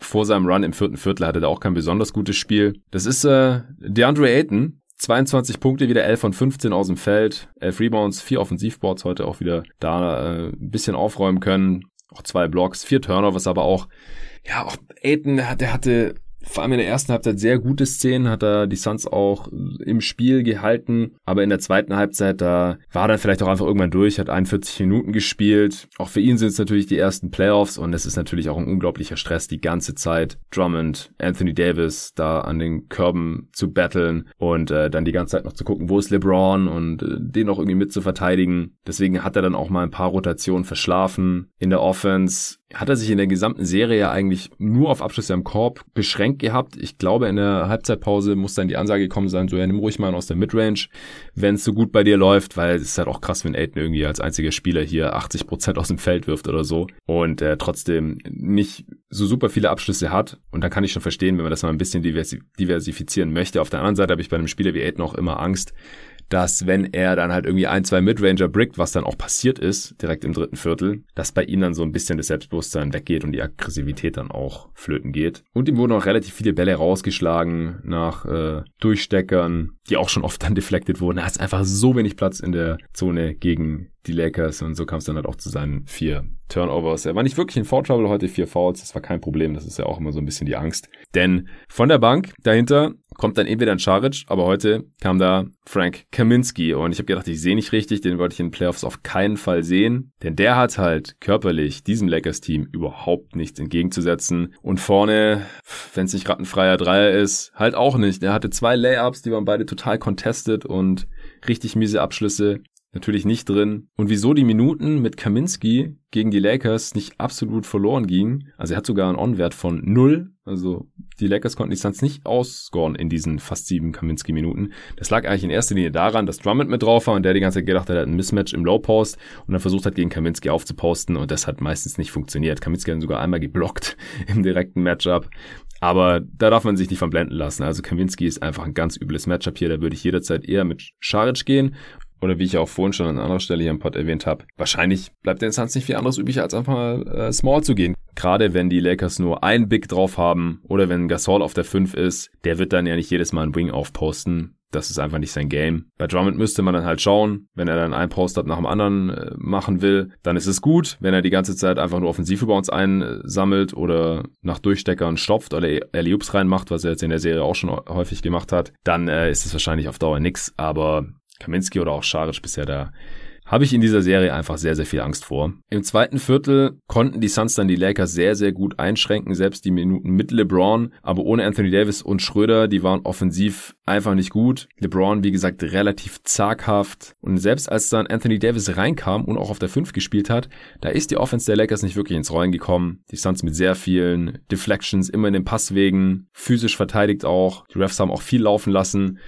vor seinem Run im vierten Viertel hatte er auch kein besonders gutes Spiel. Das ist äh, DeAndre Ayton, 22 Punkte, wieder 11 von 15 aus dem Feld, 11 Rebounds, 4 Offensivboards heute auch wieder da äh, ein bisschen aufräumen können. Auch zwei Blocks, vier Turnovers, aber auch, ja, auch Aiton, der, der hatte vor allem in der ersten Halbzeit sehr gute Szenen, hat er die Suns auch im Spiel gehalten, aber in der zweiten Halbzeit, da war dann vielleicht auch einfach irgendwann durch, hat 41 Minuten gespielt. Auch für ihn sind es natürlich die ersten Playoffs und es ist natürlich auch ein unglaublicher Stress die ganze Zeit. Drummond, Anthony Davis da an den Körben zu battlen und äh, dann die ganze Zeit noch zu gucken, wo ist LeBron und äh, den auch irgendwie mit zu verteidigen. Deswegen hat er dann auch mal ein paar Rotationen verschlafen in der Offense hat er sich in der gesamten Serie ja eigentlich nur auf Abschlüsse am Korb beschränkt gehabt. Ich glaube, in der Halbzeitpause muss dann die Ansage gekommen sein, so ja, nimm ruhig mal aus der Midrange, wenn es so gut bei dir läuft, weil es ist halt auch krass, wenn Aiden irgendwie als einziger Spieler hier 80 Prozent aus dem Feld wirft oder so und er trotzdem nicht so super viele Abschlüsse hat. Und dann kann ich schon verstehen, wenn man das mal ein bisschen diversifizieren möchte. Auf der anderen Seite habe ich bei einem Spieler wie Aiden auch immer Angst, dass wenn er dann halt irgendwie ein, zwei Midranger brickt, was dann auch passiert ist, direkt im dritten Viertel, dass bei ihm dann so ein bisschen das Selbstbewusstsein weggeht und die Aggressivität dann auch flöten geht. Und ihm wurden auch relativ viele Bälle rausgeschlagen nach äh, Durchsteckern, die auch schon oft dann deflected wurden. Er hat einfach so wenig Platz in der Zone gegen die Lakers und so kam es dann halt auch zu seinen vier Turnovers. Er war nicht wirklich in Foul Trouble heute, vier Fouls, das war kein Problem, das ist ja auch immer so ein bisschen die Angst. Denn von der Bank dahinter kommt dann entweder ein Charic, aber heute kam da Frank Kaminski und ich habe gedacht, ich sehe nicht richtig, den wollte ich in den Playoffs auf keinen Fall sehen, denn der hat halt körperlich diesem Lakers-Team überhaupt nichts entgegenzusetzen und vorne, wenn es nicht gerade ein freier Dreier ist, halt auch nicht. Er hatte zwei Layups, die waren beide total contested und richtig miese Abschlüsse natürlich nicht drin. Und wieso die Minuten mit Kaminski gegen die Lakers nicht absolut verloren gingen, also er hat sogar einen On-Wert von null, also die Lakers konnten die Suns nicht ausscoren in diesen fast sieben Kaminski-Minuten. Das lag eigentlich in erster Linie daran, dass Drummond mit drauf war und der die ganze Zeit gedacht hat, er hat ein Mismatch im Low-Post und dann versucht hat, gegen Kaminski aufzuposten und das hat meistens nicht funktioniert. Kaminski hat ihn sogar einmal geblockt im direkten Matchup. Aber da darf man sich nicht von blenden lassen. Also Kaminski ist einfach ein ganz übles Matchup hier. Da würde ich jederzeit eher mit Scharic gehen oder wie ich auch vorhin schon an anderer Stelle hier im Pod erwähnt habe, wahrscheinlich bleibt den Suns nicht viel anderes übrig, als einfach mal äh, small zu gehen. Gerade wenn die Lakers nur ein Big drauf haben oder wenn Gasol auf der 5 ist, der wird dann ja nicht jedes Mal einen Wing aufposten. Das ist einfach nicht sein Game. Bei Drummond müsste man dann halt schauen, wenn er dann einen Post-Up nach dem anderen äh, machen will, dann ist es gut. Wenn er die ganze Zeit einfach nur Offensivrebounds einsammelt oder nach Durchsteckern stopft oder alley reinmacht, was er jetzt in der Serie auch schon häufig gemacht hat, dann äh, ist es wahrscheinlich auf Dauer nix. Aber Kaminski oder auch Scharic bisher da habe ich in dieser Serie einfach sehr, sehr viel Angst vor. Im zweiten Viertel konnten die Suns dann die Lakers sehr, sehr gut einschränken, selbst die Minuten mit LeBron, aber ohne Anthony Davis und Schröder, die waren offensiv einfach nicht gut. LeBron, wie gesagt, relativ zaghaft und selbst als dann Anthony Davis reinkam und auch auf der 5 gespielt hat, da ist die Offense der Lakers nicht wirklich ins Rollen gekommen. Die Suns mit sehr vielen Deflections, immer in den Passwegen, physisch verteidigt auch. Die Refs haben auch viel laufen lassen.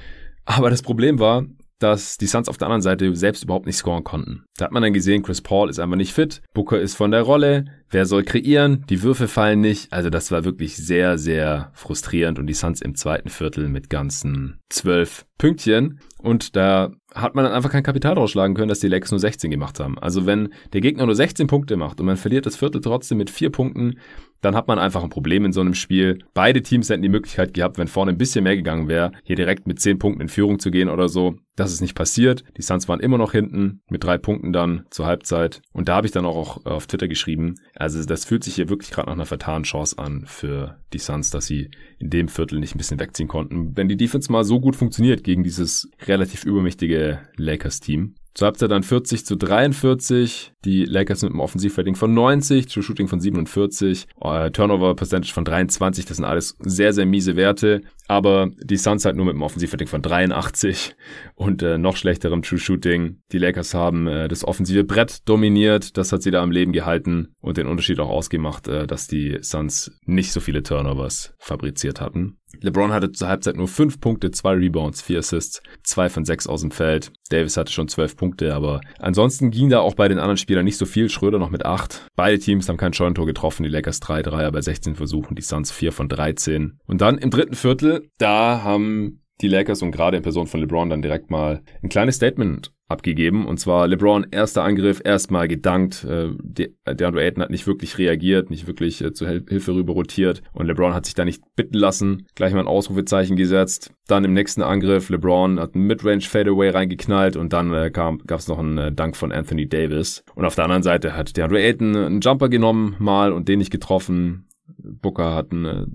Aber das Problem war, dass die Suns auf der anderen Seite selbst überhaupt nicht scoren konnten. Da hat man dann gesehen, Chris Paul ist einfach nicht fit, Booker ist von der Rolle, wer soll kreieren, die Würfe fallen nicht. Also das war wirklich sehr, sehr frustrierend und die Suns im zweiten Viertel mit ganzen zwölf Pünktchen. Und da hat man dann einfach kein Kapital drausschlagen können, dass die Lakers nur 16 gemacht haben. Also wenn der Gegner nur 16 Punkte macht und man verliert das Viertel trotzdem mit vier Punkten, dann hat man einfach ein Problem in so einem Spiel. Beide Teams hätten die Möglichkeit gehabt, wenn vorne ein bisschen mehr gegangen wäre, hier direkt mit 10 Punkten in Führung zu gehen oder so. Das ist nicht passiert. Die Suns waren immer noch hinten mit drei Punkten dann zur Halbzeit. Und da habe ich dann auch auf Twitter geschrieben, also das fühlt sich hier wirklich gerade nach einer vertanen Chance an für die Suns, dass sie in dem Viertel nicht ein bisschen wegziehen konnten. Wenn die Defense mal so gut funktioniert gegen dieses relativ übermächtige Lakers-Team, Zur Halbzeit dann 40 zu 43. Die Lakers mit einem Offensivrating von 90, True Shooting von 47, äh, Turnover Percentage von 23. Das sind alles sehr, sehr miese Werte. Aber die Suns halt nur mit einem Offensivrating von 83 und äh, noch schlechterem True Shooting. Die Lakers haben äh, das offensive Brett dominiert. Das hat sie da am Leben gehalten und den Unterschied auch ausgemacht, äh, dass die Suns nicht so viele Turnovers fabriziert hatten. LeBron hatte zur Halbzeit nur fünf Punkte, zwei Rebounds, vier Assists, zwei von sechs aus dem Feld. Davis hatte schon zwölf Punkte, aber ansonsten ging da auch bei den anderen Spielern nicht so viel. Schröder noch mit acht. Beide Teams haben kein Scheunentor getroffen. Die Lakers drei Dreier bei 16 Versuchen, die Suns vier von 13. Und dann im dritten Viertel, da haben die Lakers und gerade in Person von LeBron dann direkt mal ein kleines Statement abgegeben. Und zwar LeBron, erster Angriff, erstmal gedankt. Äh, DeAndre Ayton hat nicht wirklich reagiert, nicht wirklich äh, zur Hilfe rüber rotiert. Und LeBron hat sich da nicht bitten lassen. Gleich mal ein Ausrufezeichen gesetzt. Dann im nächsten Angriff, LeBron hat einen Midrange Fadeaway reingeknallt und dann äh, gab es noch einen äh, Dank von Anthony Davis. Und auf der anderen Seite hat DeAndre Ayton einen Jumper genommen mal und den nicht getroffen. Booker hat einen äh,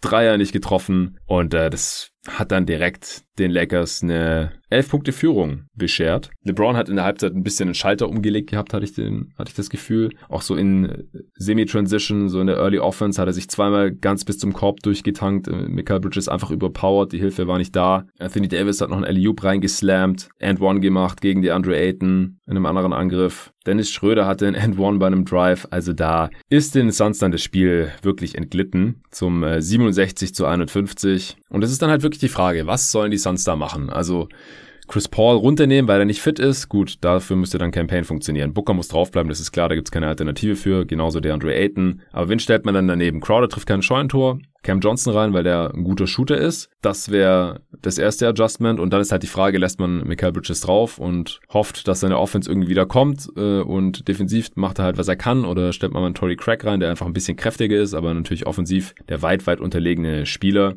Dreier nicht getroffen und äh, das hat dann direkt den Lakers eine 11 Punkte Führung beschert. LeBron hat in der Halbzeit ein bisschen einen Schalter umgelegt gehabt, hatte ich den, hatte ich das Gefühl. Auch so in Semi-Transition, so in der Early Offense hat er sich zweimal ganz bis zum Korb durchgetankt. Äh, Michael Bridges einfach überpowered, die Hilfe war nicht da. Anthony Davis hat noch einen alley reingeslammt, and one gemacht gegen die Andre Ayton in einem anderen Angriff. Dennis Schröder hatte einen and one bei einem Drive, also da ist den Suns dann das Spiel wirklich entglitten zum 67 äh, zu 51. Und es ist dann halt wirklich die Frage, was sollen die Suns da machen? Also Chris Paul runternehmen, weil er nicht fit ist. Gut, dafür müsste dann Campaign funktionieren. Booker muss draufbleiben, das ist klar, da gibt's keine Alternative für. Genauso der Andre Ayton. Aber wen stellt man dann daneben? Crowder trifft kein Scheunentor. Cam Johnson rein, weil der ein guter Shooter ist. Das wäre das erste Adjustment. Und dann ist halt die Frage, lässt man Michael Bridges drauf und hofft, dass seine Offense irgendwie wieder kommt äh, und defensiv macht er halt, was er kann. Oder stellt man mal einen Tory Crack rein, der einfach ein bisschen kräftiger ist, aber natürlich offensiv der weit, weit unterlegene Spieler.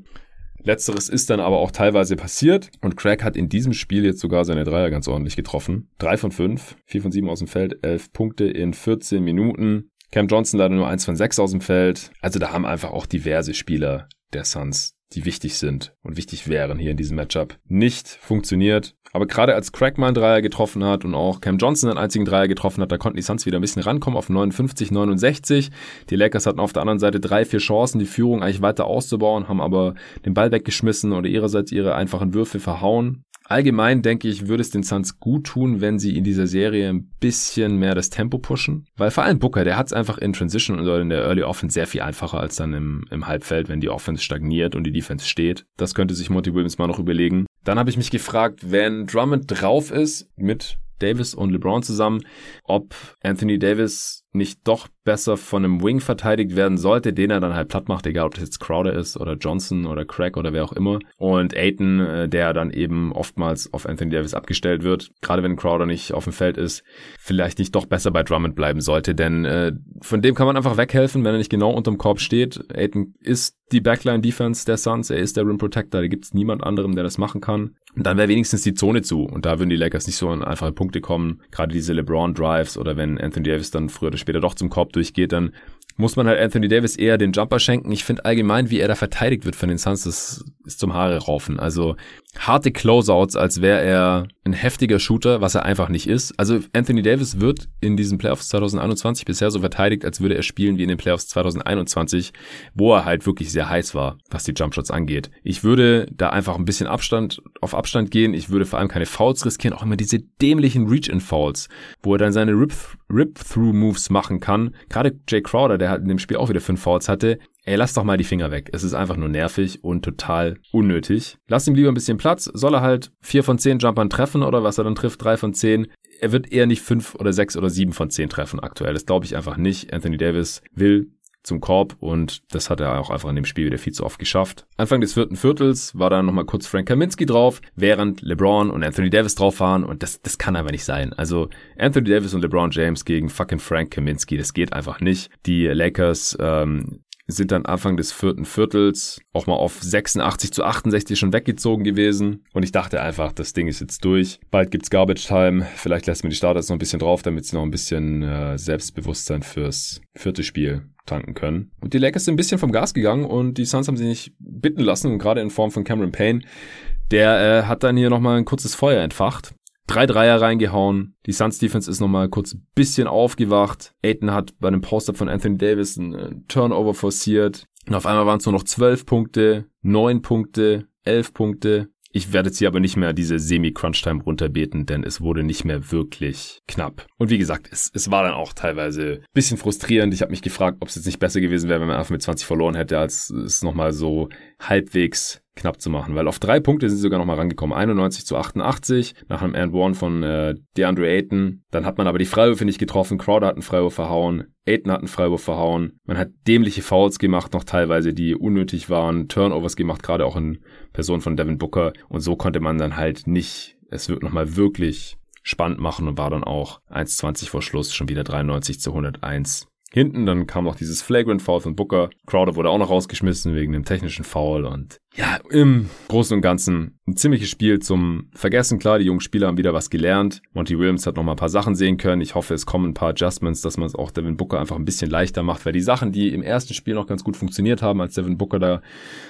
Letzteres ist dann aber auch teilweise passiert und Craig hat in diesem Spiel jetzt sogar seine Dreier ganz ordentlich getroffen. Drei von fünf, vier von sieben aus dem Feld, elf Punkte in 14 Minuten. Cam Johnson leider nur eins von sechs aus dem Feld. Also da haben einfach auch diverse Spieler der Suns die wichtig sind und wichtig wären hier in diesem Matchup, nicht funktioniert. Aber gerade als Craig mal einen Dreier getroffen hat und auch Cam Johnson einen einzigen Dreier getroffen hat, da konnten die Suns wieder ein bisschen rankommen auf 59, 69. Die Lakers hatten auf der anderen Seite drei, vier Chancen, die Führung eigentlich weiter auszubauen, haben aber den Ball weggeschmissen oder ihrerseits ihre einfachen Würfe verhauen. Allgemein denke ich, würde es den Suns gut tun, wenn sie in dieser Serie ein bisschen mehr das Tempo pushen. Weil vor allem Booker, der hat es einfach in Transition oder in der Early Offense sehr viel einfacher als dann im, im Halbfeld, wenn die Offense stagniert und die Defense steht. Das könnte sich Monty Williams mal noch überlegen. Dann habe ich mich gefragt, wenn Drummond drauf ist mit Davis und LeBron zusammen, ob Anthony Davis nicht doch besser von einem Wing verteidigt werden sollte, den er dann halt platt macht, egal ob das jetzt Crowder ist oder Johnson oder Craig oder wer auch immer. Und Aiton, äh, der dann eben oftmals auf Anthony Davis abgestellt wird, gerade wenn Crowder nicht auf dem Feld ist, vielleicht nicht doch besser bei Drummond bleiben sollte, denn äh, von dem kann man einfach weghelfen, wenn er nicht genau unterm Korb steht. Aiton ist die Backline-Defense der Suns, er ist der Rim Protector, da gibt es niemand anderem, der das machen kann. Und dann wäre wenigstens die Zone zu und da würden die Lakers nicht so an einfache Punkte kommen, gerade diese LeBron-Drives oder wenn Anthony Davis dann früher oder später doch zum Korb durchgeht, dann muss man halt Anthony Davis eher den Jumper schenken. Ich finde allgemein, wie er da verteidigt wird von den Suns, das ist zum Haare raufen. Also harte Closeouts, als wäre er ein heftiger Shooter, was er einfach nicht ist. Also Anthony Davis wird in diesen Playoffs 2021 bisher so verteidigt, als würde er spielen wie in den Playoffs 2021, wo er halt wirklich sehr heiß war, was die Jumpshots angeht. Ich würde da einfach ein bisschen Abstand auf Abstand gehen. Ich würde vor allem keine Fouls riskieren, auch immer diese dämlichen Reach-in-Fouls, wo er dann seine Rip-Through-Moves machen kann. Gerade Jay Crowder, der halt in dem Spiel auch wieder fünf Fouls hatte, ey, lass doch mal die Finger weg. Es ist einfach nur nervig und total unnötig. Lass ihm lieber ein bisschen Platz. Soll er halt vier von zehn Jumpern treffen oder was er dann trifft, drei von zehn. Er wird eher nicht fünf oder sechs oder sieben von zehn treffen aktuell. Das glaube ich einfach nicht. Anthony Davis will zum Korb und das hat er auch einfach in dem Spiel wieder viel zu oft geschafft. Anfang des vierten Viertels war dann nochmal kurz Frank Kaminski drauf, während LeBron und Anthony Davis drauf waren und das, das kann einfach nicht sein. Also Anthony Davis und LeBron James gegen fucking Frank Kaminski, das geht einfach nicht. Die Lakers ähm, sind dann Anfang des vierten Viertels auch mal auf 86 zu 68 schon weggezogen gewesen. Und ich dachte einfach, das Ding ist jetzt durch. Bald gibt's Garbage Time. Vielleicht lässt mir die Starters noch ein bisschen drauf, damit sie noch ein bisschen äh, Selbstbewusstsein fürs vierte Spiel tanken können. Und die Lakers sind ein bisschen vom Gas gegangen und die Suns haben sie nicht bitten lassen, gerade in Form von Cameron Payne. Der äh, hat dann hier nochmal ein kurzes Feuer entfacht drei Dreier reingehauen. Die Suns Defense ist nochmal kurz ein bisschen aufgewacht. Aiton hat bei einem Post-Up von Anthony Davis einen äh, Turnover forciert. Und auf einmal waren es nur noch zwölf Punkte, neun Punkte, elf Punkte. Ich werde jetzt hier aber nicht mehr diese Semi-Crunch-Time runterbeten, denn es wurde nicht mehr wirklich knapp. Und wie gesagt, es, es war dann auch teilweise bisschen frustrierend. Ich habe mich gefragt, ob es jetzt nicht besser gewesen wäre, wenn man einfach mit 20 verloren hätte, als es nochmal so halbwegs knapp zu machen, weil auf drei Punkte sind sie sogar nochmal rangekommen. 91 zu 88 nach einem and One von äh, DeAndre Ayton. Dann hat man aber die Freiwürfe nicht getroffen. Crowder hat einen Freiwurf verhauen. Ayton hat einen Freiwurf verhauen. Man hat dämliche Fouls gemacht, noch teilweise, die unnötig waren. Turnovers gemacht, gerade auch in Person von Devin Booker. Und so konnte man dann halt nicht, es wird nochmal wirklich spannend machen und war dann auch 1,20 vor Schluss schon wieder 93 zu 101 hinten. Dann kam noch dieses Flagrant Foul von Booker. Crowder wurde auch noch rausgeschmissen wegen dem technischen Foul und ja, im Großen und Ganzen ein ziemliches Spiel zum Vergessen. Klar, die jungen Spieler haben wieder was gelernt. Monty Williams hat noch mal ein paar Sachen sehen können. Ich hoffe, es kommen ein paar Adjustments, dass man es auch Devin Booker einfach ein bisschen leichter macht, weil die Sachen, die im ersten Spiel noch ganz gut funktioniert haben, als Devin Booker da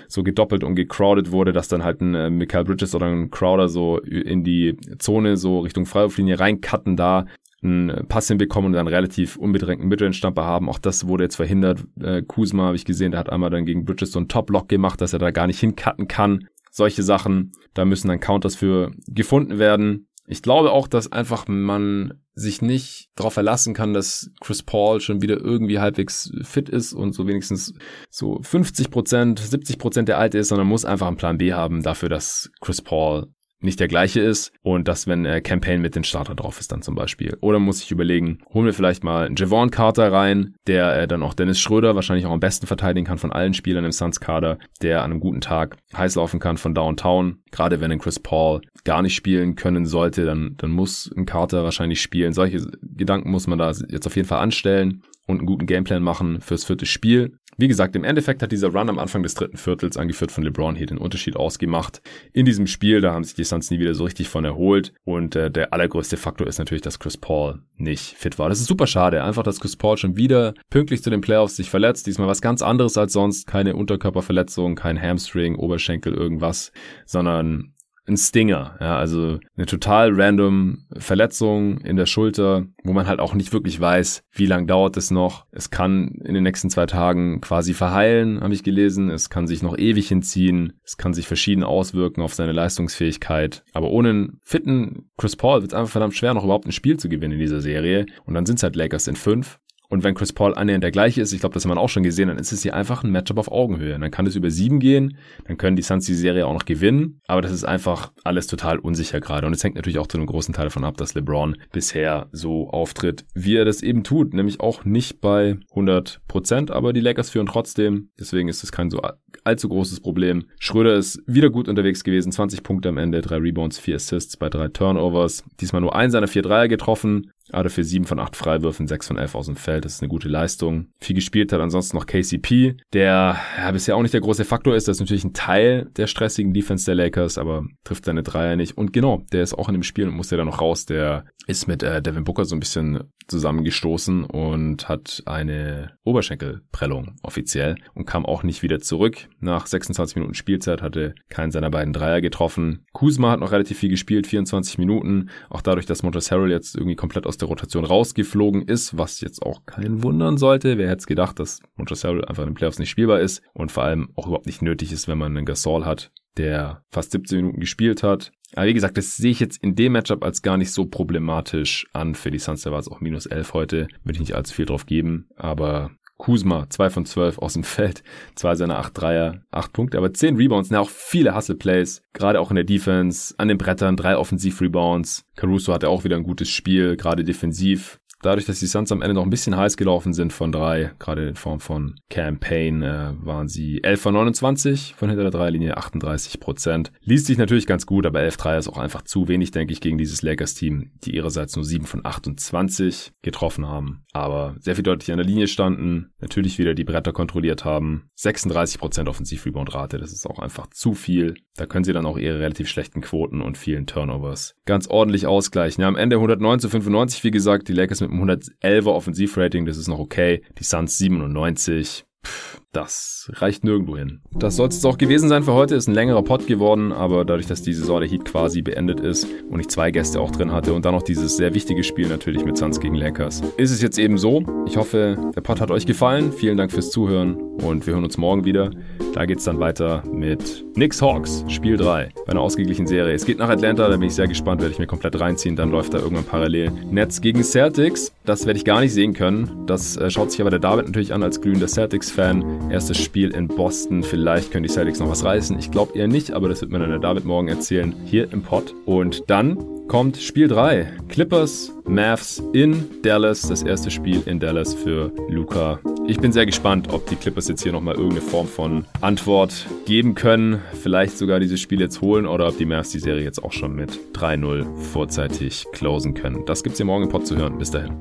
so gedoppelt und gecrowded wurde, dass dann halt ein äh, Michael Bridges oder ein Crowder so in die Zone so Richtung Freiwurflinie reincutten da einen Pass hinbekommen und dann relativ unbedrängten Midrange-Stamper haben. Auch das wurde jetzt verhindert. Äh, Kuzma habe ich gesehen, der hat einmal dann gegen Bridges so einen Top-Lock gemacht, dass er da gar nicht hincutten kann. Solche Sachen, da müssen dann Counters für gefunden werden. Ich glaube auch, dass einfach man sich nicht darauf verlassen kann, dass Chris Paul schon wieder irgendwie halbwegs fit ist und so wenigstens so 50 Prozent, 70 Prozent der Alte ist, sondern muss einfach einen Plan B haben dafür, dass Chris Paul nicht der gleiche ist und dass, wenn äh, Campaign mit den Starter drauf ist dann zum Beispiel. Oder muss ich überlegen, holen wir vielleicht mal einen Javon Carter rein, der äh, dann auch Dennis Schröder wahrscheinlich auch am besten verteidigen kann von allen Spielern im Suns-Kader, der an einem guten Tag heiß laufen kann von Downtown. Gerade wenn ein Chris Paul gar nicht spielen können sollte, dann, dann muss ein Carter wahrscheinlich spielen. Solche Gedanken muss man da jetzt auf jeden Fall anstellen und einen guten Gameplan machen fürs vierte Spiel. Wie gesagt, im Endeffekt hat dieser Run am Anfang des dritten Viertels, angeführt von LeBron, hier den Unterschied ausgemacht. In diesem Spiel, da haben sich die Suns nie wieder so richtig von erholt. Und äh, der allergrößte Faktor ist natürlich, dass Chris Paul nicht fit war. Das ist super schade. Einfach, dass Chris Paul schon wieder pünktlich zu den Playoffs sich verletzt. Diesmal was ganz anderes als sonst. Keine Unterkörperverletzung, kein Hamstring, Oberschenkel, irgendwas, sondern ein Stinger, ja, also eine total random Verletzung in der Schulter, wo man halt auch nicht wirklich weiß, wie lang dauert es noch. Es kann in den nächsten zwei Tagen quasi verheilen, habe ich gelesen. Es kann sich noch ewig hinziehen. Es kann sich verschieden auswirken auf seine Leistungsfähigkeit. Aber ohne einen fitten Chris Paul wird es einfach verdammt schwer, noch überhaupt ein Spiel zu gewinnen in dieser Serie. Und dann sind es halt Lakers in fünf. Und wenn Chris Paul annähernd der gleiche ist, ich glaube, das hat man auch schon gesehen, dann ist es hier einfach ein Matchup auf Augenhöhe. Dann kann es über sieben gehen, dann können die Suns die Serie auch noch gewinnen, aber das ist einfach alles total unsicher gerade. Und es hängt natürlich auch zu einem großen Teil davon ab, dass LeBron bisher so auftritt, wie er das eben tut, nämlich auch nicht bei 100 Prozent, aber die Lakers führen trotzdem. Deswegen ist es kein so allzu großes Problem. Schröder ist wieder gut unterwegs gewesen, 20 Punkte am Ende, drei Rebounds, vier Assists bei drei Turnovers. Diesmal nur ein seiner vier Dreier getroffen, aber für 7 von 8 Freiwürfen, 6 von 11 aus dem Feld. Das ist eine gute Leistung. Viel gespielt hat ansonsten noch KCP, der ja, bisher auch nicht der große Faktor ist. Das ist natürlich ein Teil der stressigen Defense der Lakers, aber trifft seine Dreier nicht. Und genau, der ist auch in dem Spiel und muss ja dann noch raus. Der ist mit äh, Devin Booker so ein bisschen zusammengestoßen und hat eine Oberschenkelprellung offiziell und kam auch nicht wieder zurück. Nach 26 Minuten Spielzeit hatte keinen seiner beiden Dreier getroffen. Kuzma hat noch relativ viel gespielt, 24 Minuten. Auch dadurch, dass Montrezl Harrell jetzt irgendwie komplett aus der Rotation rausgeflogen ist, was jetzt auch keinen wundern sollte. Wer hätte es gedacht, dass Montrezl Harrell einfach in den Playoffs nicht spielbar ist und vor allem auch überhaupt nicht nötig ist, wenn man einen Gasol hat, der fast 17 Minuten gespielt hat. Aber wie gesagt, das sehe ich jetzt in dem Matchup als gar nicht so problematisch an. Für die Suns, da war es auch minus 11 heute. Würde ich nicht allzu viel drauf geben. Aber Kuzma, 2 von 12 aus dem Feld, zwei seiner 8 Dreier, 8 Punkte, aber 10 Rebounds, ne, auch viele Hustle-Plays, gerade auch in der Defense, an den Brettern, drei Offensiv-Rebounds. Caruso hatte auch wieder ein gutes Spiel, gerade defensiv dadurch, dass die Suns am Ende noch ein bisschen heiß gelaufen sind von drei, gerade in Form von Campaign, äh, waren sie 11 von 29 von hinter der Dreierlinie, 38 Prozent. Liest sich natürlich ganz gut, aber 11 Dreier ist auch einfach zu wenig, denke ich, gegen dieses Lakers-Team, die ihrerseits nur 7 von 28 getroffen haben, aber sehr viel deutlich an der Linie standen, natürlich wieder die Bretter kontrolliert haben, 36 Prozent Offensiv-Rebound-Rate, das ist auch einfach zu viel. Da können sie dann auch ihre relativ schlechten Quoten und vielen Turnovers ganz ordentlich ausgleichen. Ja, am Ende 109 zu 95, wie gesagt, die Lakers mit 111er Offensivrating, das ist noch okay. Die Suns 97. Pff, das reicht nirgendwo hin. Das soll es auch gewesen sein für heute. Ist ein längerer Pod geworden, aber dadurch, dass die Saison der Heat quasi beendet ist und ich zwei Gäste auch drin hatte und dann noch dieses sehr wichtige Spiel natürlich mit Suns gegen Lakers, ist es jetzt eben so. Ich hoffe, der Pod hat euch gefallen. Vielen Dank fürs Zuhören und wir hören uns morgen wieder. Da geht es dann weiter mit Knicks Hawks, Spiel 3, bei einer ausgeglichenen Serie. Es geht nach Atlanta, da bin ich sehr gespannt, werde ich mir komplett reinziehen. Dann läuft da irgendwann parallel Nets gegen Celtics. Das werde ich gar nicht sehen können. Das äh, schaut sich aber der David natürlich an als glühender Celtics-Fan. Erstes Spiel in Boston. Vielleicht können die Celtics noch was reißen. Ich glaube eher nicht, aber das wird mir dann der David morgen erzählen. Hier im Pod. Und dann kommt Spiel 3. Clippers, Mavs in Dallas. Das erste Spiel in Dallas für Luca. Ich bin sehr gespannt, ob die Clippers jetzt hier nochmal irgendeine Form von Antwort geben können. Vielleicht sogar dieses Spiel jetzt holen oder ob die Mavs die Serie jetzt auch schon mit 3-0 vorzeitig closen können. Das gibt's hier morgen im Pod zu hören. Bis dahin.